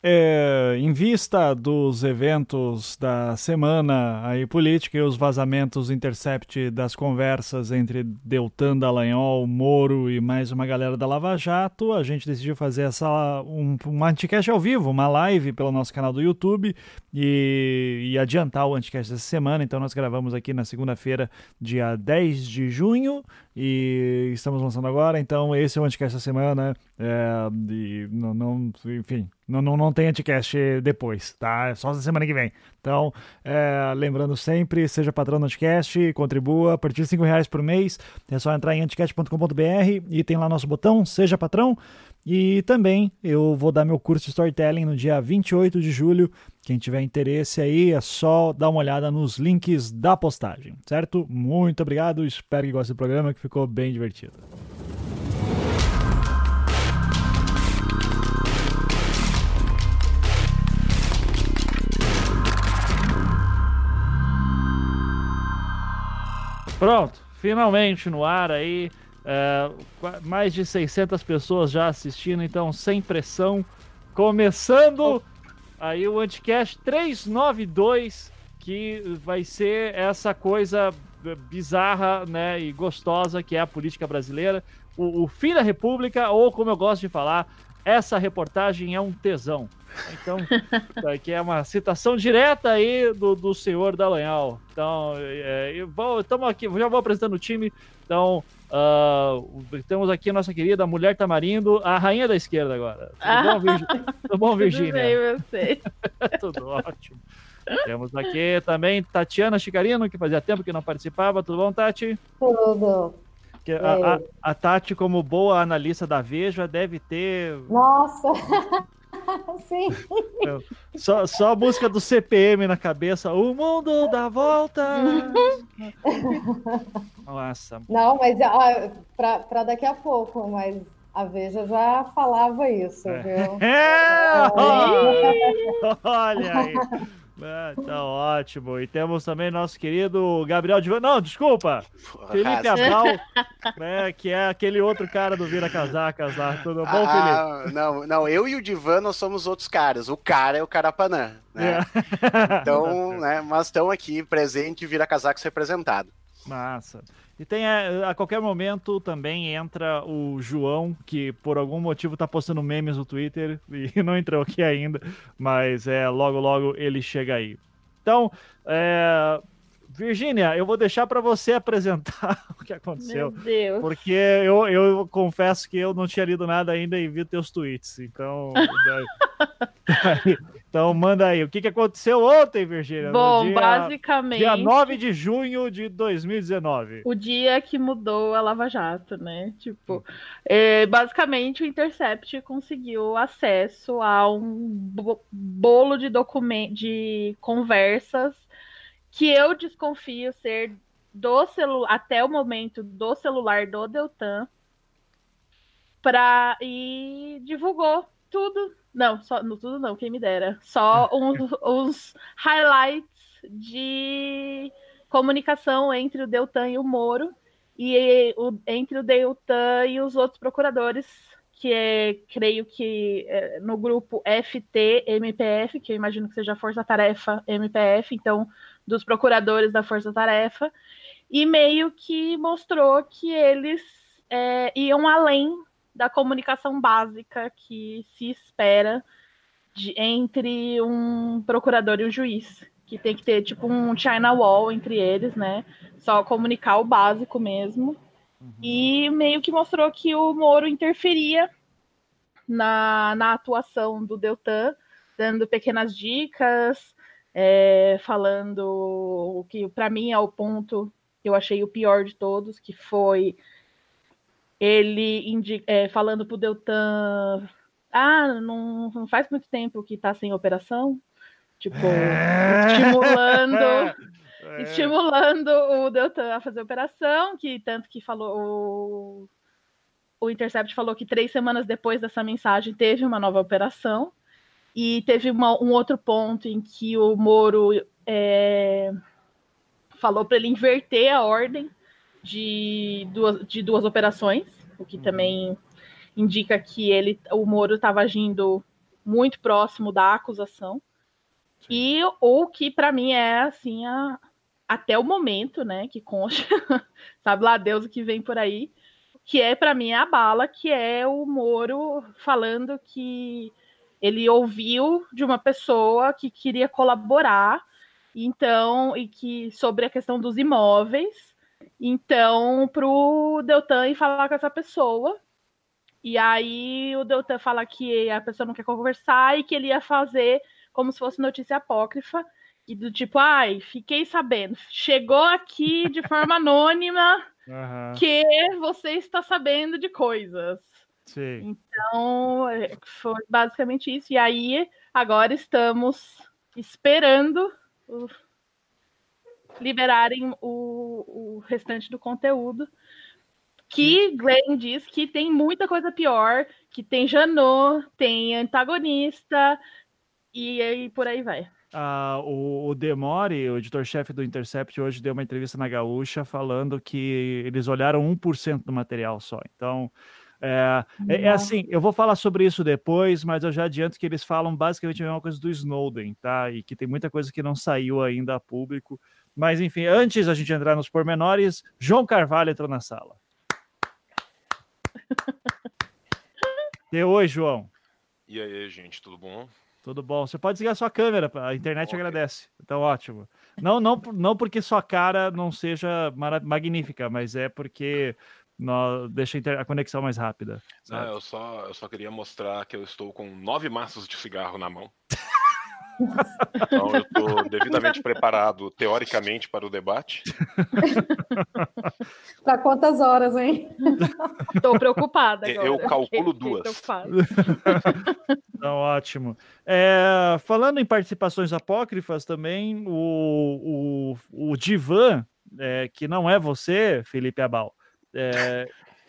É, em vista dos eventos da semana aí política e os vazamentos intercept das conversas entre Deltan Dallagnol, Moro e mais uma galera da Lava Jato, a gente decidiu fazer essa um, um anticast ao vivo, uma live pelo nosso canal do YouTube e, e adiantar o anticast dessa semana. Então nós gravamos aqui na segunda-feira, dia 10 de junho, e estamos lançando agora. Então esse é o anticast da semana. É, e não, não, enfim, não, não, não tem anticast depois, tá? É só na semana que vem. Então, é, lembrando sempre, seja patrão do Anticast, contribua a partir de 5 reais por mês. É só entrar em anticast.com.br e tem lá nosso botão, seja patrão. E também eu vou dar meu curso de storytelling no dia 28 de julho. Quem tiver interesse aí é só dar uma olhada nos links da postagem, certo? Muito obrigado, espero que gostem do programa que ficou bem divertido. Pronto, finalmente no ar aí. É, mais de 600 pessoas já assistindo, então sem pressão. Começando aí o Anticast 392, que vai ser essa coisa bizarra né, e gostosa que é a política brasileira. O, o fim da República, ou como eu gosto de falar, essa reportagem é um tesão. Então, que é uma citação direta aí do, do senhor Dallagnol. Então, é, estamos aqui, já vou apresentando o time. Então, uh, temos aqui a nossa querida mulher Tamarindo, a rainha da esquerda agora. Tudo bom, Virg... Tudo bom Virgínia? Tudo bem, você. Tudo ótimo. Temos aqui também Tatiana Chicarino, que fazia tempo que não participava. Tudo bom, Tati? Tudo. A, a, a, Tati, como boa analista da Veja, deve ter. Nossa! Sim. Só, só a música do CPM na cabeça. O mundo dá volta. Nossa. Não, mas para daqui a pouco, mas a Veja já falava isso, é. viu? É! Olha aí. Ah, tá ótimo. E temos também nosso querido Gabriel Divan. Não, desculpa! Felipe Abal, né, que é aquele outro cara do Vira Casacas lá. Tudo bom, ah, Felipe? Não, não, eu e o Divan nós somos outros caras. O cara é o Carapanã. Né? É. Então, né, mas estão aqui presente Vira Casacas representado. Massa. E tem a, é, a, qualquer momento também entra o João, que por algum motivo tá postando memes no Twitter e não entrou aqui ainda, mas é logo logo ele chega aí. Então, é, Virgínia, eu vou deixar para você apresentar o que aconteceu. Meu Deus. Porque eu, eu confesso que eu não tinha lido nada ainda e vi teus tweets. Então, Então manda aí, o que, que aconteceu ontem, Virgínia? Bom, dia, basicamente. Dia 9 de junho de 2019. O dia que mudou a Lava Jato, né? Tipo, é, basicamente o Intercept conseguiu acesso a um bolo de de conversas que eu desconfio ser do celular, até o momento, do celular do Deltan. Pra, e divulgou tudo não, só, no tudo não, quem me dera. Só uns, uns highlights de comunicação entre o Deltan e o Moro e o, entre o Deltan e os outros procuradores, que é, creio que é, no grupo FT-MPF, que eu imagino que seja Força Tarefa MPF, então dos procuradores da Força Tarefa, e meio que mostrou que eles é, iam além da comunicação básica que se espera de, entre um procurador e um juiz. Que tem que ter tipo um China Wall entre eles, né? Só comunicar o básico mesmo. Uhum. E meio que mostrou que o Moro interferia na, na atuação do Deltan, dando pequenas dicas, é, falando o que para mim é o ponto que eu achei o pior de todos, que foi ele indica, é, falando pro Deltan, ah, não, não faz muito tempo que tá sem operação, tipo, é... estimulando, é... estimulando o Deltan a fazer operação, que tanto que falou o, o Intercept falou que três semanas depois dessa mensagem teve uma nova operação. E teve uma, um outro ponto em que o Moro é, falou para ele inverter a ordem de duas, de duas operações, o que uhum. também indica que ele, o Moro estava agindo muito próximo da acusação. Sim. E o que para mim é assim a, até o momento, né, que consta, sabe lá Deus o que vem por aí, que é para mim a bala, que é o Moro falando que ele ouviu de uma pessoa que queria colaborar, então, e que sobre a questão dos imóveis, então, para o Deltan ir falar com essa pessoa. E aí o Deltan fala que a pessoa não quer conversar e que ele ia fazer como se fosse notícia apócrifa. E do tipo, ai, fiquei sabendo. Chegou aqui de forma anônima uhum. que você está sabendo de coisas. Sim. Então, foi basicamente isso. E aí, agora estamos esperando liberarem o, o restante do conteúdo. Que Glenn diz que tem muita coisa pior, que tem Janot, tem antagonista, e, e por aí vai. Ah, o, o Demore, o editor-chefe do Intercept, hoje deu uma entrevista na Gaúcha falando que eles olharam 1% do material só. Então, é, é, é, assim, eu vou falar sobre isso depois, mas eu já adianto que eles falam basicamente a mesma coisa do Snowden, tá? E que tem muita coisa que não saiu ainda a público. Mas enfim, antes a gente entrar nos pormenores, João Carvalho entrou na sala. e oi, João. E aí, gente, tudo bom? Tudo bom. Você pode desligar sua câmera, a internet okay. agradece. Então, ótimo. Não, não, não porque sua cara não seja magnífica, mas é porque no, deixa a conexão mais rápida. Não, eu só, eu só queria mostrar que eu estou com nove maços de cigarro na mão. Então eu estou devidamente preparado, teoricamente, para o debate. Para quantas horas, hein? Estou preocupada agora. Eu calculo duas. Então, ótimo. É, falando em participações apócrifas também, o, o, o Divan, é, que não é você, Felipe Abal, é,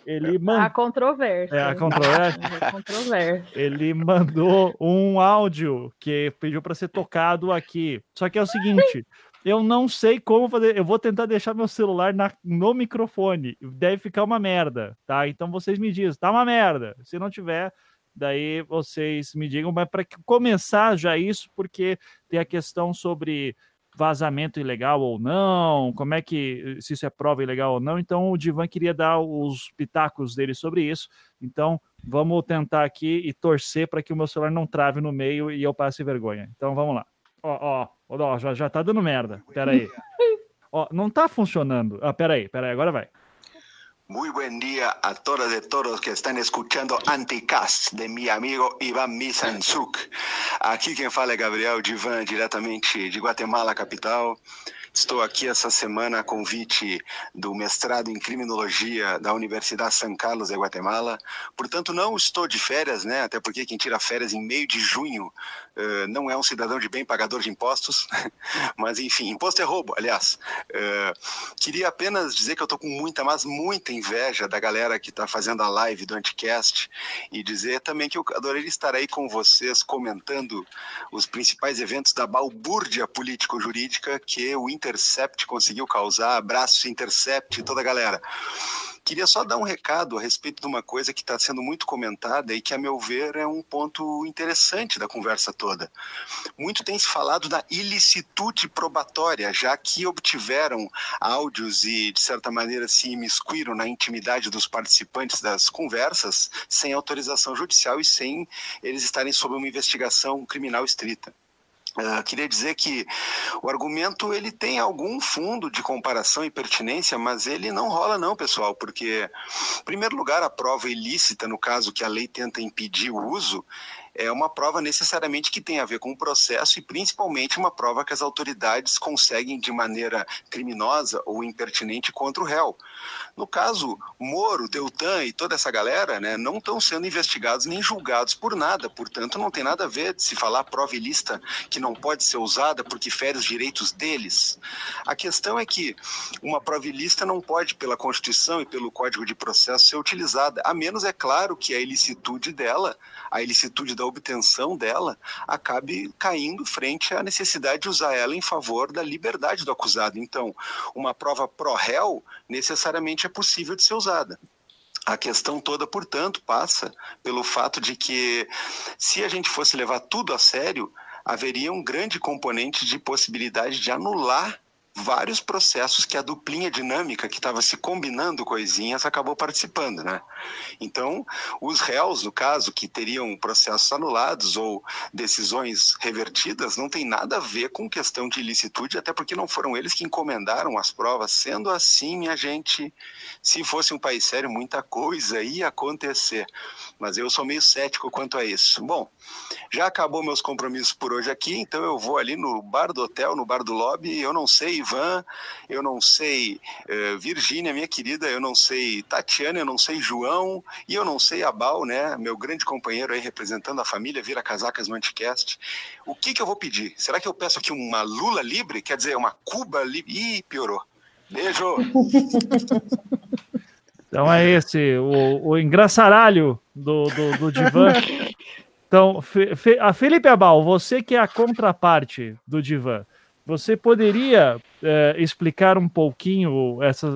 ele mand... A controvérsia. É, a controvérsia. a controvérsia. Ele mandou um áudio que pediu para ser tocado aqui. Só que é o seguinte, eu não sei como fazer. Eu vou tentar deixar meu celular na, no microfone. Deve ficar uma merda, tá? Então vocês me dizem, tá uma merda. Se não tiver, daí vocês me digam, mas para começar já isso, porque tem a questão sobre vazamento ilegal ou não, como é que se isso é prova ilegal ou não. Então o Divan queria dar os pitacos dele sobre isso. Então vamos tentar aqui e torcer para que o meu celular não trave no meio e eu passe vergonha. Então vamos lá. Ó, ó, ó já, já tá dando merda. Pera aí. ó, não tá funcionando. Ah, pera aí, pera aí, agora vai. Muy buen día a todas y todos que están escuchando Anticast de mi amigo Iván Misanzuk. Aqui quem fala é Gabriel Divan, diretamente de Guatemala, capital. Estou aqui essa semana a convite do mestrado em criminologia da Universidade São Carlos de Guatemala. Portanto, não estou de férias, né? Até porque quem tira férias em meio de junho uh, não é um cidadão de bem pagador de impostos. mas, enfim, imposto é roubo, aliás. Uh, queria apenas dizer que eu estou com muita, mas muita inveja da galera que está fazendo a live do Anticast e dizer também que eu adoraria estar aí com vocês comentando os principais eventos da balbúrdia político-jurídica que o Intercept conseguiu causar. Abraço, Intercept toda a galera. Queria só dar um recado a respeito de uma coisa que está sendo muito comentada e que, a meu ver, é um ponto interessante da conversa toda. Muito tem se falado da ilicitude probatória, já que obtiveram áudios e, de certa maneira, se imiscuíram na intimidade dos participantes das conversas sem autorização judicial e sem eles estarem sob uma investigação criminal estrita. Uh, queria dizer que o argumento ele tem algum fundo de comparação e pertinência, mas ele não rola não, pessoal, porque, em primeiro lugar, a prova ilícita, no caso que a lei tenta impedir o uso, é uma prova necessariamente que tem a ver com o processo e principalmente uma prova que as autoridades conseguem de maneira criminosa ou impertinente contra o réu. No caso, Moro, Deltan e toda essa galera né, não estão sendo investigados nem julgados por nada, portanto não tem nada a ver de se falar prova ilícita que não pode ser usada porque fere os direitos deles. A questão é que uma prova ilícita não pode, pela Constituição e pelo Código de Processo, ser utilizada, a menos, é claro, que a ilicitude dela, a ilicitude da obtenção dela, acabe caindo frente à necessidade de usar ela em favor da liberdade do acusado. Então, uma prova pró-réu necessariamente é possível de ser usada. A questão toda, portanto, passa pelo fato de que, se a gente fosse levar tudo a sério, haveria um grande componente de possibilidade de anular vários processos que a duplinha dinâmica que estava se combinando coisinhas acabou participando, né? Então, os réus, no caso, que teriam processos anulados ou decisões revertidas, não tem nada a ver com questão de ilicitude, até porque não foram eles que encomendaram as provas. Sendo assim, minha gente, se fosse um país sério, muita coisa ia acontecer. Mas eu sou meio cético quanto a isso. Bom, já acabou meus compromissos por hoje aqui, então eu vou ali no bar do hotel, no bar do lobby. Eu não sei, Ivan, eu não sei uh, Virgínia, minha querida, eu não sei Tatiana, eu não sei João e eu não sei Abal, né? Meu grande companheiro aí representando a família Vira Casacas no Anticast. O que, que eu vou pedir? Será que eu peço aqui uma Lula livre? Quer dizer, uma Cuba livre? Ih, piorou. Beijo! Então é esse, o, o engraçaralho do, do, do Divan. Então, Fe, Fe, a Felipe Abal, você que é a contraparte do Divan, você poderia é, explicar um pouquinho, essa,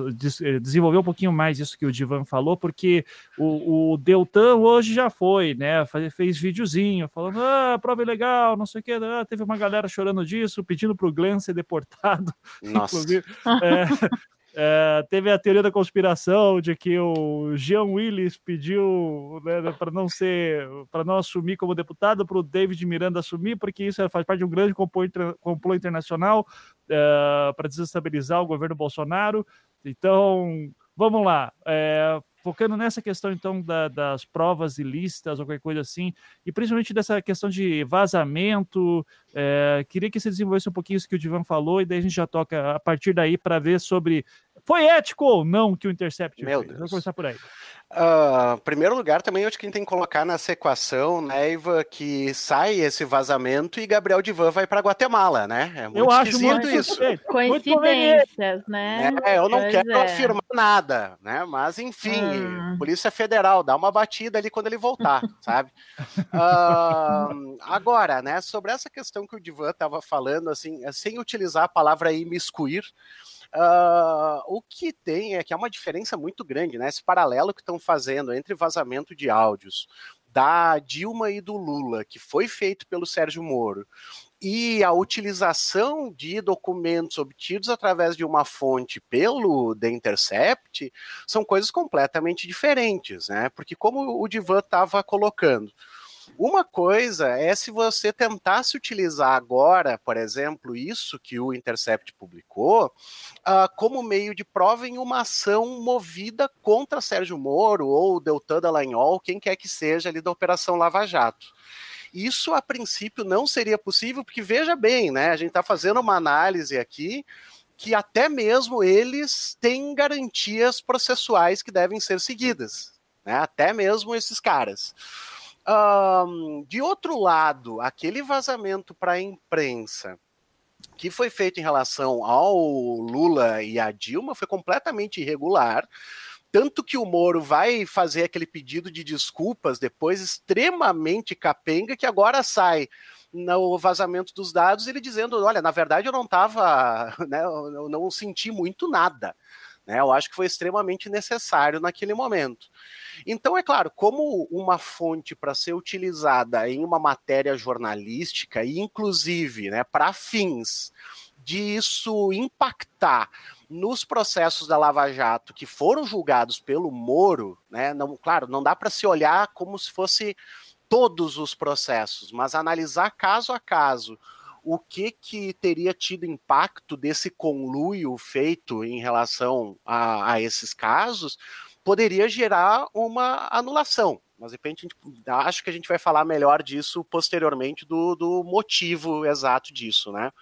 desenvolver um pouquinho mais isso que o Divan falou, porque o, o Deltan hoje já foi, né? Fez, fez videozinho falando, ah, prova é legal, não sei o que, ah, teve uma galera chorando disso, pedindo para o Glenn ser deportado. Nossa. É, é, teve a teoria da conspiração de que o Jean Willis pediu né, para não ser, para não assumir como deputado, para o David Miranda assumir, porque isso faz parte de um grande complô internacional é, para desestabilizar o governo Bolsonaro. Então, vamos lá. É, focando nessa questão, então, da, das provas ilícitas ou qualquer coisa assim, e principalmente dessa questão de vazamento, é, queria que você desenvolvesse um pouquinho isso que o Divan falou, e daí a gente já toca a partir daí para ver sobre foi ético ou não que o Intercept Meu fez? Deus. Vamos começar por aí. Uh, primeiro lugar, também acho que a gente tem que colocar nessa equação, né, Iva, que sai esse vazamento e Gabriel Divan vai para Guatemala, né? É muito eu acho muito isso. Coincidências, né? É, eu não pois quero é. afirmar nada, né? Mas enfim, hum. Polícia Federal, dá uma batida ali quando ele voltar, sabe? Uh, agora, né, sobre essa questão que o Divan estava falando, assim, sem utilizar a palavra imiscuir, Uh, o que tem é que há uma diferença muito grande, né? Esse paralelo que estão fazendo entre vazamento de áudios da Dilma e do Lula, que foi feito pelo Sérgio Moro, e a utilização de documentos obtidos através de uma fonte pelo The Intercept são coisas completamente diferentes, né? Porque como o Divan estava colocando, uma coisa é se você tentasse utilizar agora, por exemplo, isso que o Intercept publicou, uh, como meio de prova em uma ação movida contra Sérgio Moro ou Deltan Dallagnol, quem quer que seja ali da Operação Lava Jato. Isso, a princípio, não seria possível, porque veja bem, né? A gente está fazendo uma análise aqui que até mesmo eles têm garantias processuais que devem ser seguidas, né? Até mesmo esses caras. Um, de outro lado, aquele vazamento para a imprensa que foi feito em relação ao Lula e a Dilma foi completamente irregular. Tanto que o Moro vai fazer aquele pedido de desculpas depois, extremamente capenga, que agora sai no vazamento dos dados, ele dizendo: olha, na verdade eu não estava, né, eu não senti muito nada. Né? Eu acho que foi extremamente necessário naquele momento. Então, é claro, como uma fonte para ser utilizada em uma matéria jornalística, e inclusive né, para fins disso impactar nos processos da Lava Jato que foram julgados pelo Moro, né? Não, claro, não dá para se olhar como se fosse todos os processos, mas analisar caso a caso o que que teria tido impacto desse conluio feito em relação a, a esses casos, poderia gerar uma anulação. Mas de repente acho que a gente vai falar melhor disso posteriormente do, do motivo exato disso, né?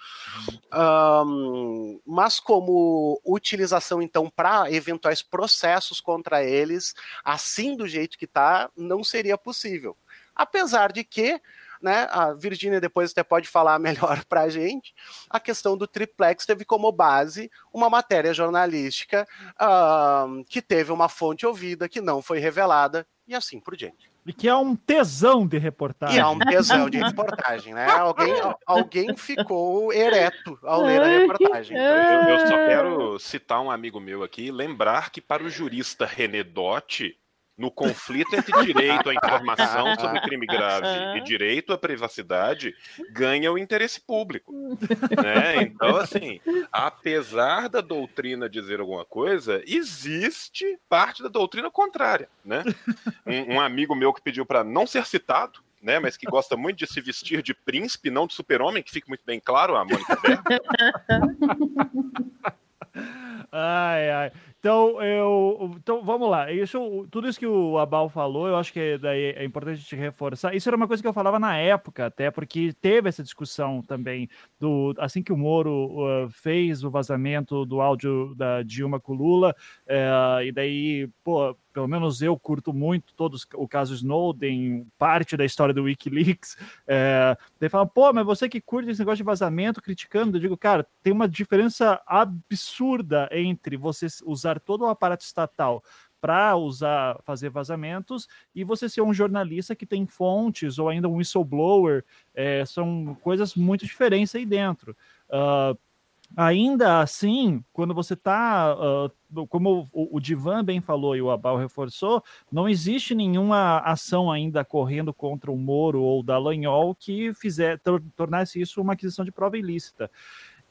Um, mas como utilização então para eventuais processos contra eles, assim do jeito que está, não seria possível. Apesar de que né? A Virginia depois até pode falar melhor para a gente. A questão do triplex teve como base uma matéria jornalística uh, que teve uma fonte ouvida que não foi revelada e assim por diante. E que é um tesão de reportagem. E é um tesão de reportagem, né? Alguém, alguém ficou ereto ao ler a reportagem. Eu, eu, só quero citar um amigo meu aqui, lembrar que para o jurista René Dotti, no conflito entre direito à informação sobre crime grave e direito à privacidade, ganha o interesse público. Né? Então, assim, apesar da doutrina dizer alguma coisa, existe parte da doutrina contrária. Né? Um, um amigo meu que pediu para não ser citado, né, mas que gosta muito de se vestir de príncipe, não de super-homem, que fica muito bem claro, a Mônica Berto. ai, ai. Então, eu, então, vamos lá. Isso, tudo isso que o Abal falou, eu acho que daí é importante a gente reforçar. Isso era uma coisa que eu falava na época, até porque teve essa discussão também do assim que o Moro uh, fez o vazamento do áudio da Dilma com Lula, uh, e daí, pô, pelo menos eu curto muito todos o caso Snowden, parte da história do WikiLeaks. É, daí fala, pô, mas você que curte esse negócio de vazamento, criticando, eu digo, cara, tem uma diferença absurda entre você usar todo o aparato estatal para usar, fazer vazamentos, e você ser um jornalista que tem fontes, ou ainda um whistleblower, é, são coisas muito diferentes aí dentro. Uh, ainda assim, quando você está, uh, como o, o, Divan bem falou e o Abal reforçou, não existe nenhuma ação ainda correndo contra o Moro ou o Dallagnol que fizer, tornasse isso uma aquisição de prova ilícita.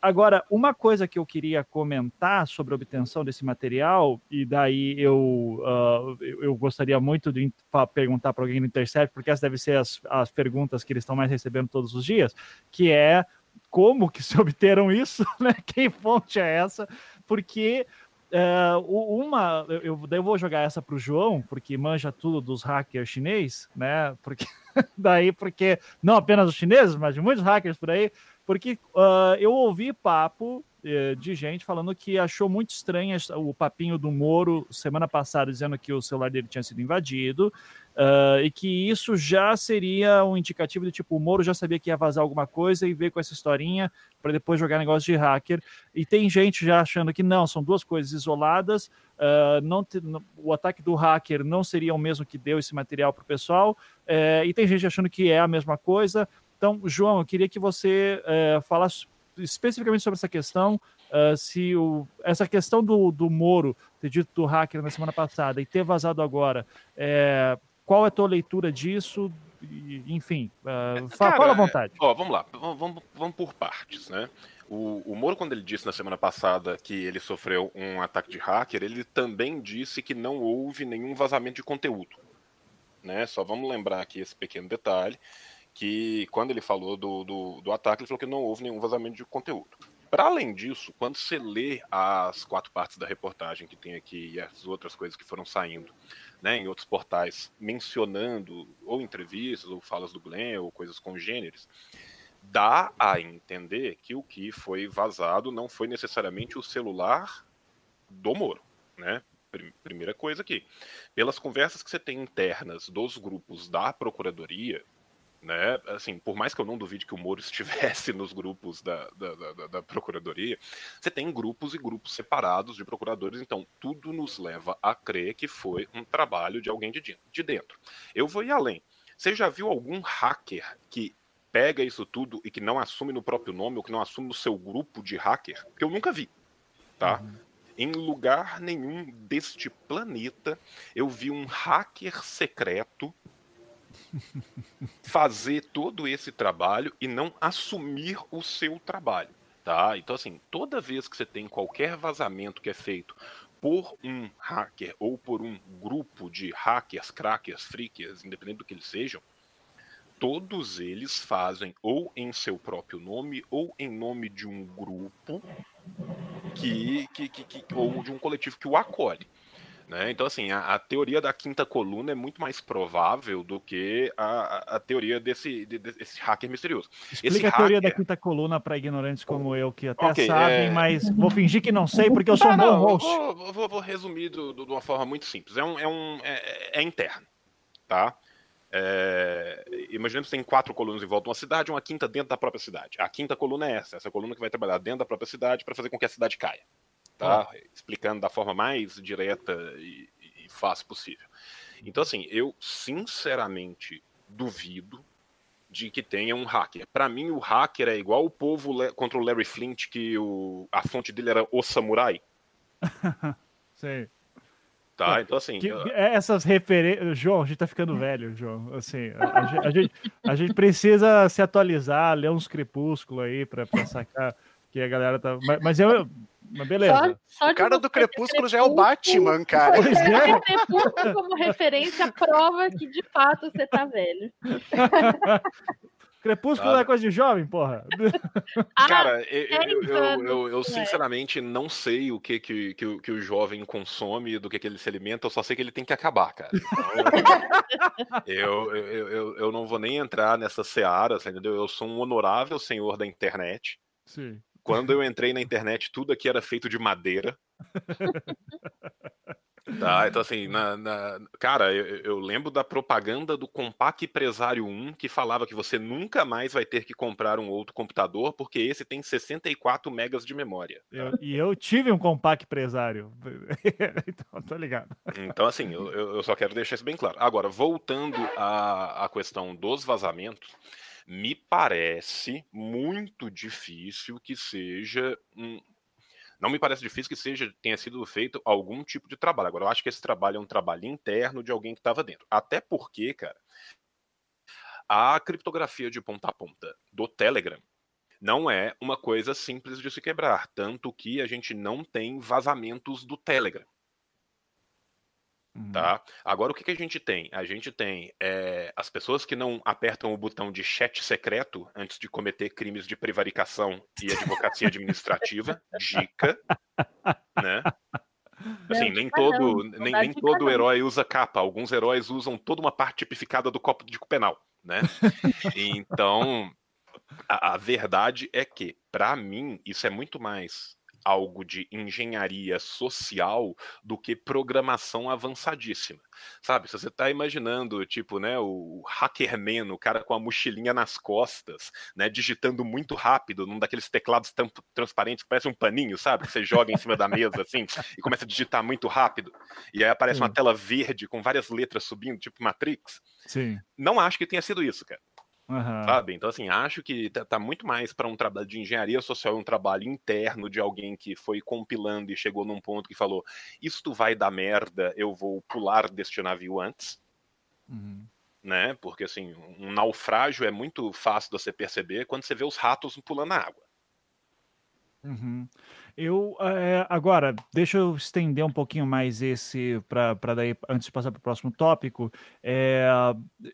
Agora, uma coisa que eu queria comentar sobre a obtenção desse material, e daí eu, uh, eu gostaria muito de perguntar para alguém no Intercept, porque essas devem ser as, as perguntas que eles estão mais recebendo todos os dias, que é como que se obteram isso, né? Quem fonte é essa? Porque uh, uma, eu, eu vou jogar essa para o João, porque manja tudo dos hackers chinês, né? Porque daí, porque não apenas os chineses, mas de muitos hackers por aí, porque uh, eu ouvi papo uh, de gente falando que achou muito estranho o papinho do Moro semana passada, dizendo que o celular dele tinha sido invadido, Uh, e que isso já seria um indicativo de tipo, o Moro já sabia que ia vazar alguma coisa e veio com essa historinha para depois jogar negócio de hacker. E tem gente já achando que não, são duas coisas isoladas. Uh, não te, o ataque do hacker não seria o mesmo que deu esse material para o pessoal. Uh, e tem gente achando que é a mesma coisa. Então, João, eu queria que você uh, falasse especificamente sobre essa questão, uh, se o, essa questão do, do Moro ter dito do hacker na semana passada e ter vazado agora, é, qual é a tua leitura disso? Enfim, uh, Cara, fala à vontade. Ó, vamos lá, vamos, vamos por partes, né? O, o Moro, quando ele disse na semana passada que ele sofreu um ataque de hacker, ele também disse que não houve nenhum vazamento de conteúdo. Né? Só vamos lembrar aqui esse pequeno detalhe que quando ele falou do, do, do ataque, ele falou que não houve nenhum vazamento de conteúdo. Para além disso, quando você lê as quatro partes da reportagem que tem aqui e as outras coisas que foram saindo né, em outros portais, mencionando ou entrevistas ou falas do Glenn ou coisas congêneres, dá a entender que o que foi vazado não foi necessariamente o celular do Moro, né? Primeira coisa aqui. Pelas conversas que você tem internas dos grupos da Procuradoria, né? Assim, por mais que eu não duvide que o Moro estivesse nos grupos da, da, da, da, Procuradoria, você tem grupos e grupos separados de procuradores, então tudo nos leva a crer que foi um trabalho de alguém de, de dentro. Eu vou ir além. Você já viu algum hacker que pega isso tudo e que não assume no próprio nome ou que não assume no seu grupo de hacker? Porque eu nunca vi, tá? Uhum. Em lugar nenhum deste planeta eu vi um hacker secreto fazer todo esse trabalho e não assumir o seu trabalho, tá? Então assim, toda vez que você tem qualquer vazamento que é feito por um hacker ou por um grupo de hackers, crackers, freakers, independente do que eles sejam, todos eles fazem ou em seu próprio nome ou em nome de um grupo que, que, que, que ou de um coletivo que o acolhe. Né? Então, assim, a, a, teoria da quinta coluna é muito mais provável do que a, a teoria desse, de, desse hacker misterioso. Explica Esse a hacker... teoria da quinta coluna para ignorantes como eu, que até okay, sabem, é... mas vou fingir que não sei, porque eu sou um bom host. Vou, vou, vou, resumir do, do, de uma forma muito simples. É, um, é, um, é, é interno, tá? É, imaginemos que tem quatro colunas em volta de uma cidade, uma quinta dentro da própria cidade. A quinta coluna é essa, essa coluna que vai trabalhar dentro da própria cidade para fazer com que a cidade caia tá? Ah. Explicando da forma mais direta e, e fácil possível. Então, assim, eu sinceramente duvido de que tenha um hacker. Para mim, o hacker é igual o povo contra o Larry Flint, que o, a fonte dele era o samurai. Sim. Tá, então assim. Que, eu... É essas referências. João, a gente tá ficando velho, João. Assim, a, a, gente, a gente precisa se atualizar, ler uns crepúsculos aí pra, pra sacar que a galera tá. Mas, mas eu. Mas beleza. Só, só o cara do Crepúsculo já é o Batman, cara. Pois é. Crepúsculo como referência prova que de fato você tá velho. Crepúsculo ah, é coisa de jovem, porra. Ah, cara, eu, eu, eu, eu, eu sinceramente não sei o que, que, que, que, o jovem consome, do que, que ele se alimenta, eu só sei que ele tem que acabar, cara. Então, eu, eu, eu, eu não vou nem entrar nessa seara, entendeu? Eu sou um honorável senhor da internet. Sim. Quando eu entrei na internet, tudo aqui era feito de madeira. Tá, então assim, na, na... cara, eu, eu, lembro da propaganda do Compaq Empresário 1 que falava que você nunca mais vai ter que comprar um outro computador porque esse tem 64 megas de memória. Eu, e eu tive um Compaq Empresário, então tô ligado. Então assim, eu, eu só quero deixar isso bem claro. Agora, voltando à, à questão dos vazamentos, me parece muito difícil que seja um, não me parece difícil que seja tenha sido feito algum tipo de trabalho. Agora, eu acho que esse trabalho é um trabalho interno de alguém que estava dentro. Até porque, cara, a criptografia de ponta a ponta do Telegram não é uma coisa simples de se quebrar, tanto que a gente não tem vazamentos do Telegram. Uhum. Tá? Agora, o que, que a gente tem? A gente tem é, as pessoas que não apertam o botão de chat secreto antes de cometer crimes de prevaricação e advocacia administrativa. Dica. Né? Assim, nem todo, nem, nem todo herói usa capa. Alguns heróis usam toda uma parte tipificada do copo de penal. Né? Então, a, a verdade é que, para mim, isso é muito mais algo de engenharia social do que programação avançadíssima. Sabe, se você está imaginando, tipo, né, o hackerman, o cara com a mochilinha nas costas, né, digitando muito rápido, num daqueles teclados transparentes que parece um paninho, sabe, que você joga em cima da mesa, assim, e começa a digitar muito rápido, e aí aparece uma tela verde com várias letras subindo, tipo Matrix. Sim. Não acho que tenha sido isso, cara. Uhum. Sabe? Então, assim, acho que tá, tá muito mais para um trabalho de engenharia social, um trabalho interno de alguém que foi compilando e chegou num ponto que falou: Isto vai dar merda, eu vou pular deste navio antes. Uhum. Né? Porque, assim, um naufrágio é muito fácil de você perceber quando você vê os ratos pulando na água. Uhum. Eu é, agora deixa eu estender um pouquinho mais esse para daí antes de passar para o próximo tópico. É,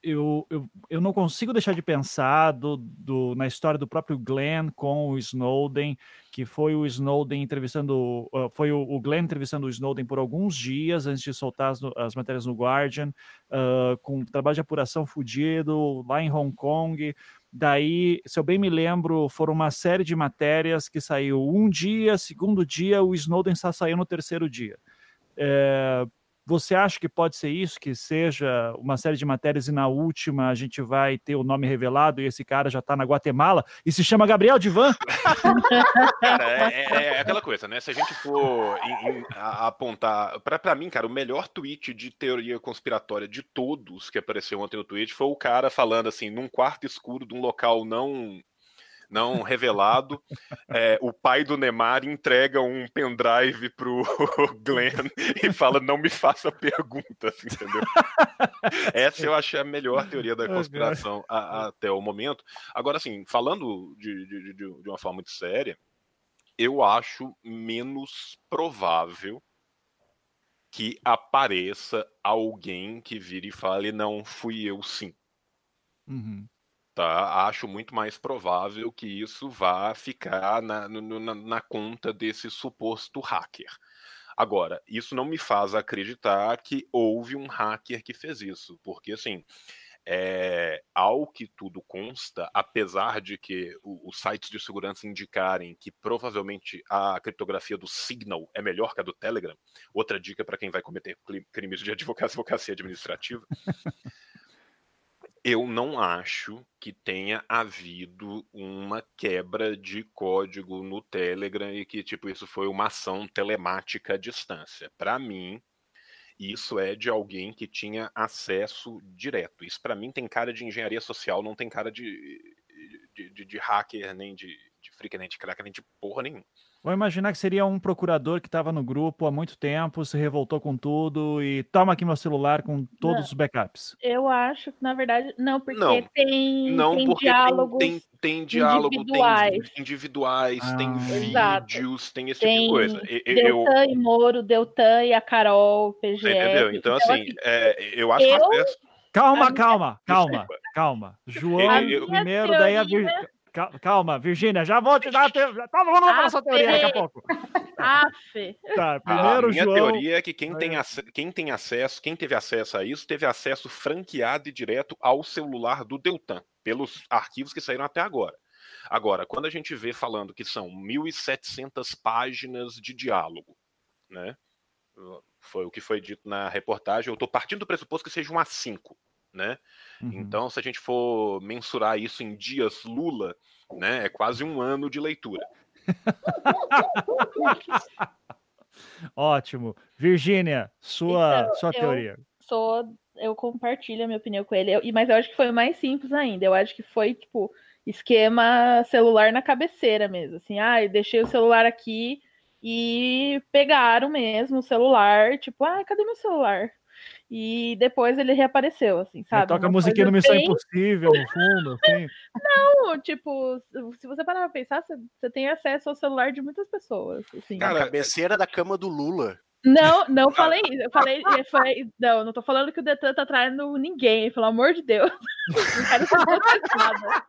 eu, eu, eu não consigo deixar de pensar do, do, na história do próprio Glenn com o Snowden, que foi o Snowden entrevistando, foi o, o Glenn entrevistando o Snowden por alguns dias antes de soltar as, as matérias no Guardian, uh, com trabalho de apuração fudido lá em Hong Kong. Daí, se eu bem me lembro, foram uma série de matérias que saiu um dia, segundo dia, o Snowden só saiu no terceiro dia. É, você acha que pode ser isso, que seja uma série de matérias e na última a gente vai ter o nome revelado e esse cara já está na Guatemala e se chama Gabriel Divan? cara, é, é, é, aquela coisa, né? Se a gente for em, em, apontar. Para mim, cara, o melhor tweet de teoria conspiratória de todos que apareceu ontem no tweet foi o cara falando assim, num quarto escuro de um local não não revelado. É, o pai do Neymar entrega um pendrive pro Glenn e fala: não me faça perguntas, entendeu? Essa eu achei a melhor teoria da conspiração a, até o momento. Agora, assim, falando de, de, de, de uma forma muito séria, eu acho menos provável que apareça alguém que vire e fale: não, fui eu sim. Uhum. Tá? Acho muito mais provável que isso vá ficar na, na, na conta desse suposto hacker. Agora, isso não me faz acreditar que houve um hacker que fez isso, porque assim, é, ao que tudo consta, apesar de que os sites de segurança indicarem que provavelmente a criptografia do Signal é melhor que a do Telegram, outra dica para quem vai cometer crimes de advocacia administrativa, eu não acho que tenha havido uma quebra de código no Telegram e que tipo isso foi uma ação telemática à distância. Para mim, isso é de alguém que tinha acesso direto. Isso para mim tem cara de engenharia social, não tem cara de, de, de, de hacker nem de, de freak, nem de crack, nem de porra nenhuma. Vou imaginar que seria um procurador que estava no grupo há muito tempo, se revoltou com tudo e toma aqui meu celular com todos Não. os backups. Eu acho que, na verdade, não, porque Não. tem, Não, tem porque diálogos. tem, tem, tem diálogo, individuais. tem individuais, tem Ah. Exato. vídeos, tem esse tipo Tem de coisa. E- e- Eu, Deltan e Moro, Deltan e a Carol, PGF. entendeu? Então, assim, é, eu acho eu- Calma, A minha- calma, calma, calma. João, primeiro, daí a Vir... Calma, Virgínia, já vou te dar. Te... Todo mundo vai falar sua teoria daqui a pouco. Aff, Tá, A primeiro, minha João. teoria é que quem tem, quem tem acesso, quem teve acesso a isso, teve acesso franqueado e direto ao celular do Deltan, pelos arquivos que saíram até agora. Agora, quando a gente vê falando que são 1.700 páginas de diálogo, né? Foi o que foi dito na reportagem. Eu estou partindo do pressuposto que seja um A5, né? Uhum. Então, se a gente for mensurar isso em dias Lula, né, é quase um ano de leitura. Ótimo. Virgínia, sua, Então, sua eu- teoria. sou, eu compartilho a minha opinião com ele. Eu- e- mas eu acho que foi mais simples ainda. Eu acho que foi, tipo, esquema celular na cabeceira mesmo. Assim, ah, eu deixei o celular aqui e pegaram mesmo o celular, tipo, ah, cadê meu celular? E depois ele reapareceu, assim, sabe? toca a Uma musiquinha do Missão bem- Impossível no fundo, assim. Não, tipo, se você parar pra pensar, você, você tem acesso ao celular de muitas pessoas. Assim. Cara, cabeceira da cama do Lula. Não, não falei isso. Eu falei, eu falei, não, não tô falando que o Detan tá traindo ninguém, pelo amor de Deus. Não quero ser processada.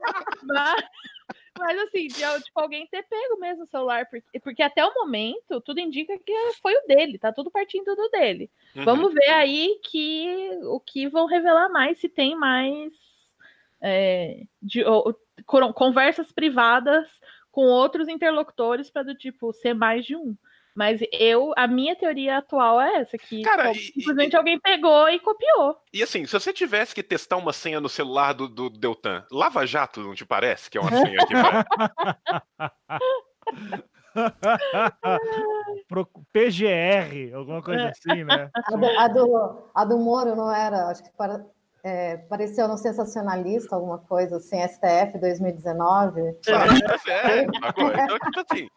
Mas, mas assim, de, tipo, alguém ter pego mesmo o celular, porque, porque até o momento tudo indica que foi o dele, tá tudo partindo do dele. Uhum. Vamos ver aí que o que vão revelar mais, se tem mais é, de, ou- con- conversas privadas com outros interlocutores para do tipo ser mais de um. Mas eu, a minha teoria atual é essa, que Cara, tipo, e- simplesmente alguém pegou e copiou. E assim, se você tivesse que testar uma senha no celular do, do Deltan, Lava Jato, não te parece que é uma senha que vai? Pro- PGR, alguma coisa É. assim, né? A do, a do, a do Moro não era, acho que para, é, pareceu no sensacionalista, alguma coisa assim, STF 2019. Sabe? É, sacou? Então, tipo assim,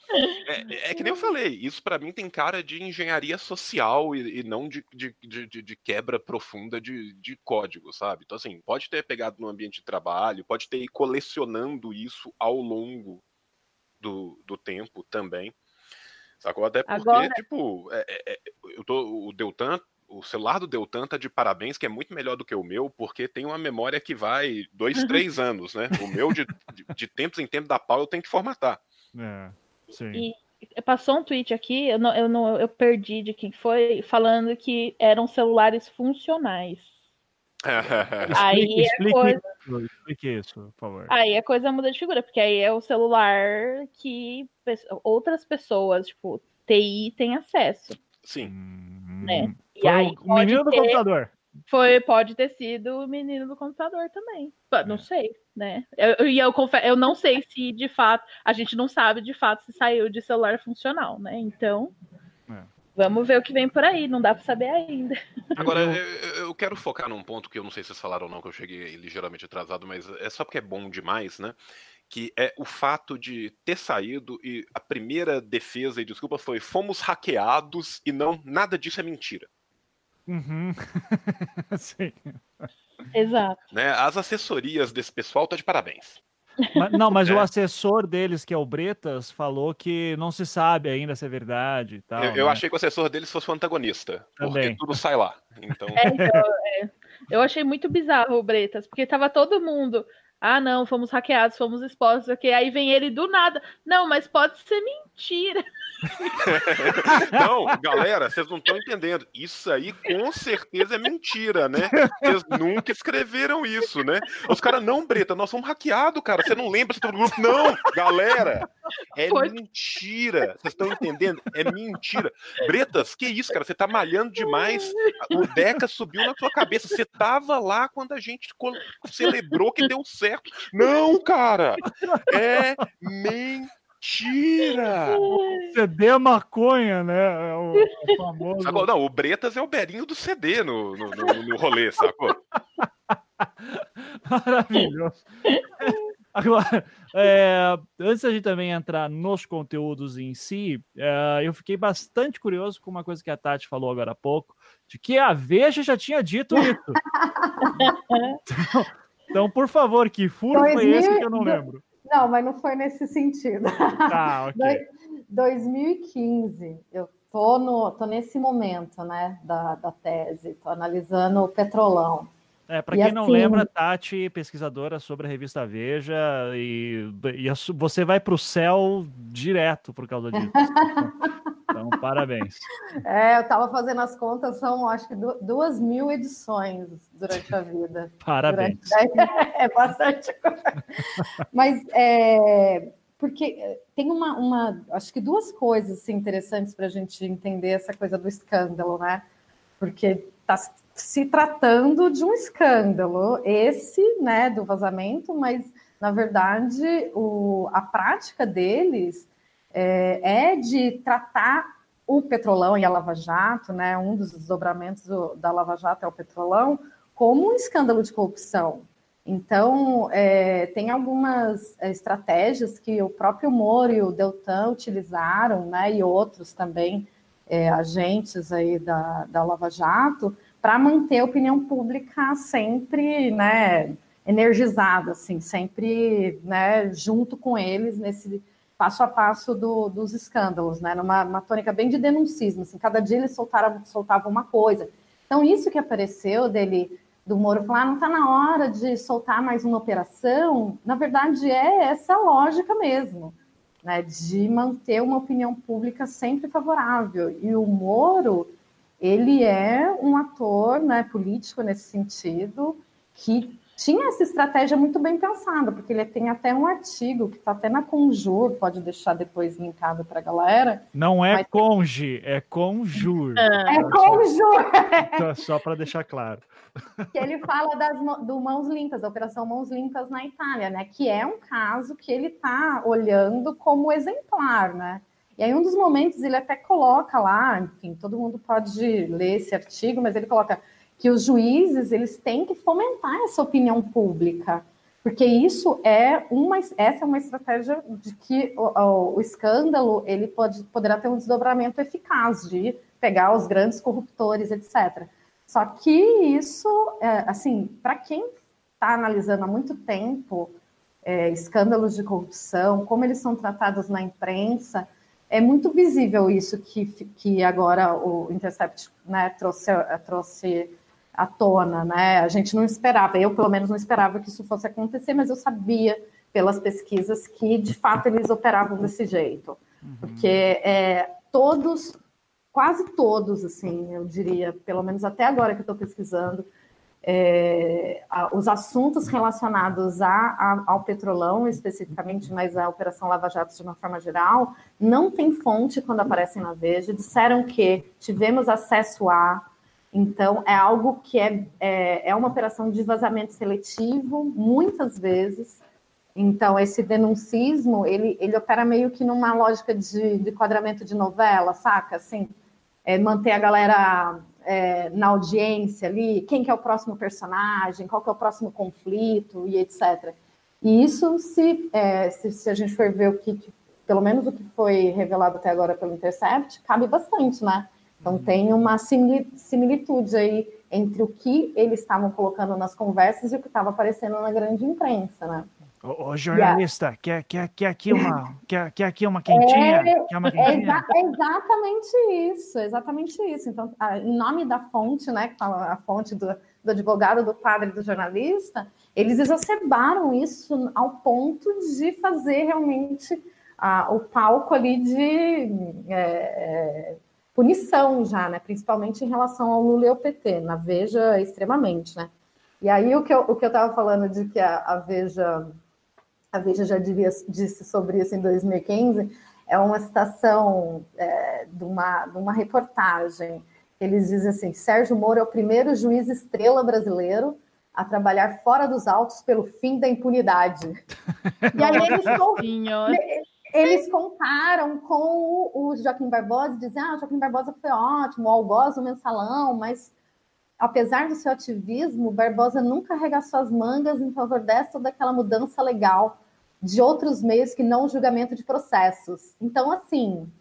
é, é que nem eu falei, isso pra mim tem cara de engenharia social e, e não de, de, de, de- de quebra profunda de, de código, sabe? Então, assim, pode ter pegado no ambiente de trabalho, pode ter ido colecionando isso ao longo do, do tempo também. Sacou? Até porque, Agora- tipo, é- é- é- eu tô, o Deltan, o celular do Deltan tá de parabéns, que é muito melhor do que o meu, porque tem uma memória que vai dois, três anos, né? O meu, de, de, de tempos em tempos da pau, eu tenho que formatar. É, sim. E passou um tweet aqui, eu, não, eu, não, eu perdi de quem foi, falando que eram celulares funcionais. Aí Explique, é explique coisa- isso, explique isso, por favor. Aí a coisa muda de figura, porque aí é o celular que outras pessoas, tipo, TI tem acesso. Sim. Hum, né? E foi aí o pode menino do ter- computador. Foi, pode ter sido o menino do computador também. Não sei, né? Eu- E eu, confesso, eu não sei se de fato, a gente não sabe de fato se saiu de celular funcional, né? Então, É. vamos ver o que vem por aí, não dá pra saber ainda. Agora, eu, eu quero focar num ponto que eu não sei se vocês falaram ou não, que eu cheguei ligeiramente atrasado, mas é só porque é bom demais, né? Que é o fato de ter saído e a primeira defesa e desculpa foi fomos hackeados e não, nada disso é mentira. Uhum. Sim. Exato. Né? As assessorias desse pessoal tá de parabéns. Mas- não, mas É. o assessor deles, que é o Bretas, falou que não se sabe ainda se é verdade e tal. eu eu né? achei que o assessor deles fosse o antagonista, porque Também. tudo sai lá. Então, É, então, é, eu achei muito bizarro o Bretas, porque tava todo mundo. Ah, não, fomos hackeados, fomos expostos, ok. Aí vem ele do nada. Não, mas pode ser mentira. Não, galera, vocês não estão entendendo. Isso aí com certeza é mentira, né? Vocês nunca escreveram isso, né? Os caras, não, Breta, nós somos hackeados, cara. Você não lembra, você tá no grupo. Não, galera, é Foi. mentira. Vocês estão entendendo? É mentira. Bretas, que isso, cara? Você tá malhando demais. O Deca subiu na sua cabeça. Você tava lá quando a gente celebrou que deu certo. Não, cara, é mentira. CD é maconha, né? É o, o famoso. Sacou? Não, o Bretas é o Berinho do CD no, no, no- no rolê, sacou? Maravilhoso. Agora, é, antes da gente também entrar nos conteúdos em si, é, eu fiquei bastante curioso com uma coisa que a Tati falou agora há pouco, de que a Veja já tinha dito isso. então, então, por favor, que furo 2000... foi esse que eu não lembro? Não, mas não foi nesse sentido. Tá, ok. 2015, eu tô, no, tô nesse momento, né, da, da tese, tô analisando o petrolão. É, para quem assim, não lembra, Tati, pesquisadora sobre a revista Veja, e, e você vai para o céu direto por causa disso. então, parabéns. É, eu estava fazendo as contas, são acho que duas mil edições durante a vida. Parabéns. Durante... É bastante coisa. Mas é, porque tem uma, uma, acho que duas coisas assim, interessantes para a gente entender essa coisa do escândalo, né? Porque está se tratando de um escândalo, esse, né, do vazamento, mas na verdade o, a prática deles é, é de tratar o petrolão e a Lava Jato, né, um dos desdobramentos do, da Lava Jato é o petrolão, como um escândalo de corrupção. Então, é, tem algumas é, estratégias que o próprio Moro e o Deltan utilizaram, né, e outros também, é, agentes aí da, da Lava Jato, para manter a opinião pública sempre, né, energizada, assim, sempre, né, junto com eles nesse passo a passo do, dos escândalos, né, numa tônica bem de denuncismo, assim, cada dia eles soltaram, soltavam uma coisa. Então, isso que apareceu dele, do Moro falar, ah, não está na hora de soltar mais uma operação, na verdade é essa lógica mesmo, né, de manter uma opinião pública sempre favorável. E o Moro, ele é um ator né, político nesse sentido, que tinha essa estratégia muito bem pensada, porque ele tem até um artigo que está até na Conjur, pode deixar depois linkado para a galera. Não é mas... conge, é conjur. É, é conjur. Então, só para deixar claro. Que ele fala das, do Mãos Limpas, da Operação Mãos Limpas na Itália, né? Que é um caso que ele está olhando como exemplar, né? E aí, um dos momentos, ele até coloca lá, enfim, todo mundo pode ler esse artigo, mas ele coloca que os juízes eles têm que fomentar essa opinião pública, porque isso é uma, essa é uma estratégia de que o, o, o escândalo ele pode, poderá ter um desdobramento eficaz de pegar os grandes corruptores, etc. Só que isso, é, assim, para quem está analisando há muito tempo é, escândalos de corrupção, como eles são tratados na imprensa, é muito visível isso que, que agora o Intercept né, trouxe, trouxe à tona, né? A gente não esperava, eu pelo menos não esperava que isso fosse acontecer, mas eu sabia pelas pesquisas que de fato eles operavam desse jeito, uhum. porque é, todos, quase todos, assim, eu diria, pelo menos até agora que eu estou pesquisando, é, os assuntos relacionados a, a, ao petrolão, especificamente, mas a Operação Lava Jato de uma forma geral, não tem fonte quando aparecem na Veja. Disseram que tivemos acesso a. Então, é algo que é, é, é uma operação de vazamento seletivo, muitas vezes. Então, esse denuncismo, ele, ele opera meio que numa lógica de, de quadramento de novela, saca? Assim, é manter a galera é, na audiência ali, quem que é o próximo personagem, qual que é o próximo conflito e etc. E isso, se, é, se, se, a gente for ver o que, pelo menos o que foi revelado até agora pelo Intercept, cabe bastante, né? Então tem uma similitude aí entre o que eles estavam colocando nas conversas e o que estava aparecendo na grande imprensa, né? Ô, ô jornalista, yeah. quer, quer, quer, aqui uma, quer, quer aqui uma quentinha? É, quer uma quentinha? É exa exatamente isso, exatamente isso. Então, a, em nome da fonte, né, que fala a fonte do, do advogado, do padre, do jornalista, eles exacerbaram isso ao ponto de fazer realmente a, o palco ali de é, é, punição já, né, principalmente em relação ao Lula e ao PT, na Veja extremamente, né. E aí o que eu estava falando de que a, a Veja a Veja já diria, disse sobre isso em 2015, é uma citação é, de, uma, de uma reportagem. Eles dizem assim: Sérgio Moro é o primeiro juiz estrela brasileiro a trabalhar fora dos autos pelo fim da impunidade. e aí eles, eles contaram com o, Joaquim Barbosa e dizem: ah, o Joaquim Barbosa foi ótimo, o algoz, o mensalão, mas apesar do seu ativismo, Barbosa nunca arregaçou as mangas em favor dessa ou daquela mudança legal de outros meios que não o julgamento de processos. Então, assim,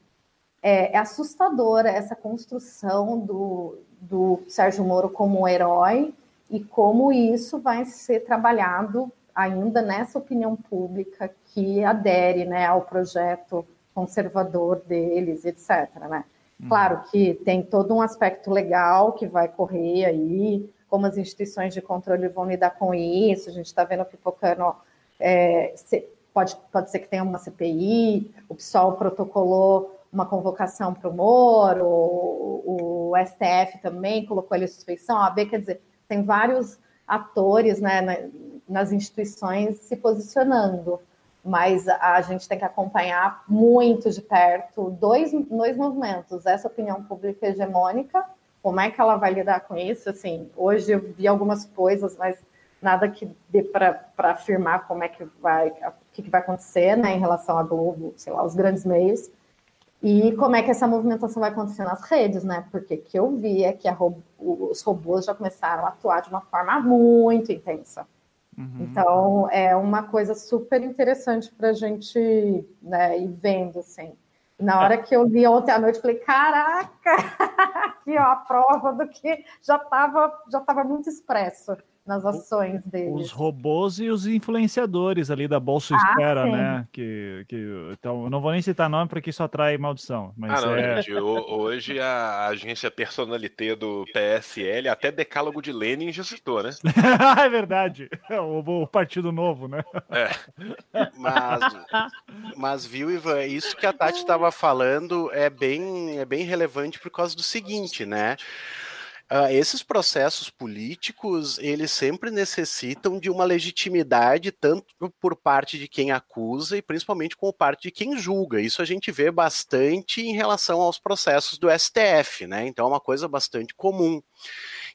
é, é assustadora essa construção do, do Sérgio Moro como um herói e como isso vai ser trabalhado ainda nessa opinião pública que adere né, ao projeto conservador deles, etc. Né? Claro que tem todo um aspecto legal que vai correr aí, como as instituições de controle vão lidar com isso, a gente está vendo pipocando, é, pode, pode ser que tenha uma CPI, o PSOL protocolou uma convocação para o Moro, o, o, STF também colocou ele em suspeição, a AB, quer dizer, tem vários atores né, nas instituições se posicionando mas a gente tem que acompanhar muito de perto dois, dois movimentos, essa opinião pública hegemônica, como é que ela vai lidar com isso? Assim, hoje eu vi algumas coisas, mas nada que dê para afirmar como é que vai, o que, que vai acontecer, né, em relação à Globo, sei lá, os grandes meios, e como é que essa movimentação vai acontecer nas redes, né? Porque que eu vi é que os robôs já começaram a atuar de uma forma muito intensa. Uhum. Então, é uma coisa super interessante para a gente né, ir vendo, assim. Na hora que eu li ontem à noite, falei, caraca, aqui ó, a prova do que já estava já tava muito expresso nas ações deles. Os robôs e os influenciadores ali da Bolsa ah, Espera, sim. né? Que, que, então, eu não vou nem citar nome porque isso atrai maldição. Mas ah, não, é... gente. Hoje a agência Personalité do PSL, até decálogo de Lenin já citou, né? é verdade. O, o, Partido Novo, né? É. Mas, mas viu, Ivan, isso que a Tati estava falando é bem, é bem relevante por causa do seguinte, né? Uh, esses processos políticos, eles sempre necessitam de uma legitimidade, tanto por parte de quem acusa e principalmente por parte de quem julga. Isso a gente vê bastante em relação aos processos do STF, né? Então é uma coisa bastante comum.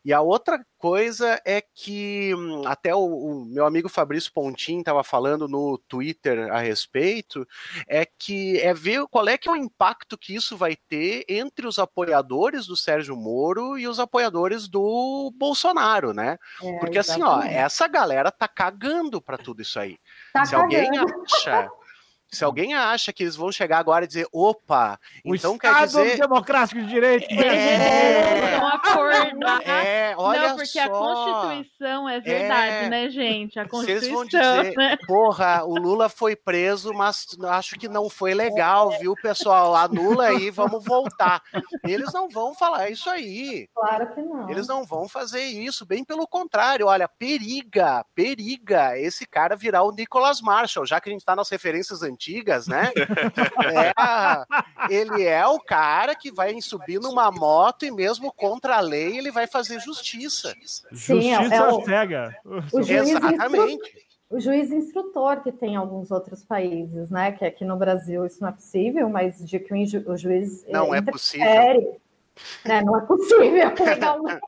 E a outra coisa é que hum, até o, o meu amigo Fabrício Pontin estava falando no Twitter a respeito, é que é ver qual é que é o impacto que isso vai ter entre os apoiadores do Sérgio Moro e os apoiadores do Bolsonaro, né? É, Porque exatamente. assim, ó, essa galera tá cagando para tudo isso aí. Tá Se cagando. alguém acha se alguém acha que eles vão chegar agora e dizer, opa, o então Estado quer dizer. democrático de direito. É, não acordar. É, olha não, porque só. a Constituição é verdade, é... né, gente? A Constituição. Vocês vão dizer, né? porra, o Lula foi preso, mas acho que não foi legal, viu, pessoal? Anula aí, vamos voltar. Eles não vão falar isso aí. Claro que não. Eles não vão fazer isso, bem pelo contrário. Olha, periga, periga esse cara virar o Nicholas Marshall, já que a gente está nas referências antigas antigas, né? É, ele é o cara que vai subir numa moto e mesmo contra a lei ele vai fazer justiça. Sim, é justiça é, o, cega. O Exatamente. O juiz instrutor que tem em alguns outros países, né? Que aqui no Brasil isso não é possível, mas de que o juiz não é possível. Né? Não é possível legalmente,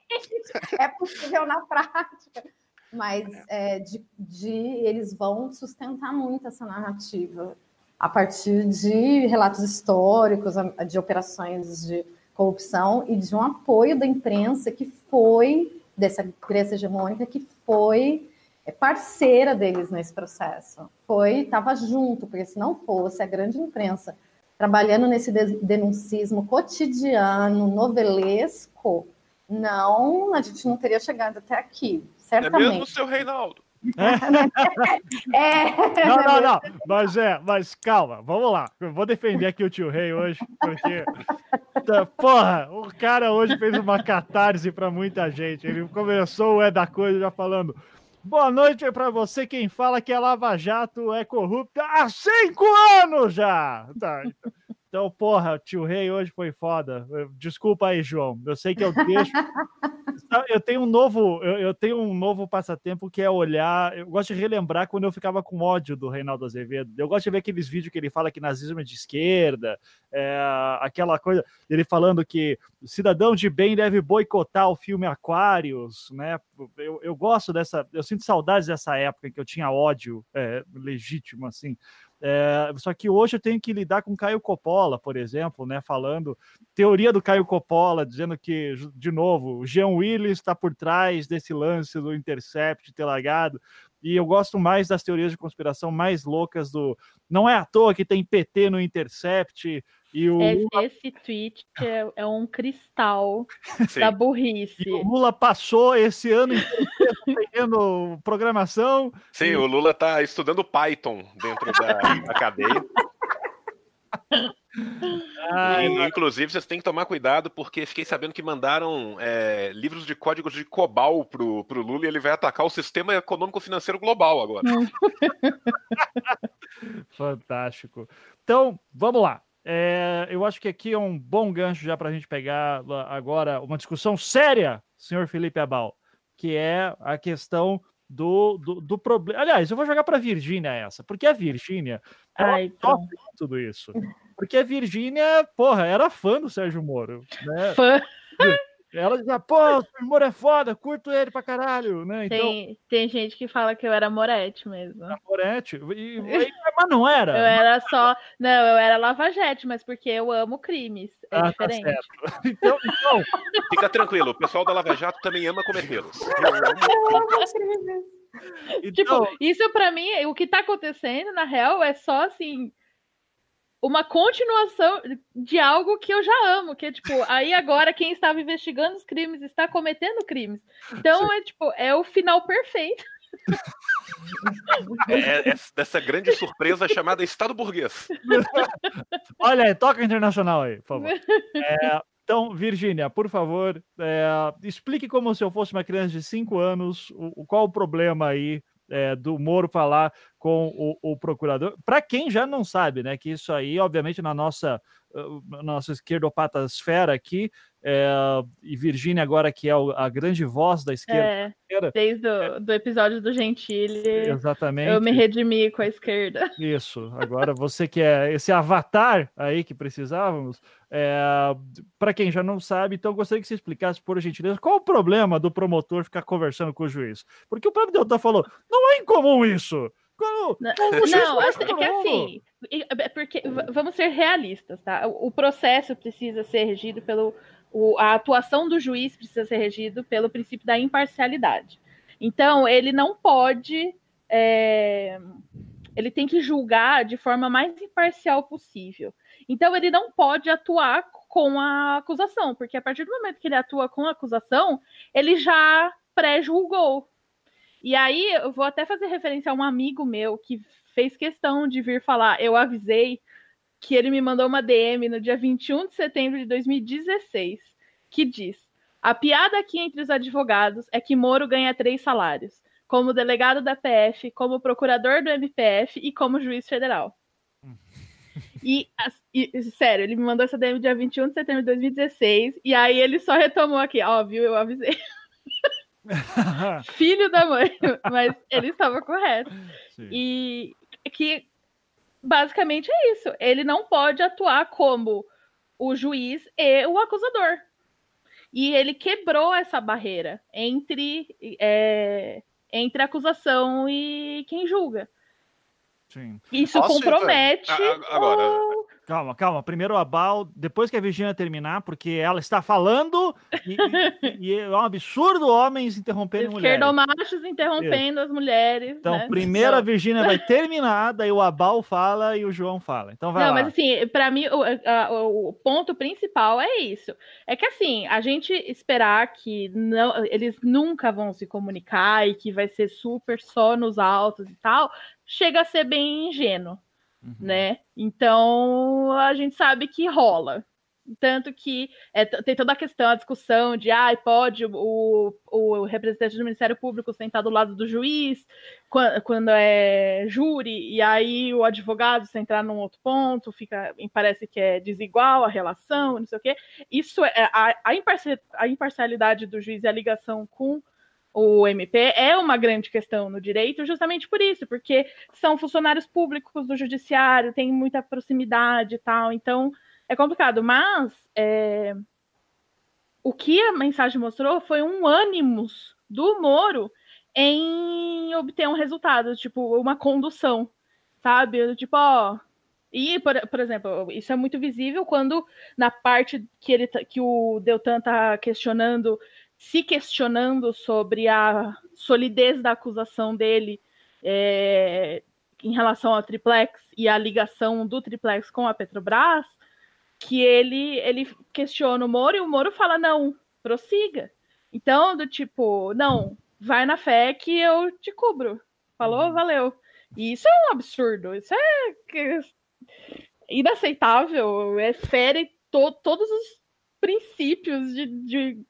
é possível na prática mas é, de, de, eles vão sustentar muito essa narrativa a partir de relatos históricos, de operações de corrupção e de um apoio da imprensa que foi, dessa imprensa hegemônica, que foi é, parceira deles nesse processo. Foi, estava junto, porque se não fosse a grande imprensa trabalhando nesse denuncismo cotidiano, novelesco, não, a gente não teria chegado até aqui, certamente. É mesmo, seu Reinaldo? É. Não, não, não. Mas é, mas calma, vamos lá. Eu vou defender aqui o tio Rei hoje, porque. Tá, porra, o cara hoje fez uma catarse para muita gente. Ele começou o É da Coisa já falando. Boa noite para você quem fala que a Lava Jato é corrupta há cinco anos já. Tá, então. Então, porra, tio Rei hoje foi foda. Desculpa aí, João. Eu sei que eu deixo. eu tenho um novo, eu, eu, tenho um novo passatempo que é olhar. Eu gosto de relembrar quando eu ficava com ódio do Reinaldo Azevedo. Eu gosto de ver aqueles vídeos que ele fala que nazismo é de esquerda, é, aquela coisa ele falando que o cidadão de bem deve boicotar o filme Aquários, né? Eu, eu gosto dessa, eu sinto saudades dessa época em que eu tinha ódio é, legítimo assim. É, só que hoje eu tenho que lidar com Caio Coppola, por exemplo, né? Falando teoria do Caio Coppola, dizendo que, de novo, o Jean Willis está por trás desse lance do Intercept ter largado. E eu gosto mais das teorias de conspiração mais loucas do. Não é à toa que tem PT no Intercept. E o esse, esse tweet é, é, um cristal Sim. da burrice. E o Lula passou esse ano inteiro programação. Sim, e... o Lula está estudando Python dentro da, da cadeia. Ah, e, inclusive, vocês têm que tomar cuidado, porque fiquei sabendo que mandaram é, livros de códigos de COBAL pro, pro Lula e ele vai atacar o sistema econômico financeiro global agora. Fantástico. Então, vamos lá. É, eu acho que aqui é um bom gancho já para a gente pegar agora uma discussão séria, senhor Felipe Abal, que é a questão do, do, do problema. Aliás, eu vou jogar para a Virgínia essa, porque a Virgínia Ai, tudo isso. Porque a Virgínia, porra, era fã do Sérgio Moro. Né? Fã. Ela dizia, pô, o Moro é foda, curto ele pra caralho, né? Então, tem, tem gente que fala que eu era Morete mesmo. Era Morete, e, e, mas não era. Eu era só, não, eu era lavajete, mas porque eu amo crimes, é ah, tá diferente. Tá então, então... Fica tranquilo, o pessoal da Lava Jato também ama cometê-los. Então... Tipo, isso pra mim, o que tá acontecendo, na real, é só assim uma continuação de algo que eu já amo, que é tipo, aí agora quem estava investigando os crimes está cometendo crimes. Então é tipo, é o final perfeito. É, é, é dessa grande surpresa chamada Estado Burguês. Olha aí, toca internacional aí, por favor. É, então, Virgínia, por favor, é, explique como se eu fosse uma criança de 5 anos, o, qual o problema aí é, do Moro falar com o, o procurador. Para quem já não sabe, né, que isso aí, obviamente, na nossa, uh, nossa esquerdopatasfera aqui, é, e Virgínia agora que é a grande voz da esquerda. É, desde o é, do episódio do Gentili, exatamente. eu me redimi com a esquerda. Isso, agora você que é esse avatar aí que precisávamos, é, para quem já não sabe, então gostaria que você explicasse, por gentileza, qual o problema do promotor ficar conversando com o juiz? Porque o próprio Deltan falou, não é incomum isso. Como, não, não é que assim, é porque vamos ser realistas, tá? O processo precisa ser regido pelo o, a atuação do juiz precisa ser regido pelo princípio da imparcialidade. Então, ele não pode. É, ele tem que julgar de forma mais imparcial possível. Então, ele não pode atuar com a acusação, porque a partir do momento que ele atua com a acusação, ele já pré-julgou. E aí, eu vou até fazer referência a um amigo meu que fez questão de vir falar, eu avisei que ele me mandou uma DM no dia 21 de setembro de 2016, que diz: A piada aqui entre os advogados é que Moro ganha três salários, como delegado da PF, como procurador do MPF e como juiz federal. E, e, sério, ele me mandou essa DM dia 21 de setembro de 2016, e aí ele só retomou aqui, ó, viu, eu avisei. Filho da mãe, mas ele estava correto. Sim. E que basicamente é isso. Ele não pode atuar como o juiz e o acusador. E ele quebrou essa barreira entre, é, entre acusação e quem julga. Sim. Isso Posso compromete. Agora, o... Calma, calma. Primeiro a Bal, depois que a Virginia terminar, porque ela está falando e, e, e é um absurdo homens interrompendo mulheres. Esquerdomachos interrompendo Isso. as mulheres. Então, né? primeiro então... a Virginia vai terminar, daí o Abal fala e o João fala. Então vai Não, lá. mas assim, para mim, o, a, o, ponto principal é isso. É que assim, a gente esperar que não, eles nunca vão se comunicar e que vai ser super só nos altos e tal, chega a ser bem ingênuo uhum. né? Então a gente sabe que rola. Tanto que é, tem toda a questão, a discussão de ah, pode o, o representante do Ministério Público sentar do lado do juiz quando, quando é júri, e aí o advogado sentar num outro ponto, fica, parece que é desigual a relação, não sei o quê. Isso é a, a imparcialidade do juiz e a ligação com o MP é uma grande questão no direito, justamente por isso, porque são funcionários públicos do judiciário, tem muita proximidade e tal, então é complicado. Mas é, o que a mensagem mostrou foi um ânimos do Moro em obter um resultado, tipo, uma condução, sabe? Tipo, ó. E, por, por exemplo, isso é muito visível quando na parte que, ele, tá, que o Deltan tá questionando, se questionando sobre a solidez da acusação dele é, em relação ao triplex e a ligação do triplex com a Petrobras, que ele, ele questiona o Moro e o Moro fala: não, prossiga. Então, do tipo, não, vai na fé que eu te cubro. Falou, uhum. valeu. E isso é um absurdo, isso é inaceitável, é fere to, todos os princípios de, de,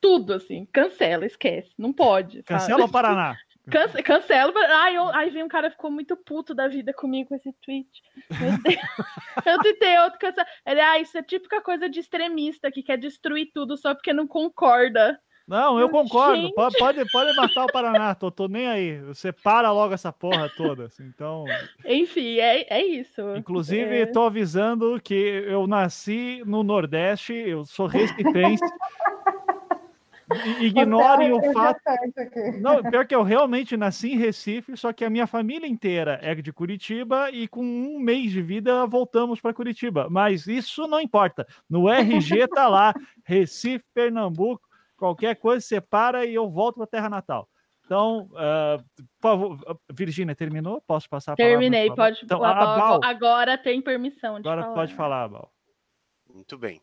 tudo, assim. Cancela, esquece, não pode. Cancela o Paraná. Cance cancela. Ai, eu, aí vem um cara ficou muito puto da vida comigo com esse tweet. eu tentei outro cancela. Ele, ah, isso é típica coisa de extremista que quer destruir tudo só porque não concorda. Não, eu concordo. Pode, pode, pode matar o Paraná, tô, tô nem aí. Você para logo essa porra toda. Assim, então. Enfim, é, é isso. Inclusive, é... tô avisando que eu nasci no Nordeste, eu sou recifense. Ignorem o fato. Não, pior que eu realmente nasci em Recife, só que a minha família inteira é de Curitiba e com um mês de vida voltamos para Curitiba. Mas isso não importa. No RG tá lá, Recife, Pernambuco, qualquer coisa separa e eu volto para terra natal. Então, uh, por favor, Virgínia, terminou? Posso passar a palavra? Terminei, pode. Então, a, a agora tem permissão. agora falar. pode falar, Val. Muito bem.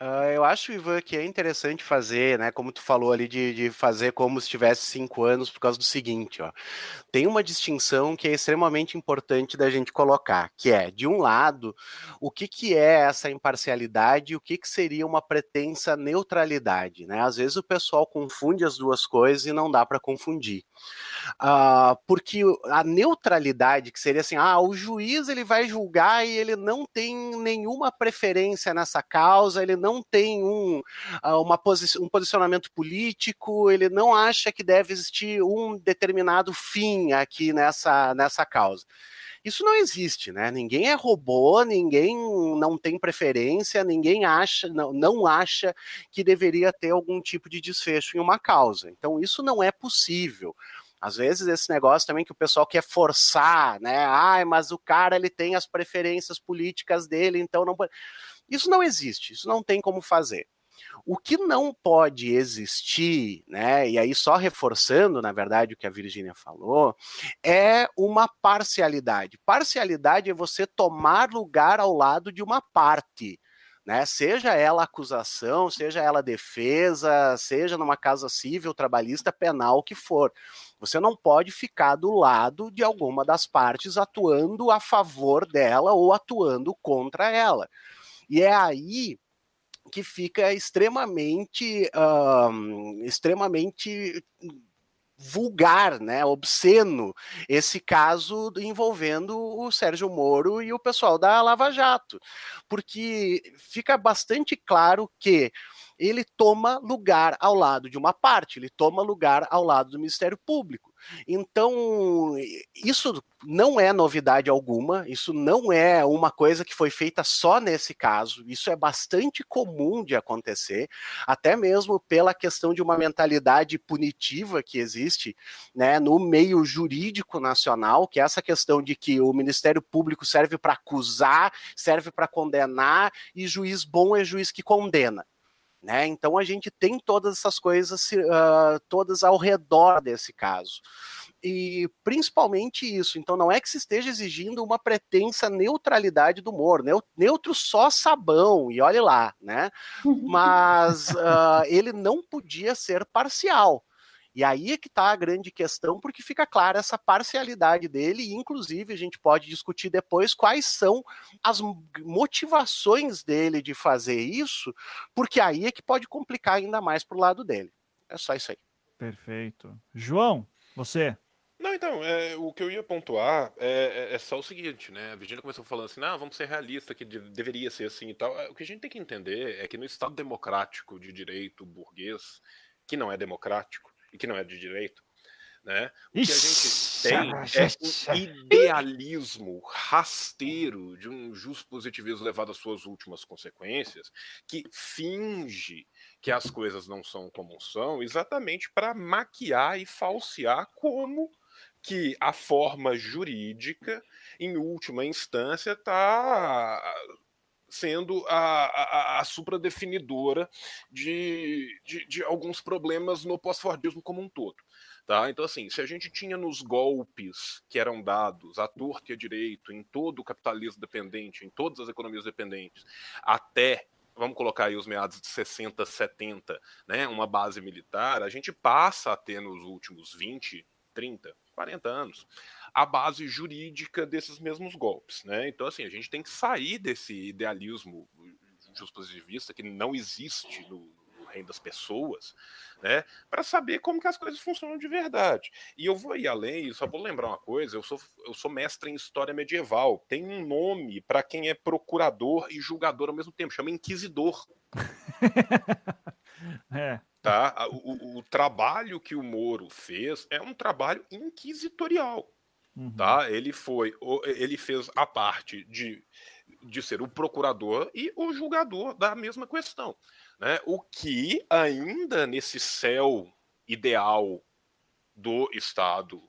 Uh, eu acho, Ivan, que é interessante fazer, né? Como tu falou ali, de, de fazer como se tivesse cinco anos, por causa do seguinte, ó. Tem uma distinção que é extremamente importante da gente colocar, que é, de um lado, o que, que é essa imparcialidade e o que, que seria uma pretensa neutralidade, né? Às vezes o pessoal confunde as duas coisas e não dá para confundir. Uh, porque a neutralidade, que seria assim, ah, o juiz ele vai julgar e ele não tem nenhuma preferência nessa causa, ele não tem um, uh, uma posi um posicionamento político, ele não acha que deve existir um determinado fim aqui nessa, nessa causa. Isso não existe, né? Ninguém é robô, ninguém não tem preferência, ninguém acha, não, não acha que deveria ter algum tipo de desfecho em uma causa. Então, isso não é possível. Às vezes esse negócio também que o pessoal quer forçar, né? Ai, mas o cara ele tem as preferências políticas dele, então não pode. Isso não existe, isso não tem como fazer. O que não pode existir, né, e aí só reforçando, na verdade, o que a Virgínia falou, é uma parcialidade. Parcialidade é você tomar lugar ao lado de uma parte né? Seja ela acusação, seja ela defesa, seja numa casa civil, trabalhista, penal, o que for. Você não pode ficar do lado de alguma das partes atuando a favor dela ou atuando contra ela. E é aí que fica extremamente, um, extremamente vulgar, né, obsceno, esse caso envolvendo o Sérgio Moro e o pessoal da Lava Jato, porque fica bastante claro que ele toma lugar ao lado de uma parte, ele toma lugar ao lado do Ministério Público. Então, isso não é novidade alguma, isso não é uma coisa que foi feita só nesse caso, isso é bastante comum de acontecer, até mesmo pela questão de uma mentalidade punitiva que existe né, no meio jurídico nacional, que é essa questão de que o Ministério Público serve para acusar, serve para condenar, e juiz bom é juiz que condena. Né? Então a gente tem todas essas coisas uh, todas ao redor desse caso. E principalmente isso. Então não é que se esteja exigindo uma pretensa neutralidade do humor, neutro só sabão, e olhe lá, né? Mas uh, ele não podia ser parcial. E aí é que está a grande questão, porque fica clara essa parcialidade dele, e inclusive a gente pode discutir depois quais são as motivações dele de fazer isso, porque aí é que pode complicar ainda mais para o lado dele. É só isso aí. Perfeito. João, você. Não, então, é, o que eu ia pontuar é, é, é, só o seguinte, né? A Virginia começou falando assim, não, vamos ser realistas, que de, deveria ser assim e tal. É, o que a gente tem que entender é que no Estado democrático de direito burguês, que não é democrático, e que não é de direito, né? O que a gente tem é um idealismo rasteiro de um justo positivismo levado às suas últimas consequências, que finge que as coisas não são como são, exatamente para maquiar e falsear como que a forma jurídica, em última instância, está sendo a, a, a supradefinidora de, de, de alguns problemas no pós-fordismo como um todo. Tá? Então, assim, se a gente tinha nos golpes que eram dados à torta e à direito em todo o capitalismo dependente, em todas as economias dependentes, até vamos colocar aí os meados de 60, 70, né, uma base militar, a gente passa a ter nos últimos 20, 30, 40 anos a base jurídica desses mesmos golpes, né? Então assim, a gente tem que sair desse idealismo positivista que não existe no, reino das pessoas, né, para saber como que as coisas funcionam de verdade. E eu vou ir além, só vou lembrar uma coisa, eu sou, eu sou mestre em história medieval, tem um nome para quem é procurador e julgador ao mesmo tempo, chama inquisidor. é. Tá? O, o, o, trabalho que o Moro fez é um trabalho inquisitorial. Uhum. Tá? Ele foi, ele fez a parte de, de ser o procurador e o julgador da mesma questão. Né? O que ainda nesse céu ideal do Estado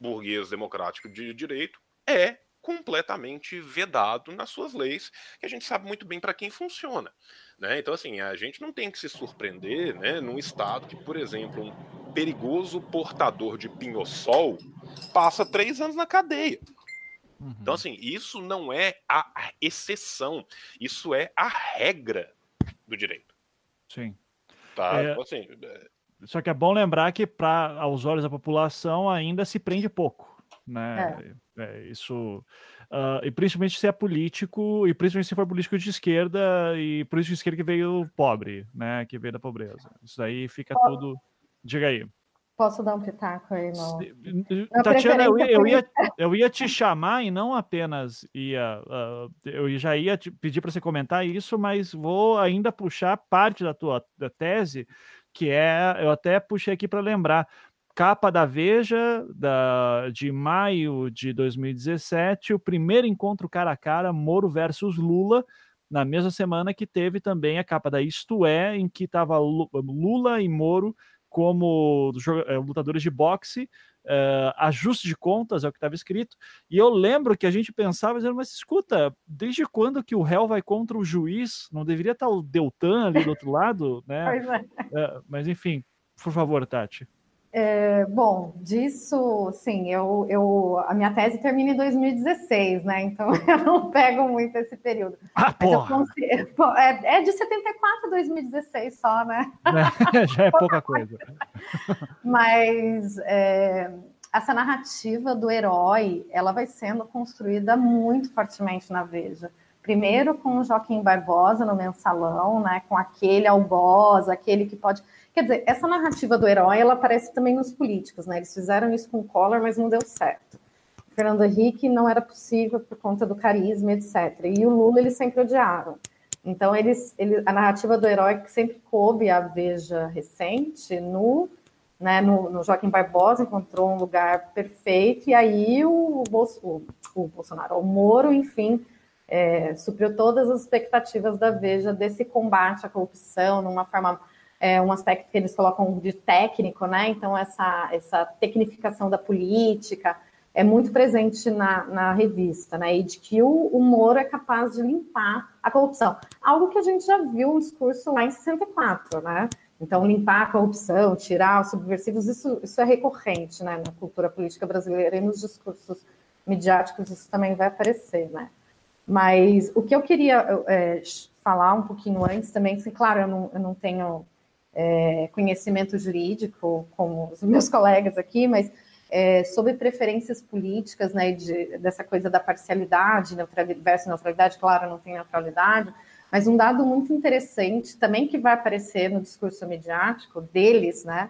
burguês democrático de direito é completamente vedado nas suas leis, que a gente sabe muito bem para quem funciona. Né? Então, assim, a gente não tem que se surpreender né, num Estado que, por exemplo, perigoso portador de pinho-sol passa três anos na cadeia. Uhum. Então, assim, isso não é a exceção, isso é a regra do direito. Sim. Tá? É... Então, assim, é... Só que é bom lembrar que, para aos olhos da população, ainda se prende pouco. Né? É. É, isso. Uh, e principalmente se é político, e principalmente se for político de esquerda, e político de esquerda que veio pobre, né? Que veio da pobreza. Isso aí fica tudo. Diga aí. Posso dar um pitaco aí? No... Tatiana, eu ia, eu, ia, eu ia te chamar e não apenas ia. Uh, eu já ia te pedir para você comentar isso, mas vou ainda puxar parte da tua da tese, que é. Eu até puxei aqui para lembrar. Capa da Veja, da, de maio de 2017, o primeiro encontro cara a cara, Moro versus Lula, na mesma semana que teve também a capa da Isto É, em que estava Lula e Moro como eh, lutadores de boxe, uh, ajuste de contas, é o que estava escrito. E eu lembro que a gente pensava, dizendo, mas escuta, desde quando que o réu vai contra o juiz? Não deveria estar o Deltan ali do outro lado, né? É. Uh, mas enfim, por favor, Tati. É, bom, disso, sim, eu, eu, a minha tese termina em 2016, né? Então eu não pego muito esse período. Ah, porra. Consigo, é, é, de 74 a 2016 só, né? É, já é pouca coisa. Mas é, essa narrativa do herói, ela vai sendo construída muito fortemente na Veja. Primeiro com o Joaquim Barbosa no mensalão, né? Com aquele algoz, aquele que pode Quer dizer, essa narrativa do herói, ela aparece também nos políticos, né? Eles fizeram isso com o Collor, mas não deu certo. Fernando Henrique não era possível por conta do carisma, etc. E o Lula, eles sempre odiaram. Então, eles, ele, a narrativa do herói que sempre coube a Veja recente, no, né, no, no Joaquim Barbosa, encontrou um lugar perfeito, e aí o, o, o Bolsonaro, o Moro, enfim, é, supriu todas as expectativas da Veja desse combate à corrupção, numa forma é um aspecto que eles colocam de técnico, né? Então, essa, essa tecnificação da política é muito presente na, na revista, né? E de que o, Moro é capaz de limpar a corrupção. Algo que a gente já viu um discurso lá em 64, né? Então, limpar a corrupção, tirar os subversivos, isso, isso é recorrente né, na cultura política brasileira e nos discursos midiáticos isso também vai aparecer, né? Mas o que eu queria é, falar um pouquinho antes também, assim, claro, eu não, eu não tenho é, conhecimento jurídico, como os meus colegas aqui, mas é, sobre preferências políticas, né, de, dessa coisa da parcialidade, versus neutralidade, claro, não tem neutralidade, mas um dado muito interessante, também que vai aparecer no discurso mediático deles, né,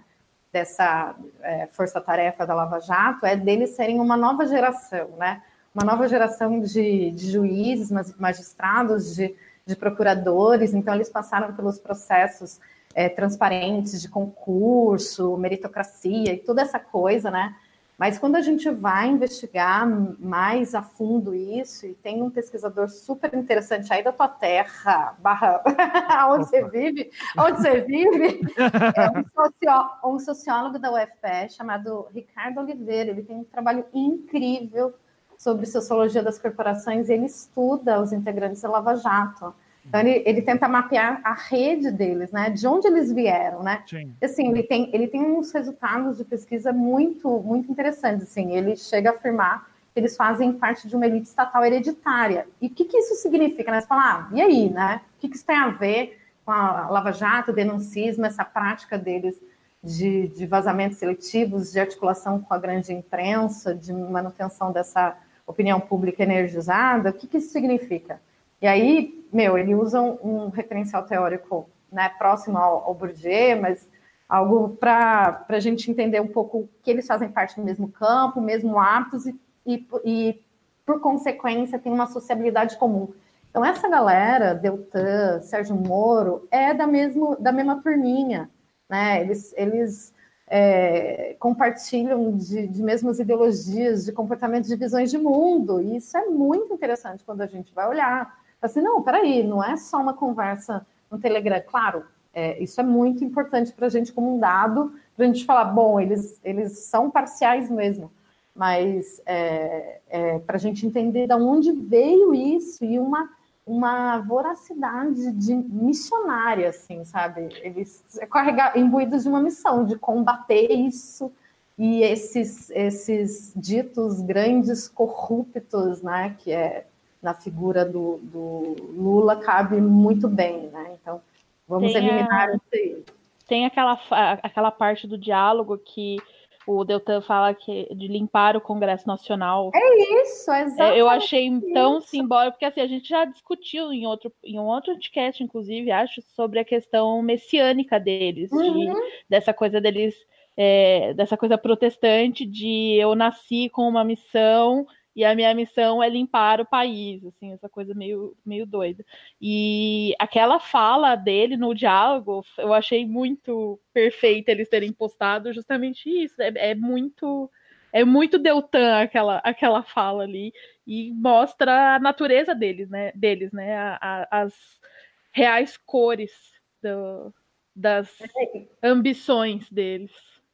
dessa é, força-tarefa da Lava Jato, é deles serem uma nova geração, né, uma nova geração de, de juízes, magistrados, de, de procuradores, então eles passaram pelos processos é, transparentes de concurso, meritocracia e toda essa coisa, né? Mas quando a gente vai investigar mais a fundo isso, e tem um pesquisador super interessante aí da tua terra, barra, onde você vive, onde você vive, é um, um sociólogo da UFPE chamado Ricardo Oliveira. Ele tem um trabalho incrível sobre sociologia das corporações, e ele estuda os integrantes da Lava Jato. Então, ele, ele tenta mapear a rede deles, né? De onde eles vieram, né? Sim. Assim, ele tem, ele tem uns resultados de pesquisa muito, muito interessantes, assim. Ele chega a afirmar que eles fazem parte de uma elite estatal hereditária. E o que, que isso significa, né? Você fala, ah, e aí, né? O que, que isso tem a ver com a Lava Jato, o denuncismo, essa prática deles de, de vazamentos seletivos, de articulação com a grande imprensa, de manutenção dessa opinião pública energizada? O que, que isso significa? E aí, meu, ele usa um, um referencial teórico né, próximo ao, ao Bourdieu, mas algo para a gente entender um pouco que eles fazem parte do mesmo campo, mesmo hábitos e, e, e, por consequência, tem uma sociabilidade comum. Então, essa galera, Deltan, Sérgio Moro, é da, mesmo, da mesma turminha, né? Eles, eles é, compartilham de, de mesmas ideologias, de comportamentos, de visões de mundo, e isso é muito interessante quando a gente vai olhar Assim, não, peraí, não é só uma conversa no Telegram. Claro, é, isso é muito importante para a gente como um dado, para a gente falar, bom, eles, eles são parciais mesmo, mas é, é, para a gente entender de onde veio isso e uma, uma voracidade de missionária, assim, sabe? Eles carregar, imbuídos de uma missão de combater isso e esses, esses ditos grandes corruptos, né, que é na figura do, do Lula cabe muito bem, né? Então, vamos tem eliminar a, isso aí. Tem aquela, aquela parte do diálogo que o Deltan fala que de limpar o Congresso Nacional. É isso, é exatamente. Eu achei tão simbólico, porque assim, a gente já discutiu em outro, em um outro podcast, inclusive, acho, sobre a questão messiânica deles, uhum. de, dessa coisa deles, é, dessa coisa protestante de eu nasci com uma missão e a minha missão é limpar o país, assim, essa coisa meio, meio doida. E aquela fala dele no diálogo, eu achei muito perfeita eles terem postado justamente isso. É, é muito é muito Deltan aquela, aquela fala ali e mostra a natureza deles, né? Deles, né? A, a, as reais cores do, das é. ambições deles.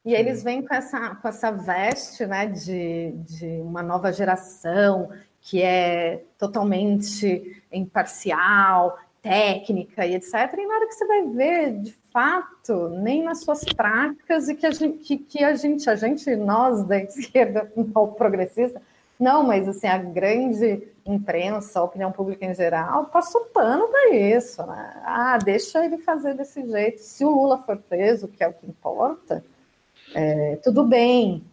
E eles vêm com essa, com essa veste né, de, de uma nova geração que é totalmente imparcial, técnica e etc. E na hora que você vai ver, de fato, nem nas suas práticas, e que a gente, que, que a gente, a gente, nós da esquerda, o progressista, não, mas assim, a grande imprensa, a opinião pública em geral, passou pano para isso. Né? Ah, deixa ele fazer desse jeito. Se o Lula for preso, que é o que importa, é, tudo bem.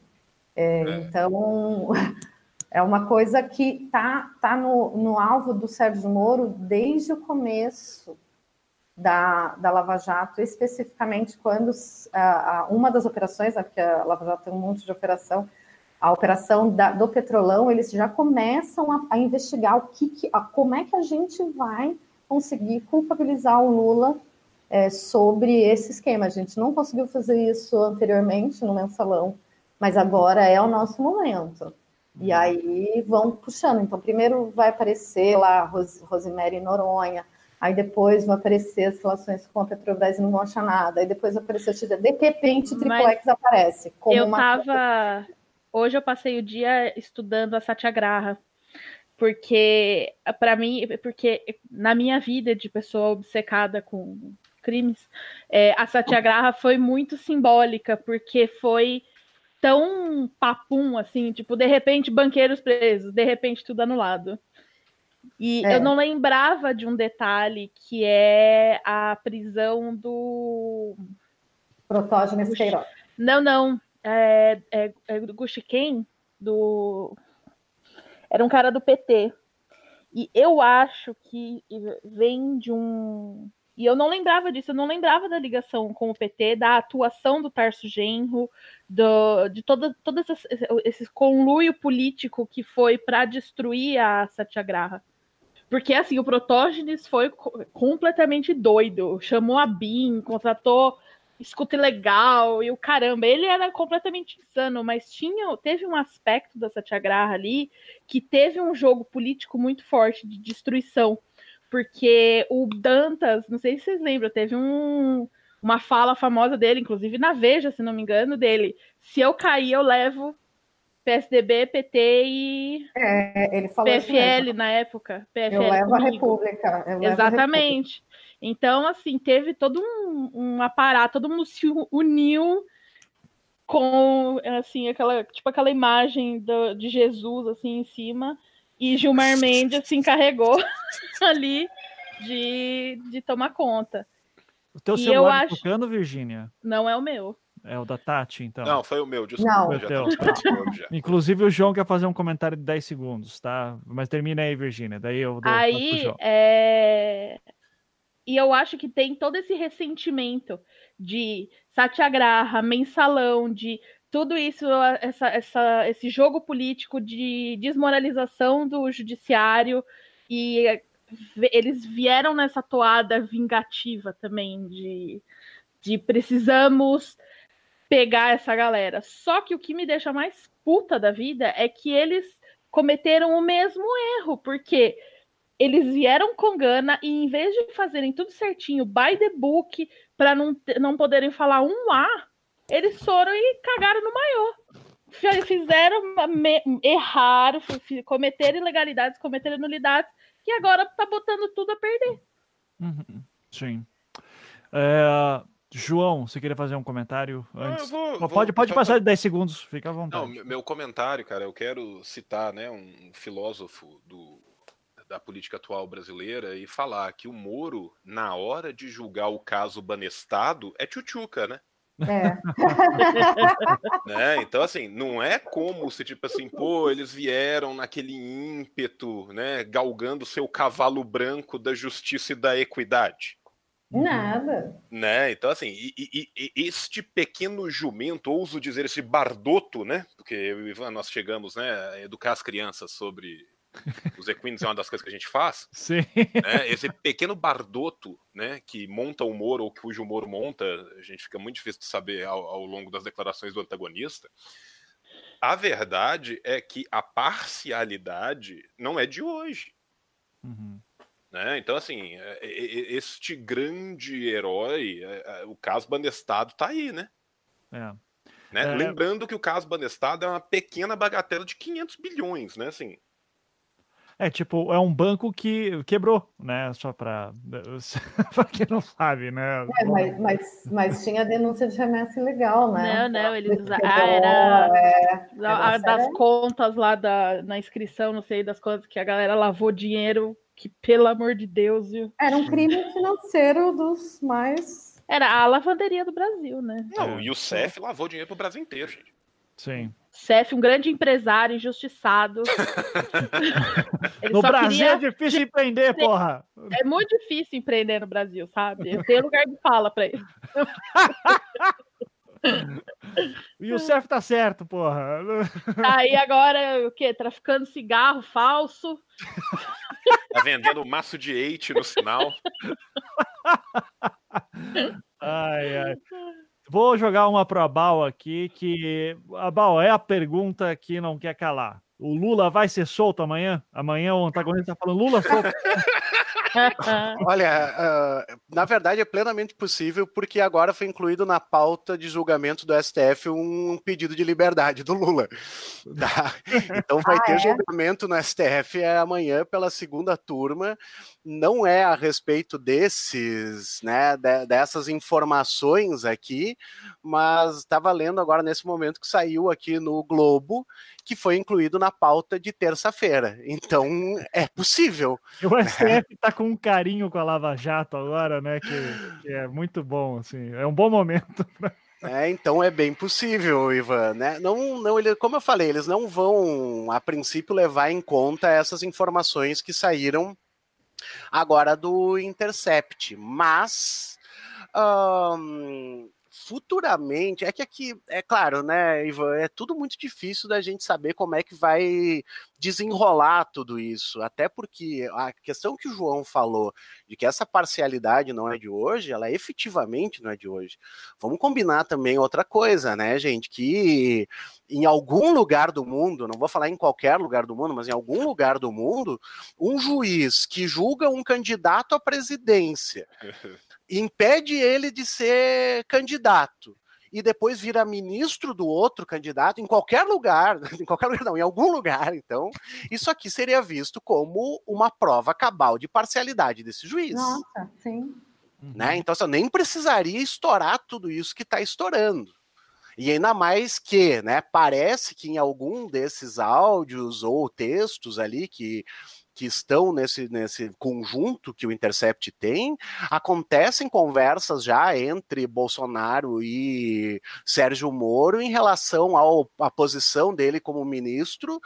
É, é. Então, é uma coisa que está tá no, no alvo do Sérgio Moro desde o começo da, da Lava Jato, especificamente quando a, a, uma das operações, né, porque a Lava Jato tem um monte de operação, a operação da, do Petrolão, eles já começam a, a investigar o que, que a, como é que a gente vai conseguir culpabilizar o Lula é, sobre esse esquema. A gente não conseguiu fazer isso anteriormente no mensalão, mas agora é o nosso momento. E uhum. aí vão puxando. Então, primeiro vai aparecer lá Ros Rosemary Noronha, aí depois vão aparecer as relações com a Petrobras e não vão achar nada, aí depois vai aparecer o De repente, o Triplex aparece. eu uma... tava. Hoje eu passei o dia estudando a Satyagraha, porque para mim, porque na minha vida de pessoa obcecada com crimes, é, a Satyagraha foi muito simbólica, porque foi tão papum, assim, tipo, de repente banqueiros presos, de repente tudo anulado. E é. eu não lembrava de um detalhe que é a prisão do. Protógenes Queiroz. Não, não. É, é, é do Gushiken, do. Era um cara do PT. E eu acho que vem de um e eu não lembrava disso, eu não lembrava da ligação com o PT, da atuação do Tarso Genro, do, de todo, todo esse, conluio político que foi para destruir a Satyagraha. Porque, assim, o Protógenes foi completamente doido. Chamou a BIM, contratou escuta ilegal e o caramba. Ele era completamente insano, mas tinha, teve um aspecto da Satyagraha ali que teve um jogo político muito forte de destruição. Porque o Dantas, não sei se vocês lembram, teve um, uma fala famosa dele, inclusive na Veja, se não me engano, dele. Se eu cair, eu levo PSDB, PT e é, ele falou PFL na época. PFL eu levo comigo. a República. Eu Exatamente. A República. Então, assim, teve todo um, um aparato, todo mundo se uniu com, assim, aquela, tipo aquela imagem do, de Jesus, assim, em cima, e Gilmar Mendes se encarregou ali de, de tomar conta. O teu celular tá acho... tocando, Virgínia? Não é o meu. É o da Tati, então. Não, foi o meu, desculpa. Não. Já tá Inclusive o João quer fazer um comentário de 10 segundos, tá? Mas termina aí, Virgínia. Daí eu dou Aí, é... E eu acho que tem todo esse ressentimento de satyagraha, mensalão, de tudo isso, essa, essa, esse jogo político de desmoralização do judiciário e eles vieram nessa toada vingativa também de, de precisamos pegar essa galera. Só que o que me deixa mais puta da vida é que eles cometeram o mesmo erro, porque eles vieram com gana e em vez de fazerem tudo certinho, by the book, para não, não poderem falar um A, eles foram e cagaram no maior. Fizeram, erraram, cometeram ilegalidades, cometeram nulidades, e agora tá botando tudo a perder. Uhum, sim. É, João, você queria fazer um comentário antes? Vou, vou, pode pode passar de 10 segundos, fica à vontade. Não, meu comentário, cara, eu quero citar né, um filósofo do da política atual brasileira e falar que o Moro, na hora de julgar o caso Banestado, é tchutchuca, né? É. né? Então, assim, não é como se, tipo assim, pô, eles vieram naquele ímpeto, né, galgando seu cavalo branco da justiça e da equidade. Nada. Né? Então, assim, e, e, e, este pequeno jumento, ouso dizer, esse bardoto, né? Porque eu e Ivan, nós chegamos né, a educar as crianças sobre os equinos é uma das coisas que a gente faz. Sim. Né? Esse pequeno bardoto, né, que monta o Moro ou cujo Moro monta, a gente fica muito difícil de saber ao, ao longo das declarações do antagonista. A verdade é que a parcialidade não é de hoje. Uhum. Né? Então, assim, é, é, é, este grande herói, o caso Bandestado tá aí, né? É. Né? É... Lembrando que o caso Bandestado é uma pequena bagatela de 500 bilhões, né? Assim, é, tipo, é um banco que quebrou, né? Só para pra quem não sabe, né? É, mas, mas, mas, tinha denúncia de remessa ilegal, né? Não, não, eles ah, era, é, era das contas lá da, na inscrição, não sei das contas, que a galera lavou dinheiro, que pelo amor de Deus, viu? Era um crime financeiro dos mais. Era a lavanderia do Brasil, né? Não, e o CEF lavou dinheiro pro Brasil inteiro, gente. Sim. Cef, um grande empresário injustiçado. no Brasil é difícil empreender, porra. É muito difícil empreender no Brasil, sabe? Eu tenho lugar de fala para ele. E o Cef tá certo, porra. Aí agora o quê? Traficando cigarro falso. Tá vendendo maço de eite no sinal. Ai, ai. Vou jogar uma pro Abal aqui, que Abal é a pergunta que não quer calar. O Lula vai ser solto amanhã? Amanhã o antagonista está falando Lula solto. Olha, uh, na verdade é plenamente possível, porque agora foi incluído na pauta de julgamento do STF um pedido de liberdade do Lula. Tá? Então vai ah, ter é? julgamento no STF amanhã pela segunda turma. Não é a respeito desses, né, dessas informações aqui, mas estava lendo agora nesse momento que saiu aqui no Globo que foi incluído na pauta de terça-feira. Então, é possível. O STF está com um carinho com a Lava Jato agora, né? Que, que é muito bom, assim. É um bom momento. É, então é bem possível, Ivan, né? Não, não, ele, como eu falei, eles não vão, a princípio, levar em conta essas informações que saíram agora do Intercept, mas futuramente, é que aqui, é claro, né, Ivan, é tudo muito difícil da gente saber como é que vai desenrolar tudo isso, até porque a questão que o João falou de que essa parcialidade não é de hoje, ela efetivamente não é de hoje. Vamos combinar também outra coisa, né, gente, que em algum lugar do mundo, não vou falar em qualquer lugar do mundo, mas em algum lugar do mundo, um juiz que julga um candidato à presidência impede ele de ser candidato e depois vira ministro do outro candidato em qualquer lugar, em qualquer lugar não, em algum lugar, então, isso aqui seria visto como uma prova cabal de parcialidade desse juiz. Nossa, sim. Né? Então, você nem precisaria estourar tudo isso que está estourando. E ainda mais que, né, parece que em algum desses áudios ou textos ali que que estão nesse, nesse conjunto que o Intercept tem, acontecem conversas já entre Bolsonaro e Sérgio Moro em relação à posição dele como ministro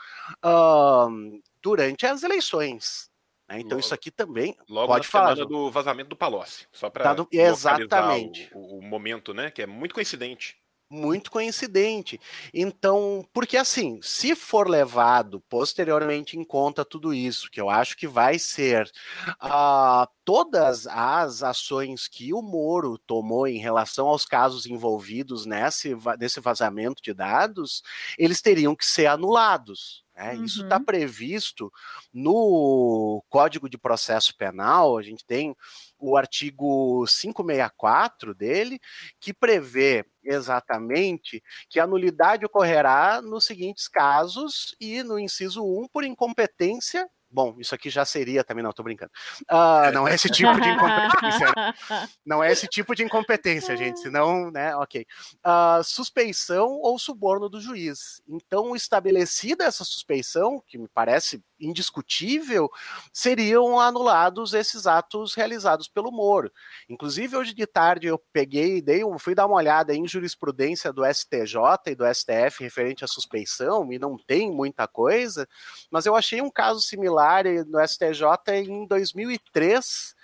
uh, durante as eleições. Né? Então, logo, isso aqui também logo pode na falar. Do vazamento do Palocci, só para tá exatamente o, o, momento, né? Que é muito coincidente muito coincidente. Então, porque assim, se for levado posteriormente em conta tudo isso, que eu acho que vai ser uh, todas as ações que o Moro tomou em relação aos casos envolvidos nesse, nesse vazamento de dados, eles teriam que ser anulados. Né? Uhum. Isso está previsto no Código de Processo Penal, a gente tem o artigo 564 dele, que prevê exatamente que a nulidade ocorrerá nos seguintes casos e no inciso 1 por incompetência Bom, isso aqui já seria também, não, tô brincando. Uh, não é esse tipo de incompetência. Né? Não é esse tipo de incompetência, gente. Senão, né, ok. Uh, suspeição ou suborno do juiz. Então, estabelecida essa suspeição, que me parece indiscutível, seriam anulados esses atos realizados pelo Moro. Inclusive, hoje de tarde eu peguei, dei um, fui dar uma olhada em jurisprudência do STJ e do STF referente à suspeição, e não tem muita coisa, mas eu achei um caso similar no STJ em 2003,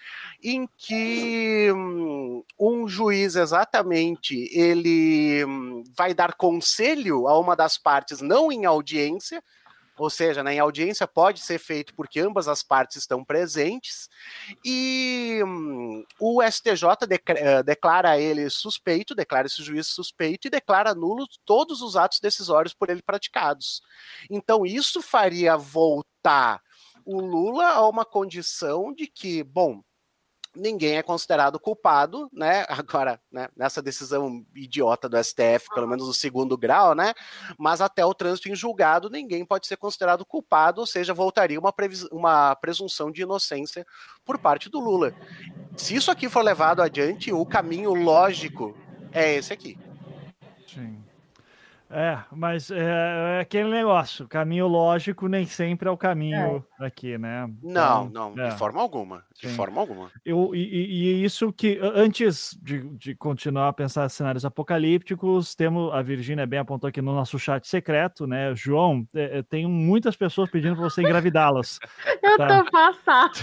em que hum, um juiz exatamente ele hum, vai dar conselho a uma das partes não em audiência, ou seja, né, em audiência pode ser feito porque ambas as partes estão presentes, e hum, o STJ eh, declara ele suspeito, declara esse juiz suspeito e declara nulo todos os atos decisórios por ele praticados. Então, isso faria voltar o Lula a uma condição de que, bom, ninguém é considerado culpado, né? Agora, né, nessa decisão idiota do STF, pelo menos no segundo grau, né? Mas até o trânsito em julgado, ninguém pode ser considerado culpado, ou seja, voltaria uma, uma presunção de inocência por parte do Lula. Se isso aqui for levado adiante, o caminho lógico é esse aqui. Sim. É, mas é, é, aquele negócio, caminho lógico nem sempre é o caminho é. aqui, né? Então, não, não, é. de forma alguma, de Sim. forma alguma. Eu, e, e, isso que, antes de, de continuar a pensar cenários apocalípticos, temos, a Virgínia bem apontou aqui no nosso chat secreto, né? João, é, é tem muitas pessoas pedindo para você engravidá-las. Eu tá? tô passado.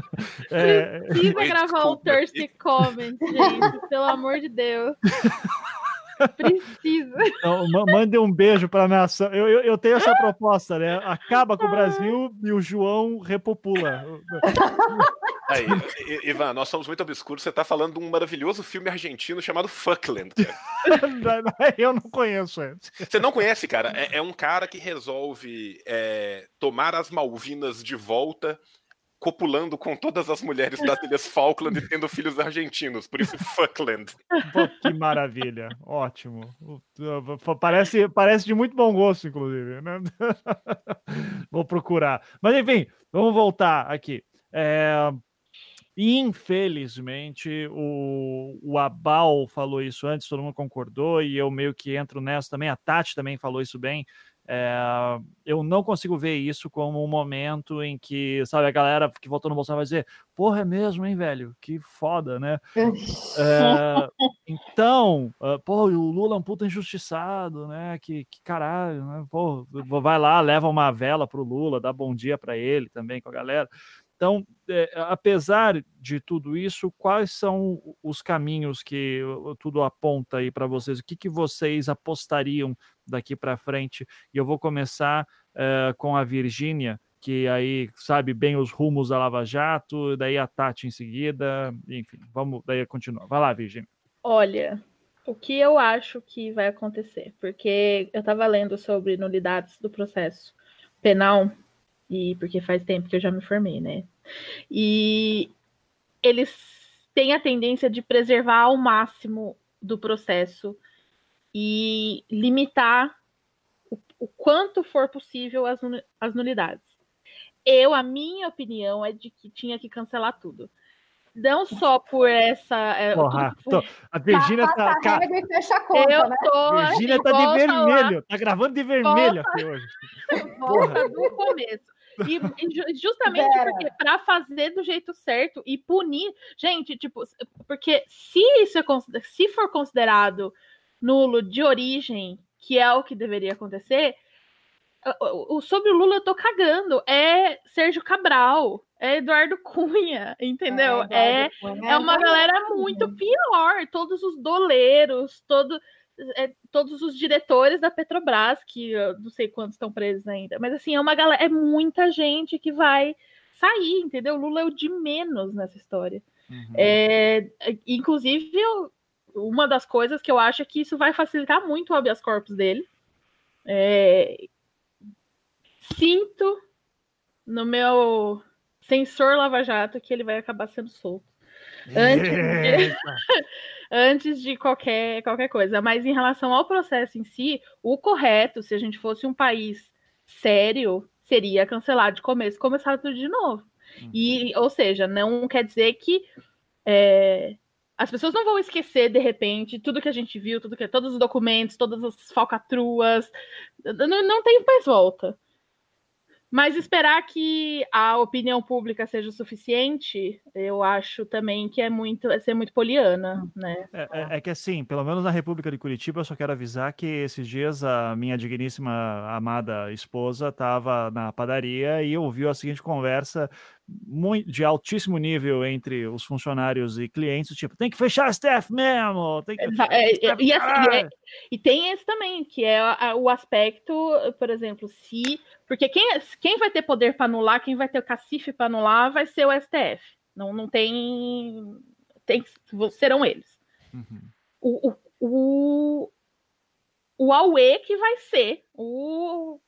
é... Precisa gravar um thirsty comment, gente, pelo amor de Deus. Precisa. Então, mande um beijo para a nação. Eu, eu, eu, tenho essa proposta, né? Acaba com o Brasil e o João repopula. Aí, Ivan, nós somos muito obscuros. Você está falando de um maravilhoso filme argentino chamado Fuckland. eu não conheço esse. Você não conhece, cara? É, é um cara que resolve é, tomar as Malvinas de volta copulando com todas as mulheres das Ilhas Falkland e tendo filhos argentinos, por isso Fuckland. Pô, que maravilha, ótimo. Parece, parece de muito bom gosto, inclusive. Né? Vou procurar. Mas enfim, vamos voltar aqui. É, Infelizmente, o, o Abal falou isso antes, todo mundo concordou, e eu meio que entro nessa também. A Tati também falou isso bem. É, eu não consigo ver isso como um momento em que, sabe, a galera que votou no Bolsonaro vai dizer, porra, é mesmo, hein, velho? Que foda, né? é, então, uh, pô, o Lula é um puta injustiçado, né? Que, que caralho, né? Pô, vai lá, leva uma vela pro Lula, dá bom dia para ele também com a galera. Então, é, apesar de tudo isso, quais são os caminhos que tudo aponta aí para vocês? O que, que vocês apostariam daqui para frente? E eu vou começar é, com a Virgínia, que aí sabe bem os rumos da Lava Jato, daí a Tati em seguida, enfim, vamos daí continuar. Vai lá, Virgínia. Olha, o que eu acho que vai acontecer, porque eu estava lendo sobre nulidades do processo penal e porque faz tempo que eu já me formei, né? E eles têm a tendência de preservar ao máximo do processo e limitar o, o quanto for possível as, as nulidades. Eu, a minha opinião é de que tinha que cancelar tudo. Não só por essa. É, Porra, tô, a Virgínia tá. tá, tá e fecha a conta, eu né? tô. Virgínia tá de vermelho. Lá. Tá gravando de vermelho aqui hoje. Porra, do começo. E, e justamente porque para fazer do jeito certo e punir, gente, tipo, porque se isso é se for considerado nulo de origem, que é o que deveria acontecer, sobre o Lula eu tô cagando. É Sérgio Cabral, é Eduardo Cunha, entendeu? É, é, Cunha. é uma galera muito pior. Todos os doleiros, todo, é, todos os diretores da Petrobras, que eu não sei quantos estão presos ainda, mas assim, é uma galera, é muita gente que vai sair, entendeu? O Lula é o de menos nessa história. Uhum. É, inclusive, eu, uma das coisas que eu acho é que isso vai facilitar muito o habeas corpus dele. É, sinto no meu sensor lava-jato que ele vai acabar sendo solto. Antes de, antes de qualquer, qualquer coisa. Mas em relação ao processo em si, o correto, se a gente fosse um país sério, seria cancelar de começo e começar tudo de novo. Uhum. E, ou seja, não quer dizer que é, as pessoas não vão esquecer de repente tudo que a gente viu, tudo que todos os documentos, todas as falcatruas, não, não tem mais volta. Mas esperar que a opinião pública seja suficiente, eu acho também que é muito é ser muito poliana, né? É, é, é, que assim, pelo menos na República de Curitiba, eu só quero avisar que esses dias a minha digníssima amada esposa estava na padaria e ouviu a seguinte conversa muito, de altíssimo nível entre os funcionários e clientes, tipo, tem que fechar a STF mesmo, tem que... É, é, e, assim, é, e, tem esse também, que é o aspecto, por exemplo, se... Porque quem, quem vai ter poder para anular, quem vai ter o cacife para anular, vai ser o STF. Não, não tem... tem serão eles. Uhum. O, o, o, o AUE que vai ser o,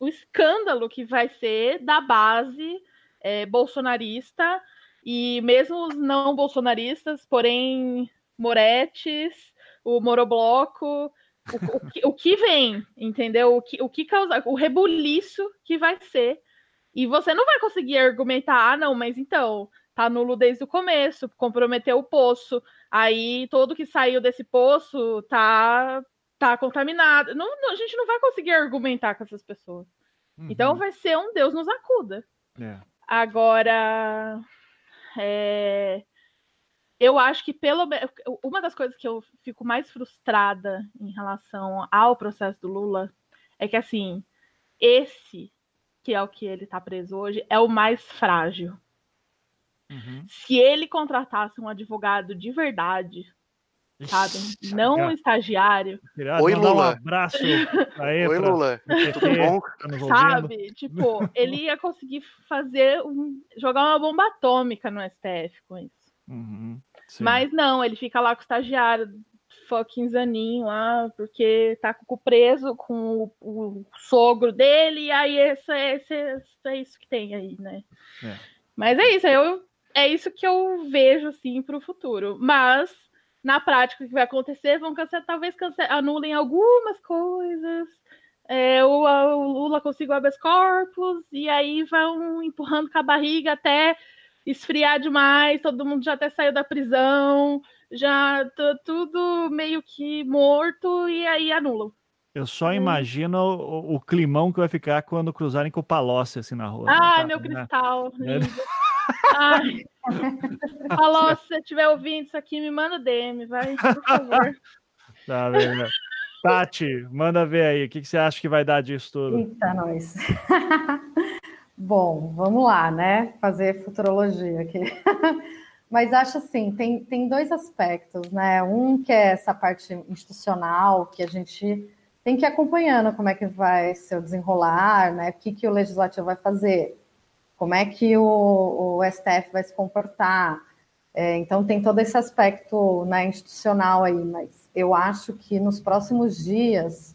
o escândalo que vai ser da base é, bolsonarista e mesmo os não bolsonaristas, porém Moretes, o Morobloco, o, o, que, o que vem, entendeu? O que, o que causa, o rebuliço que vai ser. E você não vai conseguir argumentar, ah, não, mas então, tá nulo desde o começo, comprometeu o poço, aí todo que saiu desse poço tá, tá contaminado. Não, não, a gente não vai conseguir argumentar com essas pessoas. Uhum. Então vai ser um Deus nos acuda. É. Agora, é, eu acho que pelo uma das coisas que eu fico mais frustrada em relação ao processo do Lula é que assim esse que é o que ele está preso hoje é o mais frágil. Uhum. Se ele contratasse um advogado de verdade, sabe? Não um estagiário. Oi, Lula. Um abraço aí Oi, Lula. Tudo bom? Tá sabe? Tipo, ele ia conseguir fazer um, jogar uma bomba atômica no STF com isso. Uhum, Mas não, ele fica lá com o estagiário fucking Zanin lá, porque tá preso com o, o, sogro dele, e aí esse, esse, esse, é isso que tem aí, né? É. Mas é isso, eu, é isso que eu vejo assim para o futuro. Mas na prática, o que vai acontecer? Vão cancelar, talvez cancelar, anulem algumas coisas. É, o, o, Lula consiga o habeas corpus, e aí vão empurrando com a barriga até esfriar demais, todo mundo já até saiu da prisão, já tá tudo meio que morto, e aí anulam. Eu só hum. imagino o, o, climão que vai ficar quando cruzarem com o Palocci assim na rua. Ai, tá, meu né? cristal. É. Ai. Falou, se você estiver ouvindo isso aqui, me manda DM, vai, por favor. Tá, beleza. Tati, manda ver aí, o que, que você acha que vai dar disso tudo? Eita, nós. Bom, vamos lá, né? Fazer futurologia aqui. Mas acho assim, tem, tem dois aspectos, né? Um que é essa parte institucional, que a gente tem que ir acompanhando como é que vai ser o desenrolar, né? O que, que o legislativo vai fazer, como é que o, o STF vai se comportar. É, então tem todo esse aspecto né, institucional aí, mas eu acho que nos próximos dias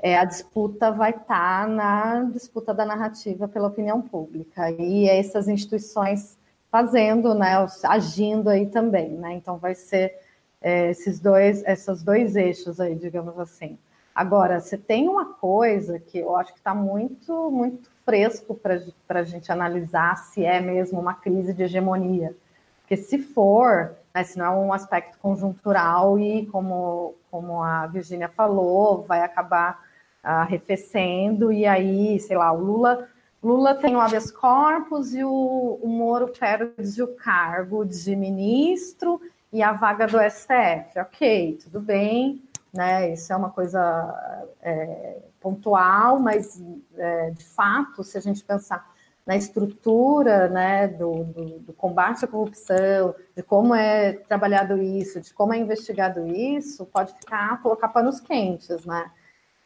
é, a disputa vai estar tá na disputa da narrativa pela opinião pública e essas instituições fazendo, né, agindo aí também, né? Então vai ser é, esses dois, esses dois eixos aí, digamos assim. Agora, você tem uma coisa que eu acho que está muito, muito fresco para a gente analisar se é mesmo uma crise de hegemonia. Porque se for, né, se não é um aspecto conjuntural e, como, como a Virginia falou, vai acabar arrefecendo, e aí, sei lá, o Lula, Lula tem o habeas corpus e o, o Moro perde o cargo de ministro e a vaga do STF. Ok, tudo bem, né? Isso é uma coisa é, pontual, mas é, de fato, se a gente pensar na estrutura né, do, do, do, combate à corrupção, de como é trabalhado isso, de como é investigado isso, pode ficar colocar panos quentes, né?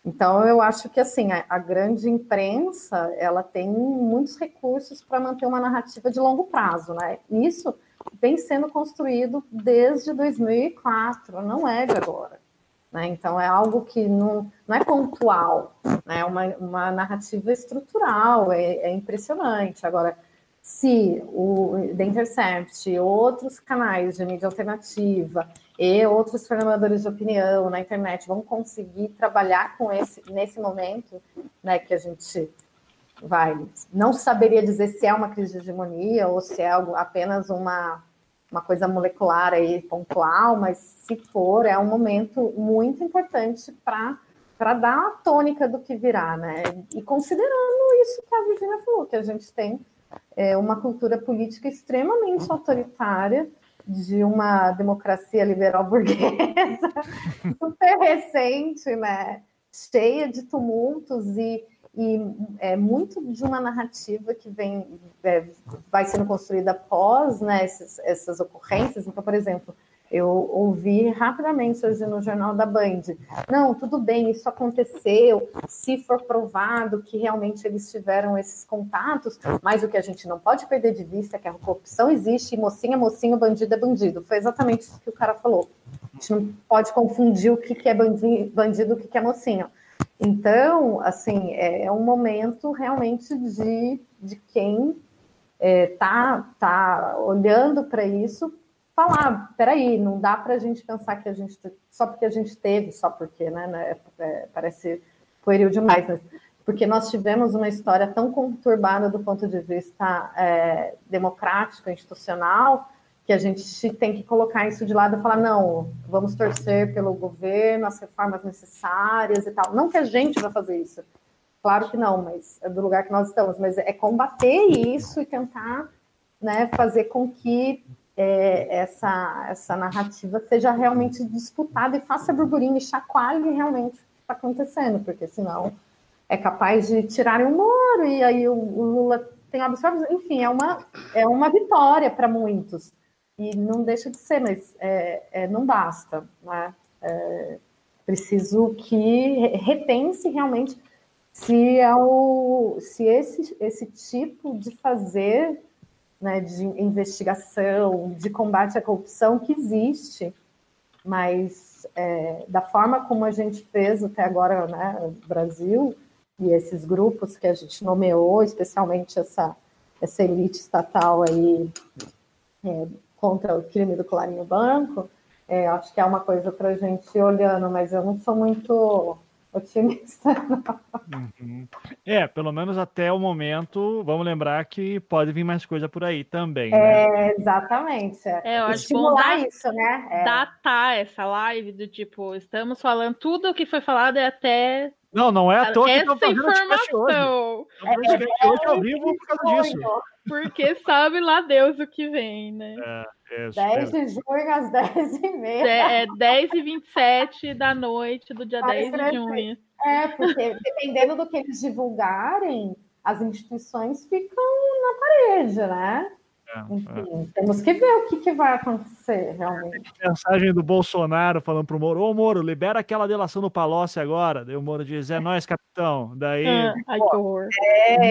Então, eu acho que assim a, a grande imprensa ela tem muitos recursos para manter uma narrativa de longo prazo, né? Isso vem sendo construído desde 2004, não é de agora. Né? Então, é algo que não, não é pontual, né? é uma, uma narrativa estrutural, é, é impressionante. Agora, se o The Intercept, outros canais de mídia alternativa, e outros formadores de opinião na internet vão conseguir trabalhar com esse nesse momento, né, que a gente vai não saberia dizer se é uma crise de hegemonia ou se é algo, apenas uma uma coisa molecular aí pontual, mas se for é um momento muito importante para para dar a tônica do que virá, né? E considerando isso que a Virginia falou, que a gente tem é, uma cultura política extremamente autoritária de uma democracia liberal burguesa super recente, né? cheia de tumultos e, e é muito de uma narrativa que vem é, vai sendo construída após né, essas, essas ocorrências. Então, por exemplo, eu ouvi rapidamente hoje no Jornal da Band. Não, tudo bem, isso aconteceu. Se for provado que realmente eles tiveram esses contatos, mas o que a gente não pode perder de vista é que a corrupção existe, e mocinha é mocinho, bandido é bandido. Foi exatamente isso que o cara falou. A gente não pode confundir o que é bandido, o que é mocinho. Então, assim, é, é um momento realmente de, de quem está é, tá, tá olhando para isso falar, peraí, não dá para a gente pensar que a gente, só porque a gente teve, só porque, né, né é, parece pueril demais, mas porque nós tivemos uma história tão conturbada do ponto de vista é, democrático, institucional, que a gente tem que colocar isso de lado e falar, não, vamos torcer pelo governo, as reformas necessárias e tal. Não que a gente vai fazer isso, claro que não, mas é do lugar que nós estamos, mas é combater isso e tentar né, fazer com que é, essa, essa narrativa seja realmente disputada e faça burburinho e chacoalhe realmente o que está acontecendo, porque senão é capaz de tirarem o Moro e aí o, o Lula tem absorvido. Enfim, é uma, é uma vitória para muitos. E não deixa de ser, mas é, é, não basta. Né? É, preciso que repense realmente se, é o, se esse, esse tipo de fazer né, de investigação, de combate à corrupção que existe, mas é, da forma como a gente fez até agora né, Brasil, e esses grupos que a gente nomeou, especialmente essa, essa elite estatal aí é, contra o crime do colarinho branco, é, acho que é uma coisa para a gente ir olhando, mas eu não sou muito otimista. Uhum. É, pelo menos até o momento, vamos lembrar que pode vir mais coisa por aí também. É, né? exatamente. É, eu acho Estimular bom isso, né? É. Datar essa live do tipo, estamos falando tudo o que foi falado e até não, não é à toa que estão fazendo informação. hoje. Estão é, hoje ao vivo por causa disso. Porque sabe lá Deus o que vem, né? É, é, 10 de junho às 10h30. É, é 10 e 27 da noite do dia Vai 10 de junho. É, porque dependendo do que eles divulgarem, as instituições ficam na parede, né? É, Enfim, temos que ver o que, que vai acontecer realmente. Mensagem do Bolsonaro falando pro Moro: Ô Moro, libera aquela delação do Palocci agora. Daí o Moro diz: É nós, capitão. Daí. Ah, ai, que horror. É,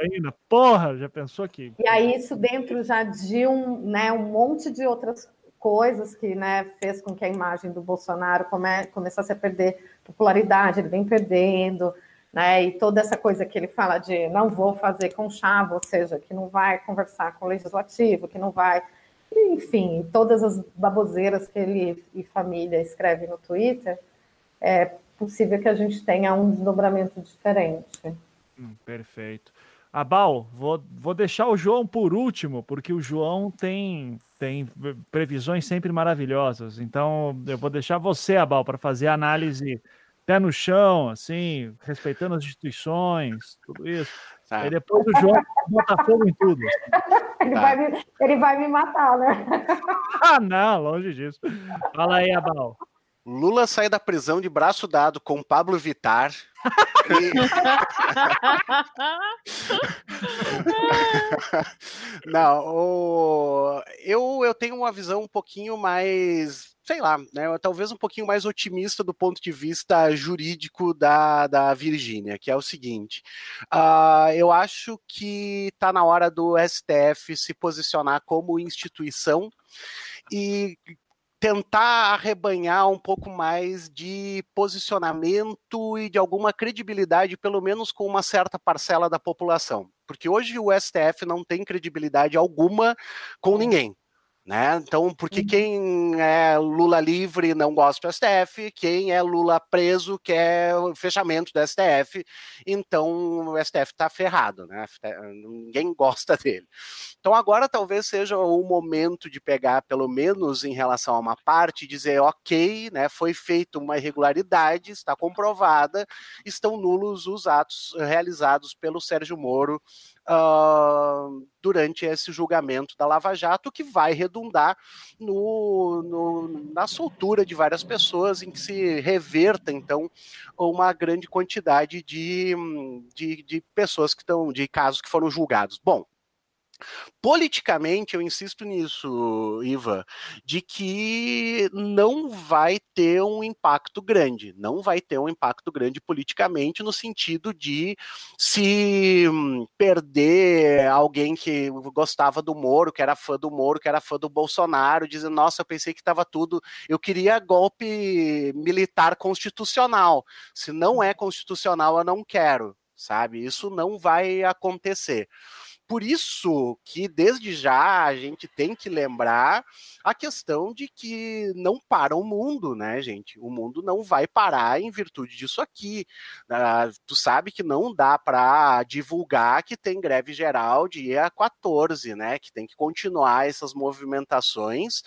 ainda. Porra, já pensou aqui. E aí, isso dentro já de um, né, um monte de outras coisas que né, fez com que a imagem do Bolsonaro come, começasse a perder popularidade, ele vem perdendo né? E toda essa coisa que ele fala de não vou fazer com chave, ou seja, que não vai conversar com o legislativo, que não vai, enfim, todas as baboseiras que ele e família escreve no Twitter, é possível que a gente tenha um desdobramento diferente. Hum, perfeito. Abal, vou, vou deixar o João por último, porque o João tem, tem previsões sempre maravilhosas. Então, eu vou deixar você, Abal, para fazer a análise pé no chão, assim, respeitando as instituições, tudo isso. Tá. Aí depois o João bota fogo em tudo. Ele, tá. vai me, ele vai me matar, né? ah, não, longe disso. Fala aí, Abal. Lula sai da prisão de braço dado com Pablo Vitar. e... Não, o... eu, eu tenho uma visão um pouquinho mais sei lá, né, talvez um pouquinho mais otimista do ponto de vista jurídico da, da Virgínia, que é o seguinte: uh, eu acho que está na hora do STF se posicionar como instituição e tentar arrebanhar um pouco mais de posicionamento e de alguma credibilidade, pelo menos com uma certa parcela da população. Porque hoje o STF não tem credibilidade alguma com ninguém. Né? Então, porque uhum. quem é Lula livre não gosta do STF, quem é Lula preso quer o fechamento do STF, então o STF está ferrado, né? ninguém gosta dele. Então, agora talvez seja o momento de pegar, pelo menos em relação a uma parte, e dizer: ok, né, foi feita uma irregularidade, está comprovada, estão nulos os atos realizados pelo Sérgio Moro uh, durante esse julgamento da Lava Jato, que vai redundar no, no, na soltura de várias pessoas, em que se reverta, então, uma grande quantidade de, de, de pessoas que estão, de casos que foram julgados. Bom, Politicamente, eu insisto nisso, Iva, de que não vai ter um impacto grande, não vai ter um impacto grande politicamente, no sentido de se perder alguém que gostava do Moro, que era fã do Moro, que era fã do Bolsonaro, dizendo: Nossa, eu pensei que estava tudo. Eu queria golpe militar constitucional. Se não é constitucional, eu não quero, sabe? Isso não vai acontecer por isso que desde já a gente tem que lembrar a questão de que não para o mundo, né, gente? O mundo não vai parar em virtude disso aqui. Uh, tu sabe que não dá para divulgar que tem greve geral dia 14, né? Que tem que continuar essas movimentações,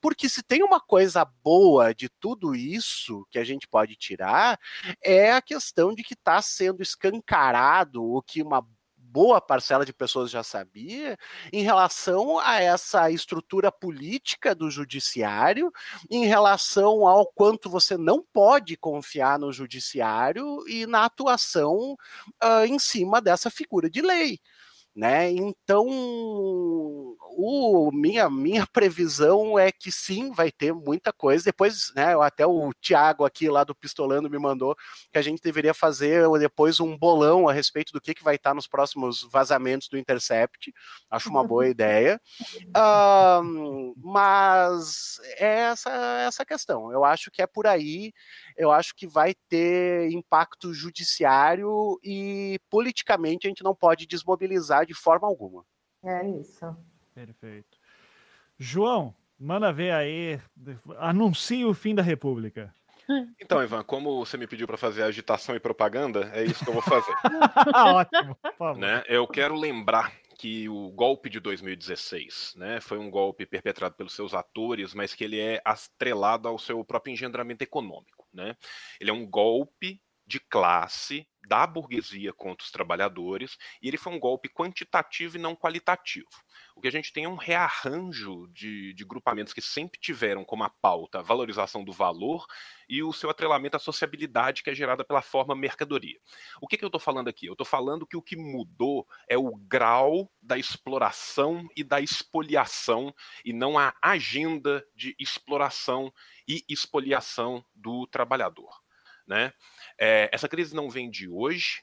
porque se tem uma coisa boa de tudo isso que a gente pode tirar, é a questão de que está sendo escancarado o que uma boa parcela de pessoas já sabia, em relação a essa estrutura política do judiciário, em relação ao quanto você não pode confiar no judiciário e na atuação uh, em cima dessa figura de lei né? Então, o, minha, minha previsão é que sim, vai ter muita coisa. Depois, né, até o Tiago aqui lá do Pistolando me mandou que a gente deveria fazer depois um bolão a respeito do que, que vai estar nos próximos vazamentos do Intercept. Acho uma boa ideia. Um, mas é essa, essa questão. Eu acho que é por aí. Eu acho que vai ter impacto judiciário e politicamente a gente não pode desmobilizar de forma alguma. É isso. Perfeito. João, manda ver aí, anuncie o fim da República. Então, Ivan, como você me pediu para fazer agitação e propaganda, é isso que eu vou fazer. Ótimo, por favor. Né? Eu quero lembrar que o golpe de 2016 né, foi um golpe perpetrado pelos seus atores, mas que ele é atrelado ao seu próprio engendramento econômico. Né? Ele é um golpe de classe da burguesia contra os trabalhadores, e ele foi um golpe quantitativo e não qualitativo. O que a gente tem é um rearranjo de, de grupamentos que sempre tiveram como a pauta a valorização do valor e o seu atrelamento à sociabilidade que é gerada pela forma mercadoria. O que, que eu estou falando aqui? Eu estou falando que o que mudou é o grau da exploração e da expoliação, e não a agenda de exploração e expoliação do trabalhador. Né? É, essa crise não vem de hoje,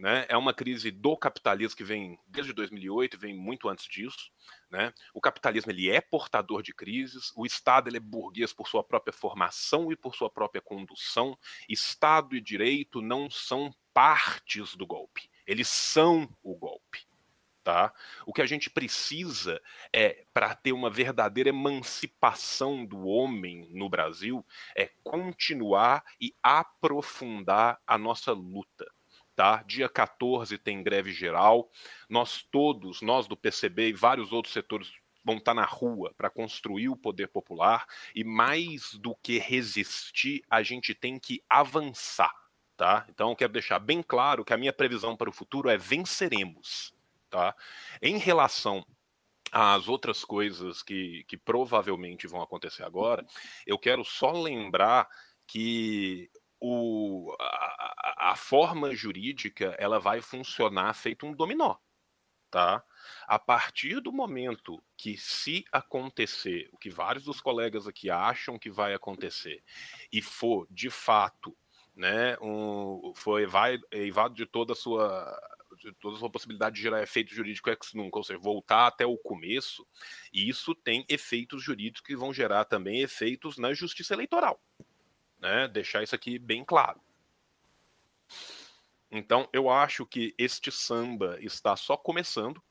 né? É uma crise do capitalismo que vem desde 2008, vem muito antes disso. Né? O capitalismo ele é portador de crises, o Estado ele é burguês por sua própria formação e por sua própria condução. Estado e direito não são partes do golpe, eles são o golpe. Tá? O que a gente precisa é, para ter uma verdadeira emancipação do homem no Brasil, é continuar e aprofundar a nossa luta. Tá? Dia 14 tem greve geral. Nós todos, nós do PCB e vários outros setores vão estar na rua para construir o poder popular e mais do que resistir, a gente tem que avançar, tá? Então quero deixar bem claro que a minha previsão para o futuro é venceremos. Tá? Em relação às outras coisas que, que provavelmente vão acontecer agora, eu quero só lembrar que o, a, a, forma jurídica ela vai funcionar feito um dominó. Tá? A partir do momento que, se acontecer o que vários dos colegas aqui acham que vai acontecer, e for de fato, né, um, foi vai evado de toda a sua toda a sua possibilidade de gerar efeito jurídico ex nunca, ou seja, voltar até o começo, e isso tem efeitos jurídicos que vão gerar também efeitos na justiça eleitoral. Né? Deixar isso aqui bem claro. Então, eu acho que este samba está só começando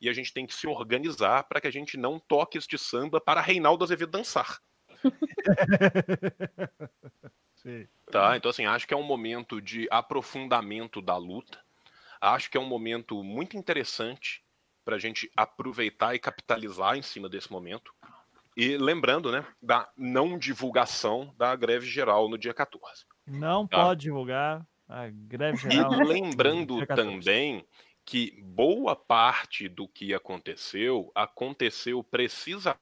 e a gente tem que se organizar para que a gente não toque este samba para Reinaldo Azevedo dançar. tá? Então, assim, acho que é um momento de aprofundamento da luta. Acho que é um momento muito interessante para a gente aproveitar e capitalizar em cima desse momento. E lembrando, né, da não divulgação da greve geral no dia 14. Não tá? pode divulgar a greve geral. E lembrando também que boa parte do que aconteceu aconteceu precisamente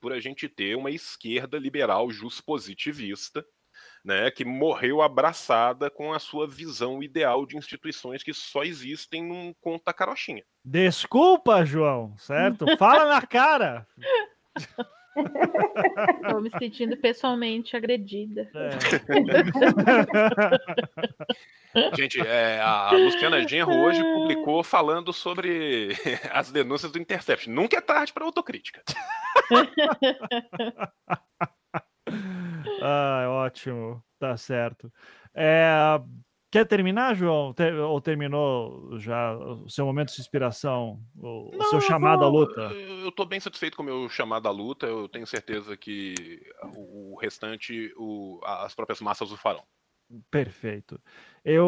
por a gente ter uma esquerda liberal juspositivista né, que morreu abraçada com a sua visão ideal de instituições que só existem num conta carochinha. Desculpa, João, certo? Fala na cara! Estou me sentindo pessoalmente agredida. É. Gente, é, a Luciana Genro hoje publicou falando sobre as denúncias do Intercept. Nunca é tarde para autocrítica. Ah, ótimo, tá certo. É, quer terminar, João? Ter, ou terminou já o seu momento de inspiração, o, Não, seu chamado à luta? Eu estou bem satisfeito com o meu chamado à luta. Eu tenho certeza que o, o restante, o, as próprias massas o farão. Perfeito. Eu,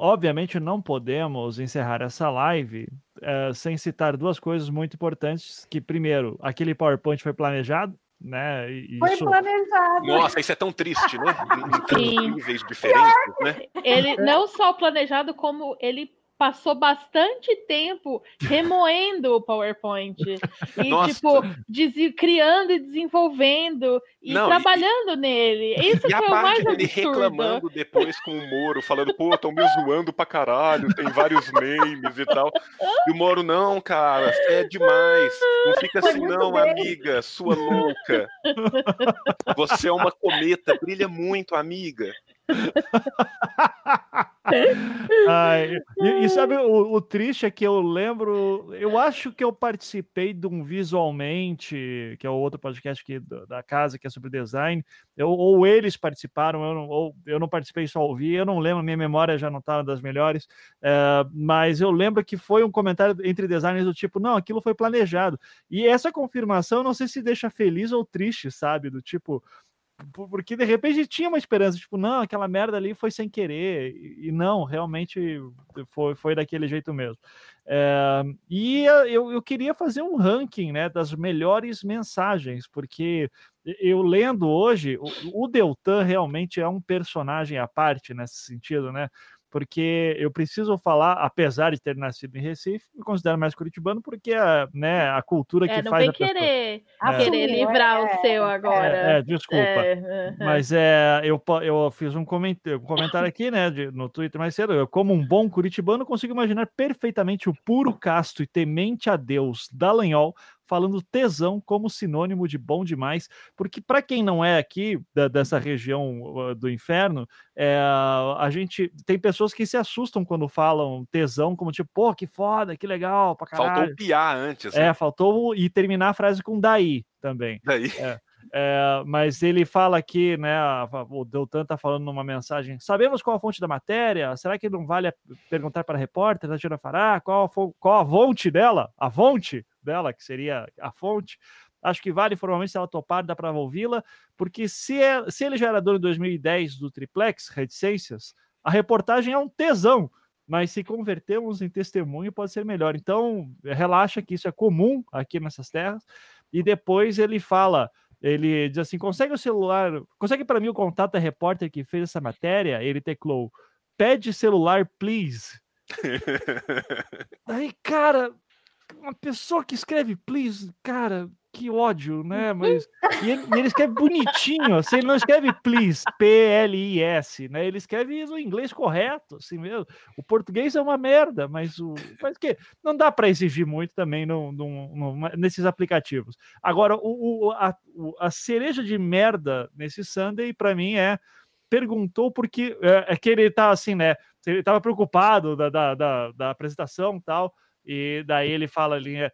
obviamente, não podemos encerrar essa live uh, sem citar duas coisas muito importantes. Que primeiro, aquele PowerPoint foi planejado, né? E Foi planejado. Nossa, isso é tão triste, né? Em níveis diferentes, né? Ele não só planejado, como ele passou bastante tempo remoendo o PowerPoint e Nossa. tipo criando e desenvolvendo e Não, trabalhando e, nele. Isso e foi o mais absurdo. Ele reclamando depois com o Moro, falando, pô, estão me zoando pra caralho, tem vários memes e tal. E o Moro, não, cara, é demais. Não fica assim, não, bem. amiga, sua louca. Você é uma cometa, brilha muito, amiga. Ai, e, e, sabe o, o, triste é que eu lembro, eu acho que eu participei de um visualmente, que é o outro podcast aqui da casa que é sobre design, eu, ou eles participaram, eu não, ou eu não participei, só ouvi, eu não lembro, minha memória já não estava das melhores, é, mas eu lembro que foi um comentário entre designers do tipo, não, aquilo foi planejado. E essa confirmação, não sei se deixa feliz ou triste, sabe? Do tipo, porque de repente tinha uma esperança, tipo, não, aquela merda ali foi sem querer, e não, realmente foi, foi daquele jeito mesmo. É, e eu, eu queria fazer um ranking né, das melhores mensagens, porque eu lendo hoje, o, o Deltan realmente é um personagem à parte nesse sentido, né? Porque eu preciso falar, apesar de ter nascido em Recife, me considero mais curitibano porque a, né, a cultura é, que não faz vem querer, é. querer livrar é, o seu agora. É, é desculpa. É, Mas é, eu, eu fiz um comentário, um comentário aqui, né, de, no Twitter mais cedo. Eu, como um bom curitibano, consigo imaginar perfeitamente o puro casto e temente a Deus Dallagnol falando tesão como sinônimo de bom demais, porque para quem não é aqui da, dessa região do inferno, é, a gente tem pessoas que se assustam quando falam tesão, como tipo, pô, que foda, que legal, pra caralho. Faltou piar antes. Né? É, faltou e terminar a frase com daí também. Daí. É. É, mas ele fala aqui, né? O Deltan está falando numa mensagem. Sabemos qual a fonte da matéria? Será que não vale perguntar para a repórter, Tatiana Fará? Qual, a, qual a fonte dela? A fonte dela, que seria a fonte. Acho que vale formalmente se ela topar, dá para ouvi-la, porque se, é, se ele já era dono em 2010 do Triplex, Reticências, a reportagem é um tesão mas se convertermos em testemunho pode ser melhor. Então, relaxa que isso é comum aqui nessas terras. E depois ele fala: ele diz assim: consegue o celular, consegue para mim o contato da repórter que fez essa matéria? Ele teclou: pede celular, please. Aí, cara, uma pessoa que escreve please, cara, que ódio, né? Mas e ele, ele, escreve bonitinho, assim, ele não escreve please, P-L-I-S, né? Ele escreve no inglês correto, assim mesmo. O português é uma merda, mas o mas que não dá para exigir muito também no, no, no, nesses aplicativos. Agora, o, o, a, a cereja de merda nesse Sunday para mim é perguntou porque é, é, que ele tá assim, né? Ele estava preocupado da, da, da, da apresentação tal. E daí ele fala ali, é,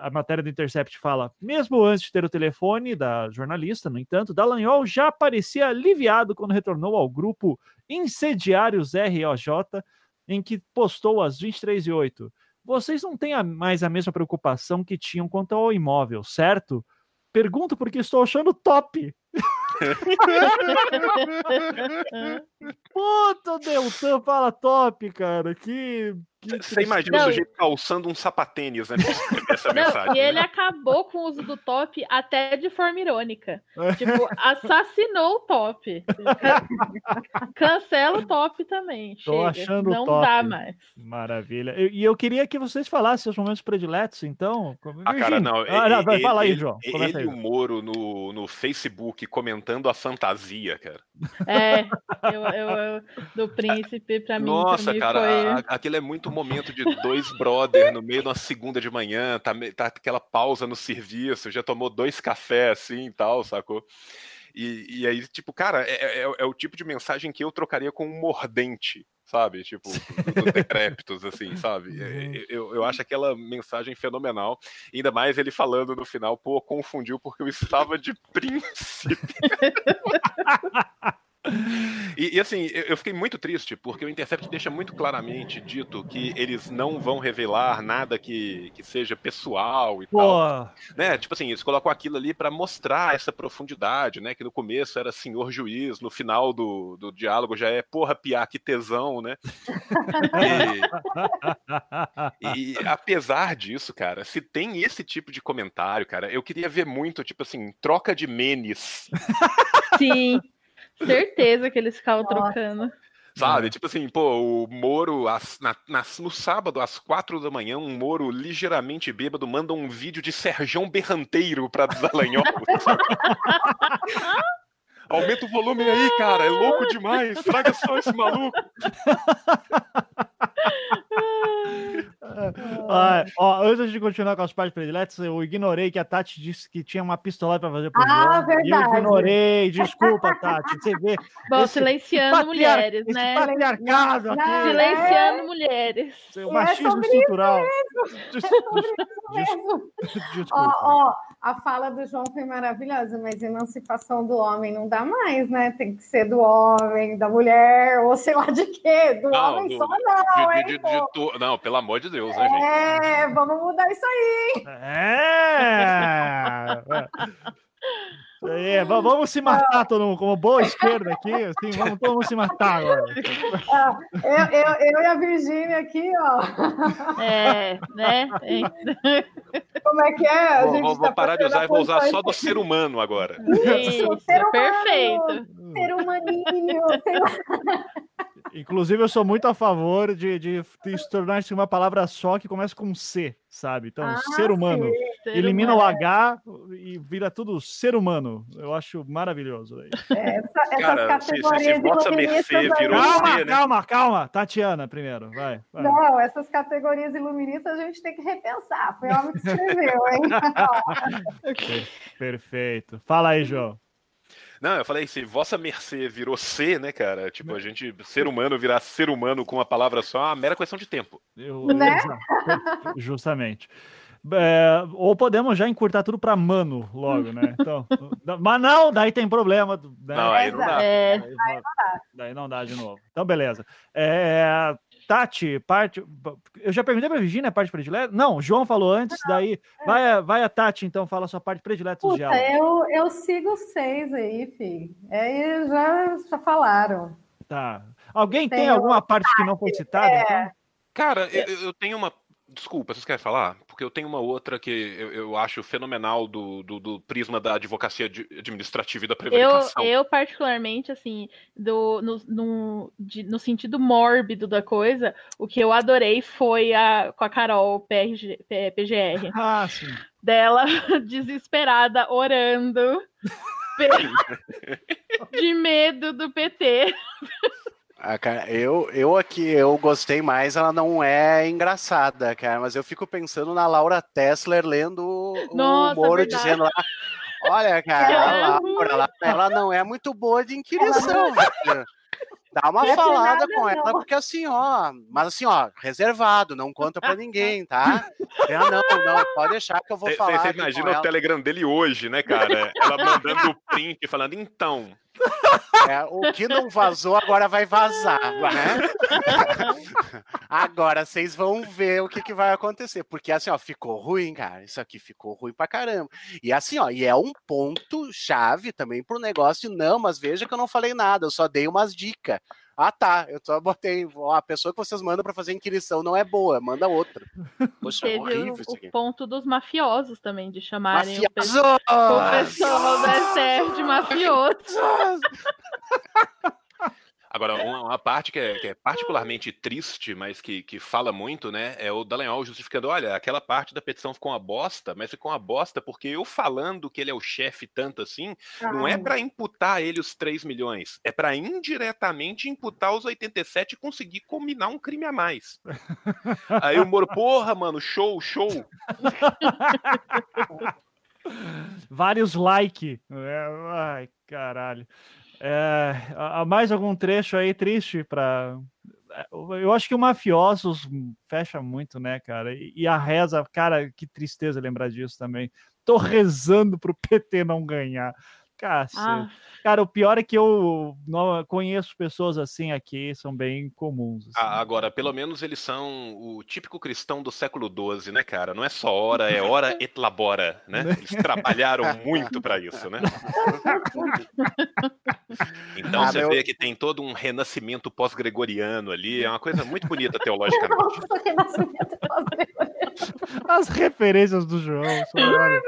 a matéria do Intercept fala, mesmo antes de ter o telefone da jornalista, no entanto, Dallagnol já parecia aliviado quando retornou ao grupo Incendiários ROJ, em que postou às 23 e 08 Vocês não têm mais a mesma preocupação que tinham quanto ao imóvel, certo? Pergunto porque estou achando top. Puta, o Deltan fala top, cara. Que você imagina não, o sujeito calçando um sapatênis, né? Essa não, mensagem, e ele né? acabou com o uso do top até de forma irônica. tipo, assassinou o top. Cancela o top também. Tô Chega. achando Não top. dá mais. Maravilha. E eu, queria que vocês falassem os momentos prediletos, então. Ah, cara, não. Ah, não vai, fala aí, João. Ele e o Moro no, no Facebook comentando a fantasia, cara. É, eu, eu, eu do príncipe, pra mim. Nossa, pra mim cara, foi... aquele é muito momento de dois brother no meio de uma segunda de manhã, tá, tá aquela pausa no serviço, já tomou dois cafés assim e tal, sacou? E, e aí, tipo, cara, é, é, é, o tipo de mensagem que eu trocaria com um mordente, sabe? Tipo, do decrépitos, assim, sabe? É, eu, eu acho aquela mensagem fenomenal. Ainda mais ele falando no final, pô, confundiu porque eu estava de príncipe. E, e, assim, eu fiquei muito triste, porque o Intercept deixa muito claramente dito que eles não vão revelar nada que, que seja pessoal e Pô. tal. Né? Tipo assim, eles colocam aquilo ali para mostrar essa profundidade, né? Que no começo era senhor juiz, no final do, do diálogo já é porra, piá, que tesão, né? E, e apesar disso, cara, se tem esse tipo de comentário, cara, eu queria ver muito, tipo assim, troca de menes. Sim. Certeza que eles ficavam Nossa. trocando. Sabe? Tipo assim, pô, o Moro, as, na, na, no sábado, às quatro da manhã, um Moro ligeiramente bêbado manda um vídeo de Serjão Berranteiro pra Dallagnol. Aumenta o volume aí, cara. É louco demais. Traga só esse maluco. ah, ó, antes de continuar com as partes prediletas, eu ignorei que a Tati disse que tinha uma pistola para fazer pro ah, João. Verdade. eu ignorei, desculpa, Tati. Você vê. Bom, silenciando mulheres, né? Patriarcado aqui. Silenciando é... mulheres. O machismo é estrutural. Desculpa. Ó, ó, a fala do João foi maravilhosa, mas emancipação do homem não dá mais, né? Tem que ser do homem, da mulher, ou sei lá de quê. Do não, homem do, só não, de, hein? De, de, não, pelo amor de Deus, né, gente? É, vamos mudar isso aí. É! Quê? Vamos se matar todo mundo, como boa esquerda aqui, assim, vamos todo mundo se matar agora. Ah, eu, eu, eu e a Virgínia aqui, ó. É, né? Como é que é? A Vou, gente vou- tá vou parar de usar e vou usar só do ser humano agora. Isso, ser humano. perfeito. Ser humaninho, ser Inclusive, eu sou muito a favor de, de, de se tornar isso uma palavra só que começa com C, sabe? Então, Ah, ser humano. Ser Elimina o humano. H e vira tudo ser humano. Eu acho maravilhoso. daí. Essa, essas Cara, se, se, se categorias vossa iluministas mercê aí- virou Calma, C, né? calma, calma. Tatiana primeiro, vai. vai. Não, essas categorias iluministas a gente tem que repensar. Foi o homem que escreveu, hein? Per- Perfeito. Fala aí, João. Não, eu falei, se vossa mercê virou C, né, cara? Tipo, a gente, ser humano virar ser humano com uma palavra só é uma mera questão de tempo. Eu- Né? Justamente. É, ou podemos já encurtar tudo para mano logo, né? Então, mas não, daí tem problema. né? Não, aí não dá. É, Daí, daí não dá de novo. Então, beleza. É, Tati, parte. Eu já perguntei pra Virginia a parte predileta? Não, o João falou antes, daí. Vai, a- vai a Tati, então, fala a sua parte predileta Puta, eu, eu sigo seis aí, fi. Aí já, já falaram. Tá. Alguém tem, Tem alguma parte que não foi citada? É. então? Cara, eu, eu tenho uma. Desculpa, vocês querem falar? Porque eu tenho uma outra que eu, eu acho fenomenal do, do, do prisma da advocacia administrativa e da eu, prevaricação. eu particularmente, assim, do, no, no, de- no sentido mórbido da coisa, o que eu adorei foi a, com a Carol PRG, PGR. Ah, sim. dela desesperada, orando de medo do PT. Cara, eu, eu aqui, eu gostei mais, ela não é engraçada, cara, mas eu fico pensando na Laura Tessler lendo o Nossa, Moro verdade. dizendo lá, olha, cara, a É Laura, ela, ela não é muito boa de inquirição, velho. Dá uma Não é falada nada, com ela, não. porque assim, ó, mas assim, ó, reservado, não conta pra ninguém, tá? Ah, não, não, pode deixar que eu vou falar. Você imagina o ela. Telegram dele hoje, né, cara? Ela mandando o print falando, então. É, o que não vazou agora vai vazar, né? agora vocês vão ver o que, que vai acontecer, porque assim, ó, ficou ruim, cara. Isso aqui ficou ruim pra caramba. E assim, ó, e é um ponto chave também pro negócio de não, mas veja que eu não falei nada, eu só dei umas dicas. Ah, tá. Eu só botei. Ó, a pessoa que vocês mandam pra fazer inquirição não é boa, manda outra. Poxa, é Teve o, horrível isso o aqui. ponto dos mafiosos também, de chamarem o, Mafioso! o pessoal da STF de mafioso. Agora, uma, uma parte que é, que é particularmente triste, mas que, que fala muito, né? É o Dallagnol justificando: olha, aquela parte da petição ficou uma bosta, mas ficou uma bosta porque eu falando que ele é o chefe tanto assim, não é pra imputar a ele os 3 milhões, é pra indiretamente imputar os 87 e conseguir combinar um crime a mais. Aí o Moro, porra, mano, show, show. Vários like. É, ai, caralho. É, há mais algum trecho aí triste para eu acho que o Mafiosos fecha muito, né, cara? E a reza, cara, que tristeza lembrar disso também. Tô rezando pro PT não ganhar. Cacete. Ah, Cara, o pior é que eu não conheço pessoas assim aqui, são bem comuns. assim. Ah, Agora, pelo menos eles são o típico cristão do século XII, né, cara? Não é só hora, é hora et labora, né? Eles trabalharam muito pra isso, né? Então Ah, você meu- vê que tem todo um renascimento pós-gregoriano ali, é uma coisa muito bonita teologicamente. As referências do João. são, olha,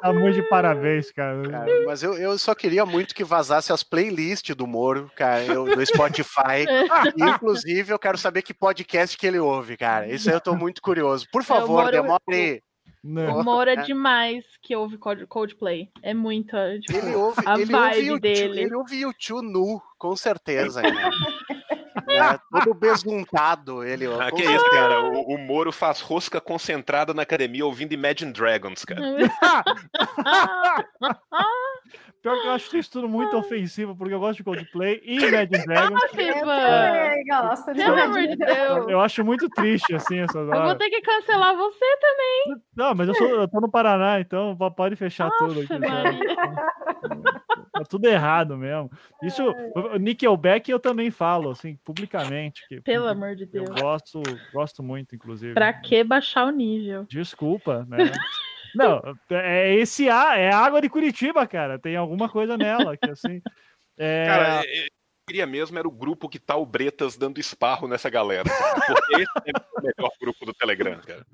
tá muito de parabéns, cara. Cara, mas eu, eu só queria muito que vazasse as playlists do Moro, cara, eu, do Spotify. Inclusive, eu quero saber que podcast que ele ouve, cara. Isso aí eu tô muito curioso. Por favor, Moro- demore. Né? o Moro é demais que ouve Code- Coldplay. É muito. é, Tipo, Ele ouve, a ele vibe ouve o tio, dele. ele ouve o tio nu, com certeza. Cara. É, todo besuntado ele ouve. Ah, que isso, cara? O, o Moro faz rosca concentrada na academia ouvindo Imagine Dragons, cara. Pior que eu acho isso tudo muito ofensivo, porque eu gosto de Coldplay e Imagine Dragons. Eu Ivan. também gosto de Pelo amor de Deus. Eu acho muito triste, assim, essas Eu vou horas. ter que cancelar você também. Não, mas eu, sou, eu tô no Paraná, então po- pode fechar tudo aqui. Nossa, sabe? Maria. Tá tudo errado mesmo. Isso, o Nickelback eu também falo, assim, publicamente. Que Pelo amor de Eu Deus. gosto, gosto muito, inclusive. Pra que baixar o nível? Desculpa, né? Não, é esse ar, é água de Curitiba, cara. Tem alguma coisa nela que assim. É... Cara, eu queria mesmo era o grupo que tá o Bretas dando esparro nessa galera. Porque esse é o melhor grupo do Telegram, cara.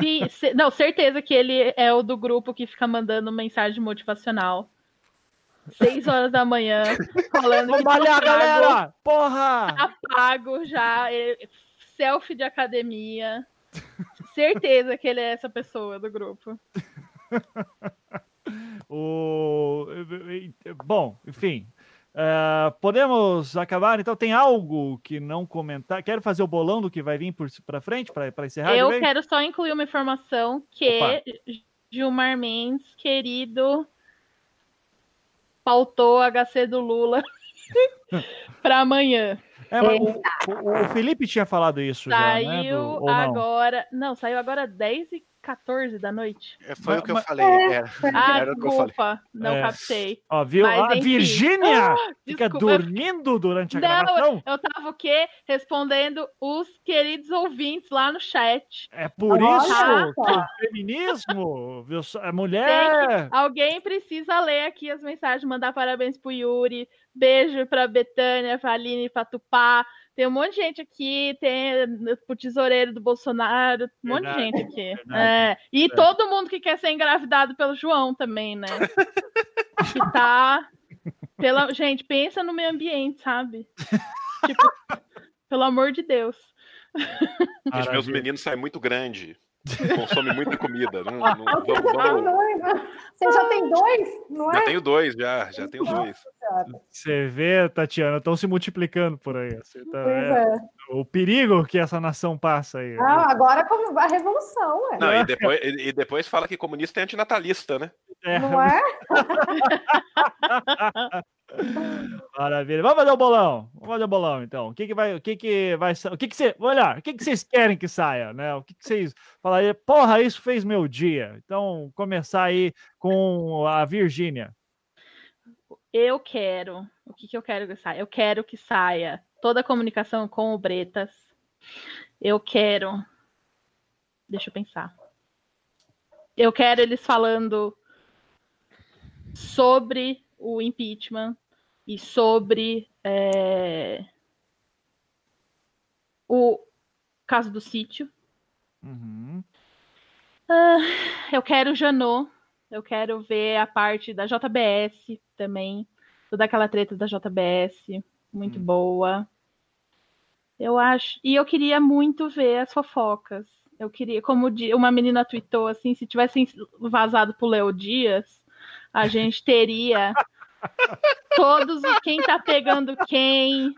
Sim, não, certeza que ele é o do grupo que fica mandando mensagem motivacional. Seis horas da manhã, falando Vamos que tá malhar, galera! Porra! tá pago já, selfie de academia. Certeza que ele é essa pessoa do grupo. O... Bom, enfim. eh, podemos acabar? Então, tem algo que não comentar? Quero fazer o bolão do que vai vir por, pra frente, pra encerrar? Eu quero só incluir uma informação que Opa. Gilmar Mendes, querido, pautou a HC do Lula para amanhã. É, o, o- Felipe tinha falado isso já, né? Saiu Do- ou não? agora. Não, saiu agora 10 e 14 da noite. É, Foi Mas- o que eu mas- falei. Era, Ah, era o que eu falei. desculpa, não É. captei. Ó, viu? Mas, a enfim. Virgínia fica Desculpa, eu- dormindo durante a Não, gravação. Eu tava o quê? Respondendo os queridos ouvintes lá no chat. É por Olha isso que o feminismo, viu? A mulher. Alguém precisa ler aqui as mensagens, mandar parabéns pro Yuri, beijo pra Betânia, pra Aline, pra Tupá. Tem um monte de gente aqui, tem pro tesoureiro do Bolsonaro, um monte de gente aqui. É, e todo mundo que quer ser engravidado pelo João também, né? que tá. Pela... Gente, pensa no meio ambiente, sabe? tipo, pelo amor de Deus. Os meus meninos saem muito grande. Consomem muita comida. Não, não, Ah, já tem vamos- dois, Você já tem dois, não Já é? tenho dois, já. Já tenho dois. Você vê, Tatiana, estão se multiplicando por aí. Você tá- Pois é, é. o perigo que essa nação passa aí. Ah, agora como a revolução, ué. Não, e depois, e e depois fala que comunista é antinatalista, né? É, Não é? Maravilha. Vamos fazer o bolão. Vamos fazer o bolão, então. O que, que vai. O que, que vai O que, que você. Olha, o que, que vocês querem que saia, né? O que, que vocês falariam? Porra, isso fez meu dia. Então, começar aí com a Virgínia. Eu quero. O que, que eu quero que saia? Eu quero que saia toda a comunicação com o Bretas. Eu quero. Deixa eu pensar. Eu quero eles falando sobre o impeachment e sobre é, o caso do sítio. Uhum. Eu quero Janot. Eu quero ver a parte da JBS também. Toda aquela treta da JBS. Muito Hum. boa. Eu acho. E eu queria muito ver as fofocas. Eu queria, como uma menina tweetou assim, se tivessem vazado pro Léo Dias, a gente teria todos os quem tá pegando quem,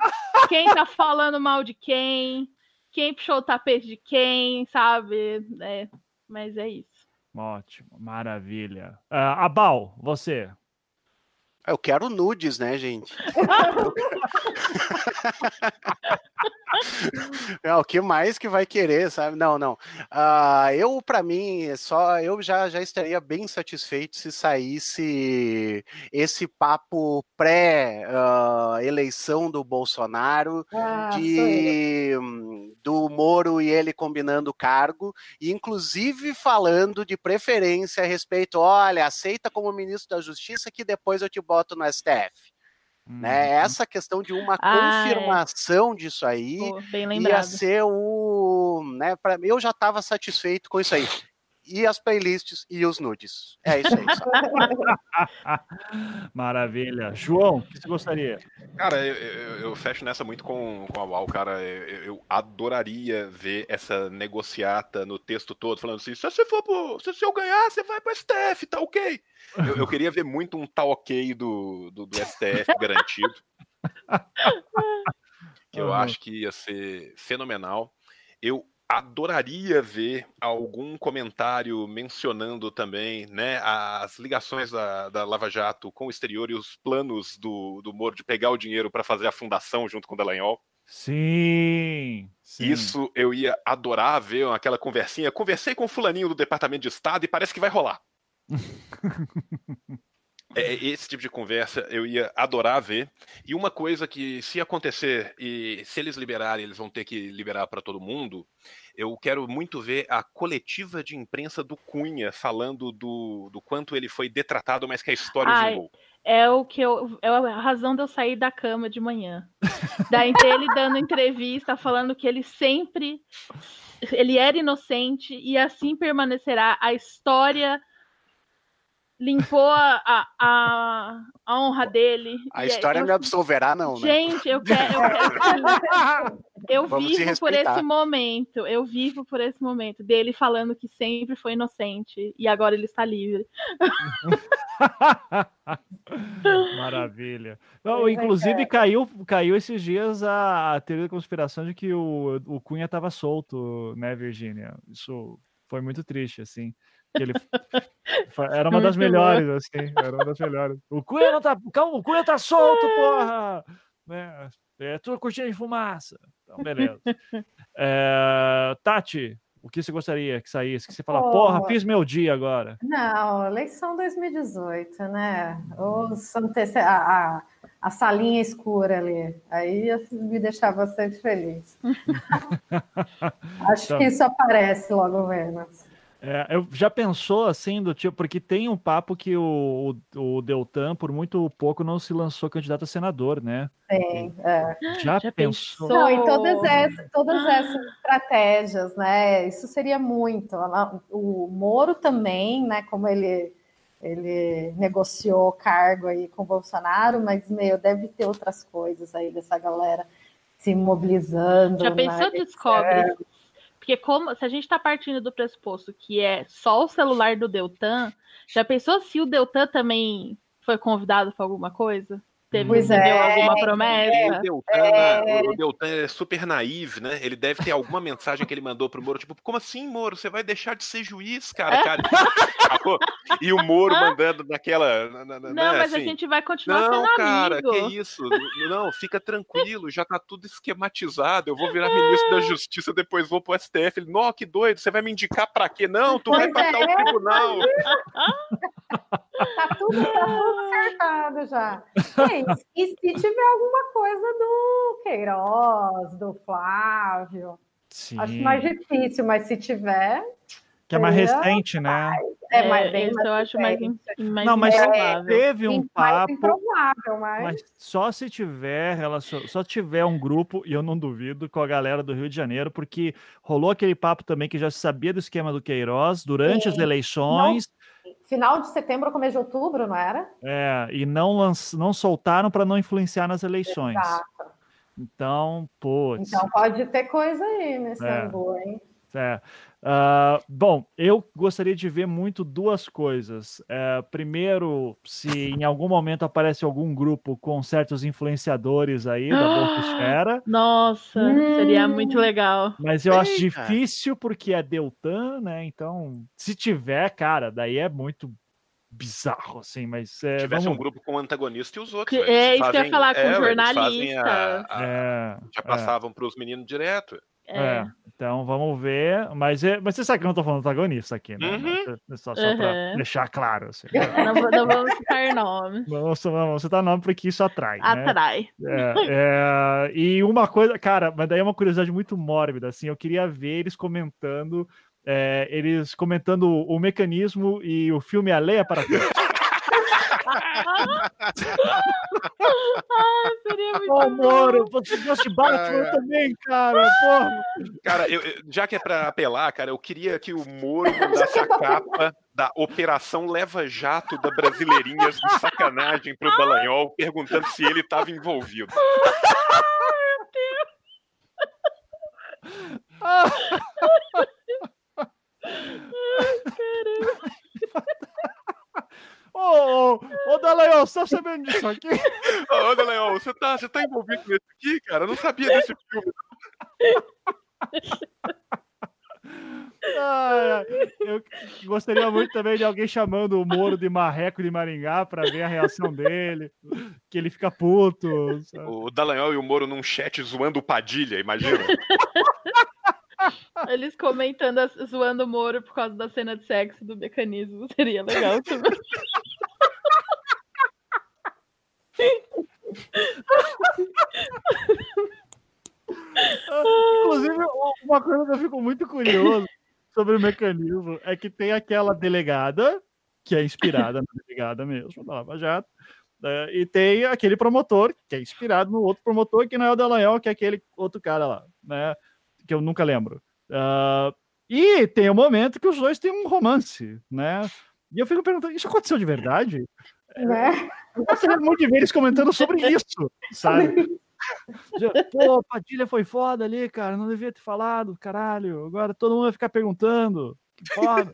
quem tá falando mal de quem, quem puxou o tapete de quem, sabe? É, mas é isso. Ótimo, maravilha. Ah, Abal, você. Eu quero nudes, né, gente? É, o que mais que vai querer, sabe? Não, não. Ah, eu, para mim, só eu já, já estaria bem satisfeito se saísse esse papo pré-eleição do Bolsonaro, Ah, de, do Moro e ele combinando cargo, e inclusive falando de preferência a respeito, olha, aceita como ministro da Justiça que depois eu te boto no STF. Né? Uhum. Essa questão de uma Ah, é. confirmação disso aí Pô, bem ia ser o. Né, pra, eu já estava satisfeito com isso aí. E as playlists e os nudes. É isso aí. Maravilha. João, o que você gostaria? Cara, eu, eu- eu fecho nessa muito com, com a Val, cara. Eu, eu adoraria ver essa negociata no texto todo, falando assim: se você for pro, se eu ganhar, você vai pro STF, tá ok. Eu, eu queria ver muito um tá ok do, do, do STF garantido. que eu Uhum. acho que ia ser fenomenal. Eu adoraria ver algum comentário mencionando também né, as ligações da, da Lava Jato com o exterior e os planos do, do Moro de pegar o dinheiro para fazer a fundação junto com o Dallagnol. Sim. sim. Isso eu ia adorar ver aquela conversinha. Conversei com o fulaninho do Departamento de Estado e parece que vai rolar. É, é, esse tipo de conversa eu ia adorar ver. E uma coisa que, se acontecer, e se eles liberarem, eles vão ter que liberar para todo mundo, eu quero muito ver a coletiva de imprensa do Cunha falando do, do quanto ele foi detratado, mas que a história Ai, vingou. É o que eu. É a razão de eu sair da cama de manhã. Daí ele dando entrevista, falando que ele sempre. Ele era inocente e assim permanecerá. A história limpou a, a, a, honra dele. A história eu, me absolverá, não, né? Gente, eu quero. Eu, quero, eu vivo por esse momento. Eu vivo por esse momento dele falando que sempre foi inocente e agora ele está livre. Maravilha. Não, inclusive, caiu, caiu esses dias a, a teoria da conspiração de que o, o Cunha estava solto, né, Virgínia? Isso foi muito triste, assim. Ele era uma das melhores, assim. Era uma das melhores. O Cunha não tá. Calma, o Cunha tá solto, porra! Né? É tudo cortina de fumaça. Então, beleza. É, Tati, o que você gostaria que saísse? Que você fala, porra, fiz meu dia agora. Não, eleição 2018, né? Os antece... a, a, a salinha escura ali. Aí me deixava bastante feliz. Acho então... que isso aparece logo menos. É, eu já pensou assim do tipo, porque tem um papo que o, o, o, Deltan, por muito pouco, não se lançou candidato a senador, né? Tem. É. Já, já, pensou? Não, e todas essas, todas ah. essas estratégias, né? Isso seria muito. O Moro também, né? Como ele ele negociou o cargo aí com o Bolsonaro, mas meu, deve ter outras coisas aí dessa galera se mobilizando. Já pensou né? descobre é. Porque como se a gente está partindo do pressuposto que é só o celular do Deltan, já pensou se o Deltan também foi convidado para alguma coisa? Teve pois é, alguma promessa? É, o, Deltan, é... o Deltan é super naivo, né? Ele deve ter alguma mensagem que ele mandou pro Moro, tipo, como assim, Moro? Você vai deixar de ser juiz, cara? cara? e o Moro mandando naquela. Na, na, não, né, mas assim, a gente vai continuar não, sendo cara, amigo. que isso? Não, fica tranquilo, já tá tudo esquematizado. Eu vou virar ministro da Justiça, depois vou pro STF. Ele, não, que doido, você vai me indicar pra quê? Não, tu vai pra tal tribunal. tá tudo, tá tudo acertado já. E se tiver alguma coisa do Queiroz, do Flávio, Sim. acho mais difícil, mas se tiver. Que é mais recente, né? É, mais, bem eu acho mais, mais Não, mas teve um papo. Mas... mas... só se tiver só tiver um grupo, e eu não duvido, com a galera do Rio de Janeiro, porque rolou aquele papo também que já se sabia do esquema do Queiroz durante Sim. as eleições. Não final de setembro, começo de outubro, não era? É, e não, lanç... não soltaram para não influenciar nas eleições. Exato. Então, putz. Então pode ter coisa aí nesse é. Angu, hein? É. Uh, bom, eu gostaria de ver muito duas coisas. Uh, primeiro, se em algum momento aparece algum grupo com certos influenciadores aí da Bolsosfera. Nossa, hum. seria muito legal. Mas eu Eita. acho difícil porque é Deltan, né? Então, se tiver, cara, daí é muito bizarro, assim, mas... É, tivesse vamos... um grupo com antagonista e os outros. Que, é, isso fazem, que eu ia falar, com é, jornalistas. A, a, é, já passavam para os meninos direto. É. é. então vamos ver. Mas, é, mas você sabe que eu não tô falando protagonista aqui, né? Uhum. Só, só uhum. pra deixar claro. Assim, né? não, não, vamos citar nome. Vamos, vamos citar nome porque isso atrai. Né? Atrai. Né? É, e uma coisa, cara, mas daí é uma curiosidade muito mórbida, assim, eu queria ver eles comentando. É, eles comentando o mecanismo e o filme A Leia para Todos. Ah, seria muito Ô, Moro, você gosta de Batman também, cara, porra. Cara, eu, já que é pra apelar, cara, eu queria que o Moro mandasse a capa da Operação Leva Jato da Brasileirinhas de sacanagem pro Dallagnol, perguntando se ele tava envolvido. Ai, caramba. Ô, ô, ô Dallagnol, você tá sabendo disso aqui? Ô, Dallagnol, você tá, você tá envolvido nesse aqui, cara? Eu não sabia desse filme. Ah, eu gostaria muito também de alguém chamando o Moro de marreco de Maringá para ver a reação dele, que ele fica puto. Sabe? O Dallagnol e o Moro num chat zoando o Padilha, imagina. Eles comentando, zoando o Moro por causa da cena de sexo do mecanismo. Seria legal também. Inclusive, uma coisa que eu fico muito curioso sobre o mecanismo é que tem aquela delegada, que é inspirada na delegada mesmo, da Lava Jato, né, e tem aquele promotor, que é inspirado no outro promotor, que não é o Delanhol, que é aquele outro cara lá, né? Que eu nunca lembro. Uh, e tem o um momento que os dois têm um romance, né? E eu fico perguntando, isso aconteceu de verdade? Né? Eu gostaria muito de ver eles comentando sobre isso, sabe? Pô, Padilha foi foda ali, cara. Não devia ter falado, caralho. Agora todo mundo vai ficar perguntando. Que foda.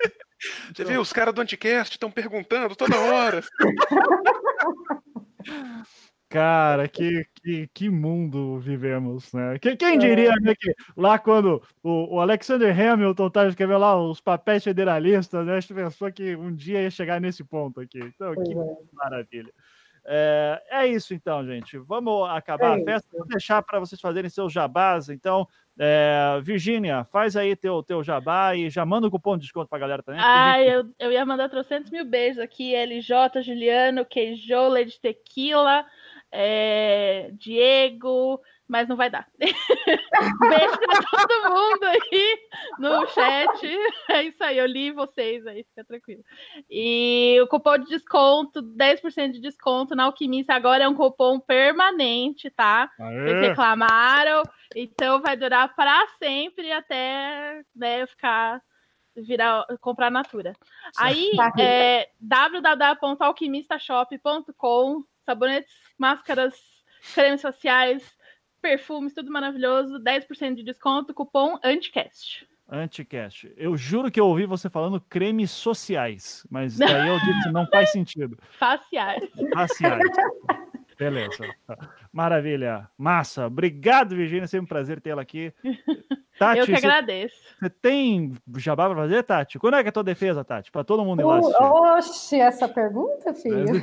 Você viu? Os caras do Anticast estão perguntando toda hora. Cara, que, que, que mundo vivemos, né? Quem, quem diria né, que lá quando o, o Alexander Hamilton estava escrevendo lá os papéis federalistas, né? A gente pensou que um dia ia chegar nesse ponto aqui. Então, que é. maravilha. É, é, isso então, gente. Vamos acabar é a festa. Vou deixar para vocês fazerem seus jabás. Então, é, Virgínia, faz aí teu, teu jabá e já manda o cupom de desconto para a galera também. Ah, gente... eu, eu ia mandar 300 mil beijos aqui. LJ, Juliano, Queijo, Lady Tequila, é, Diego, mas não vai dar. Beijo pra todo mundo aí no chat. É isso aí, eu li vocês aí, fica tranquilo. E o cupom de desconto, 10% de desconto na Alquimista agora é um cupom permanente, tá? Aê. reclamaram, então vai durar para sempre até né, ficar virar comprar Natura. Aí é www.alquimistashop.com sabonetes, máscaras, cremes faciais, perfumes, tudo maravilhoso, 10% de desconto, cupom ANTICAST. Anticast. Eu juro que eu ouvi você falando cremes sociais, mas daí eu disse não faz sentido. Faciais. Faciais. Beleza. Maravilha. Massa. Obrigado, Virginia. Sempre um prazer tê-la aqui. Tati, eu que agradeço. Você tem jabá para fazer, Tati? Quando é que é a tua defesa, Tati? Para todo mundo ir lá assistir. Oxe, essa pergunta, filho.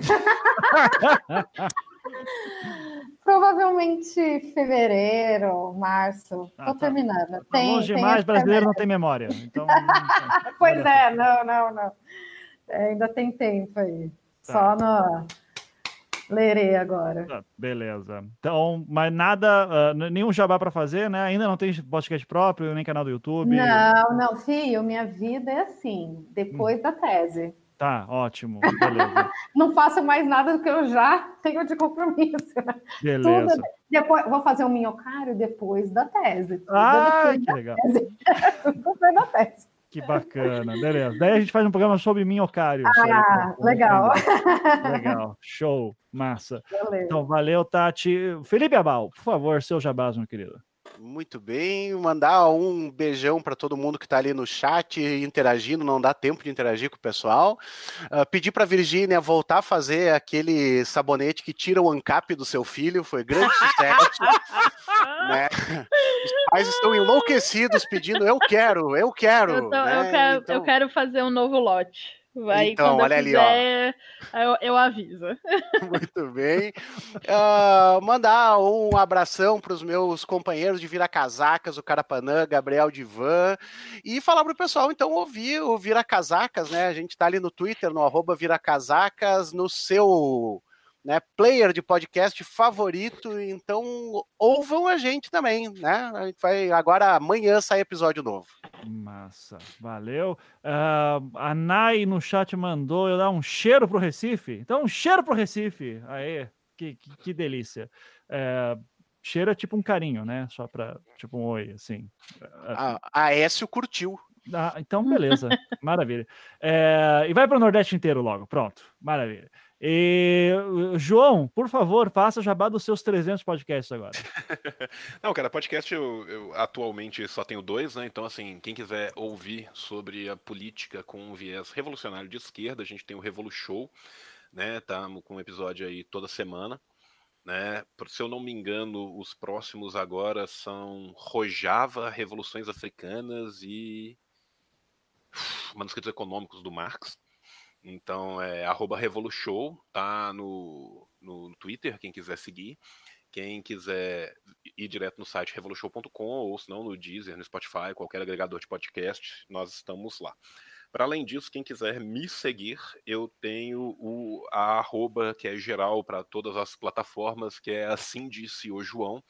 Provavelmente fevereiro, março. Ah, Tô tá. terminando. Tá tem, longe tem demais, brasileiro não tem memória. Então, pois é, não, não, não. É, ainda tem tempo aí. Tá. Só no. Lerei agora. Tá, beleza. Então, mas nada, uh, nenhum jabá para fazer, né? Ainda não tem podcast próprio, nem canal do YouTube? Não, não, filho, minha vida é assim, depois hum. da tese. Tá, ótimo. Beleza. não faço mais nada do que eu já tenho de compromisso. Beleza. Tudo, depois, vou fazer um minhocário depois da tese. Ah, que legal. Tese. depois da tese. Que bacana, beleza. Daí a gente faz um programa sobre minhocário. Ah, aí, legal. Legal, show, massa. Valeu. Então, valeu, Tati. Felipe Abal, por favor, seu jabás, meu querido. Muito bem, mandar um beijão para todo mundo que está ali no chat interagindo, não dá tempo de interagir com o pessoal. Uh, pedir para a Virgínia voltar a fazer aquele sabonete que tira o ANCAP do seu filho, foi grande sucesso. né? Os pais estão enlouquecidos pedindo, eu quero, eu quero. Eu, tô, né? eu, quero então... eu quero fazer um novo lote. Aí, então, olha ali, ó. Eu, eu aviso. Muito bem. Uh, mandar um abração para os meus companheiros de Vira Casacas, o Carapanã, Gabriel Divan, e falar para o pessoal, então, ouvir o Vira Casacas, né? A gente está ali no Twitter, no arroba Vira Casacas, no seu né, player de podcast favorito, então ouvam a gente também, né? A gente vai agora amanhã sai episódio novo. Massa, valeu. Uh, a Nai no chat mandou eu dar um cheiro pro Recife. Então, um cheiro pro Recife. Aí, que, que, que delícia. Uh, cheiro é tipo um carinho, né? Só para tipo um oi, assim. A, a Écio curtiu. Ah, então, beleza. Maravilha. É, e vai para o Nordeste inteiro logo. Pronto. Maravilha. E, João, por favor, faça jabá dos seus 300 podcasts agora. Não, cara, podcast eu, eu, atualmente só tenho dois, né? Então, assim, quem quiser ouvir sobre a política com um viés revolucionário de esquerda, a gente tem o Revolu Show, né? Tá com um episódio aí toda semana. Né? Se eu não me engano, os próximos agora são Rojava, Revoluções Africanas e Manuscritos Econômicos do Marx. Então é arroba Revolution, tá no, no Twitter, quem quiser seguir. Quem quiser ir direto no site revolution.com ou se não no Deezer, no Spotify, qualquer agregador de podcast, nós estamos lá. Para além disso, quem quiser me seguir, eu tenho o a arroba que é geral para todas as plataformas, que é assim disse o João.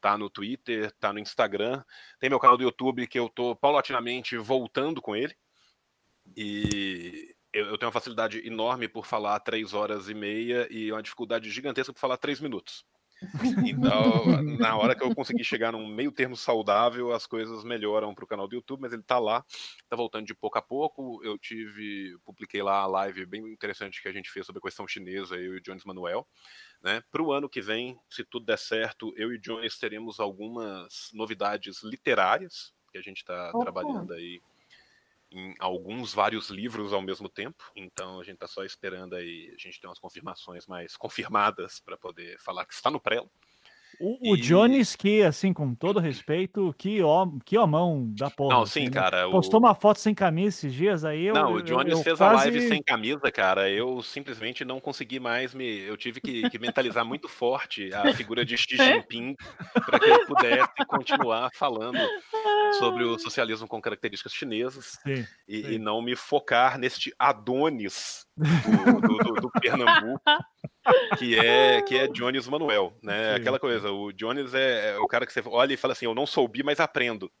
tá no Twitter, tá no Instagram. Tem meu canal do YouTube que eu tô paulatinamente voltando com ele. E eu, eu tenho uma facilidade enorme por falar três horas e meia e uma dificuldade gigantesca por falar três minutos. Então, na hora que eu conseguir chegar num meio termo saudável, as coisas melhoram para o canal do YouTube, mas ele está lá, está voltando de pouco a pouco. Eu tive, publiquei lá a live bem interessante que a gente fez sobre a questão chinesa, eu e o Jones Manuel. Né? Para o ano que vem, se tudo der certo, eu e o Jones teremos algumas novidades literárias que a gente está trabalhando aí em alguns vários livros ao mesmo tempo. Então a gente está só esperando aí, a gente tem umas confirmações mais confirmadas para poder falar que está no prelo. O, o e... Jones, que, assim, com todo respeito, que, ó, que homão da porra. Não, sim, assim, né? cara. Postou o... uma foto sem camisa esses dias aí. Eu, não, o Jones eu, eu fez quase... a live sem camisa, cara. Eu simplesmente não consegui mais me. Eu tive que, que mentalizar muito forte a figura de Xi Jinping para que eu pudesse continuar falando sobre o socialismo com características chinesas sim, e, sim. e, não me focar neste Adonis do, do, do, do Pernambuco que é que é Jones Manuel, né? Sim. Aquela coisa, o Jones é, é, o cara que você olha e fala assim, eu não soubi, mas aprendo.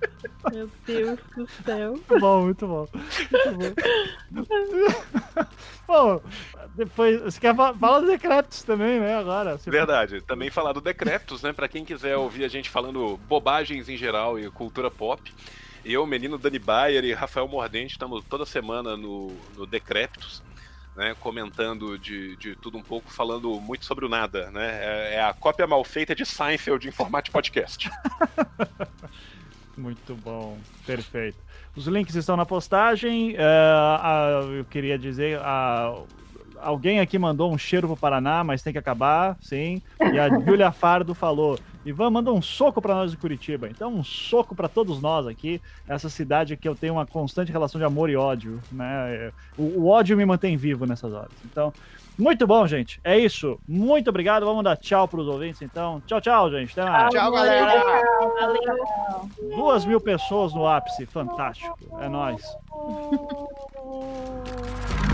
Meu Deus do céu. Muito bom, muito bom. Muito bom. bom, depois. Você quer falar, dos decrépitos também, né? Agora. Verdade. Também falar do decrépitos, né? Pra quem quiser ouvir a gente falando bobagens em geral e cultura pop. Eu, menino Dani Bayer e Rafael Mordente estamos toda semana no, no Decrépitos. Né, comentando de, de tudo um pouco, falando muito sobre o nada, né? É, é a cópia mal feita de Seinfeld em formato podcast. Muito bom, perfeito. Os links estão na postagem. Uh, uh, eu queria dizer, uh, alguém aqui mandou um cheiro pro Paraná, mas tem que acabar, sim. E a Julia Fardo falou: Ivan, manda um soco para nós de Curitiba. Então, um soco para todos nós aqui. Essa cidade que eu tenho uma constante relação de amor e ódio, né? O, o ódio me mantém vivo nessas horas. Então, muito bom, gente. É isso. Muito obrigado. Vamos dar tchau para os ouvintes, então. Tchau, tchau, gente. Até mais. Tchau, galera. Valeu. Duas mil pessoas no ápice. Fantástico. É nóis.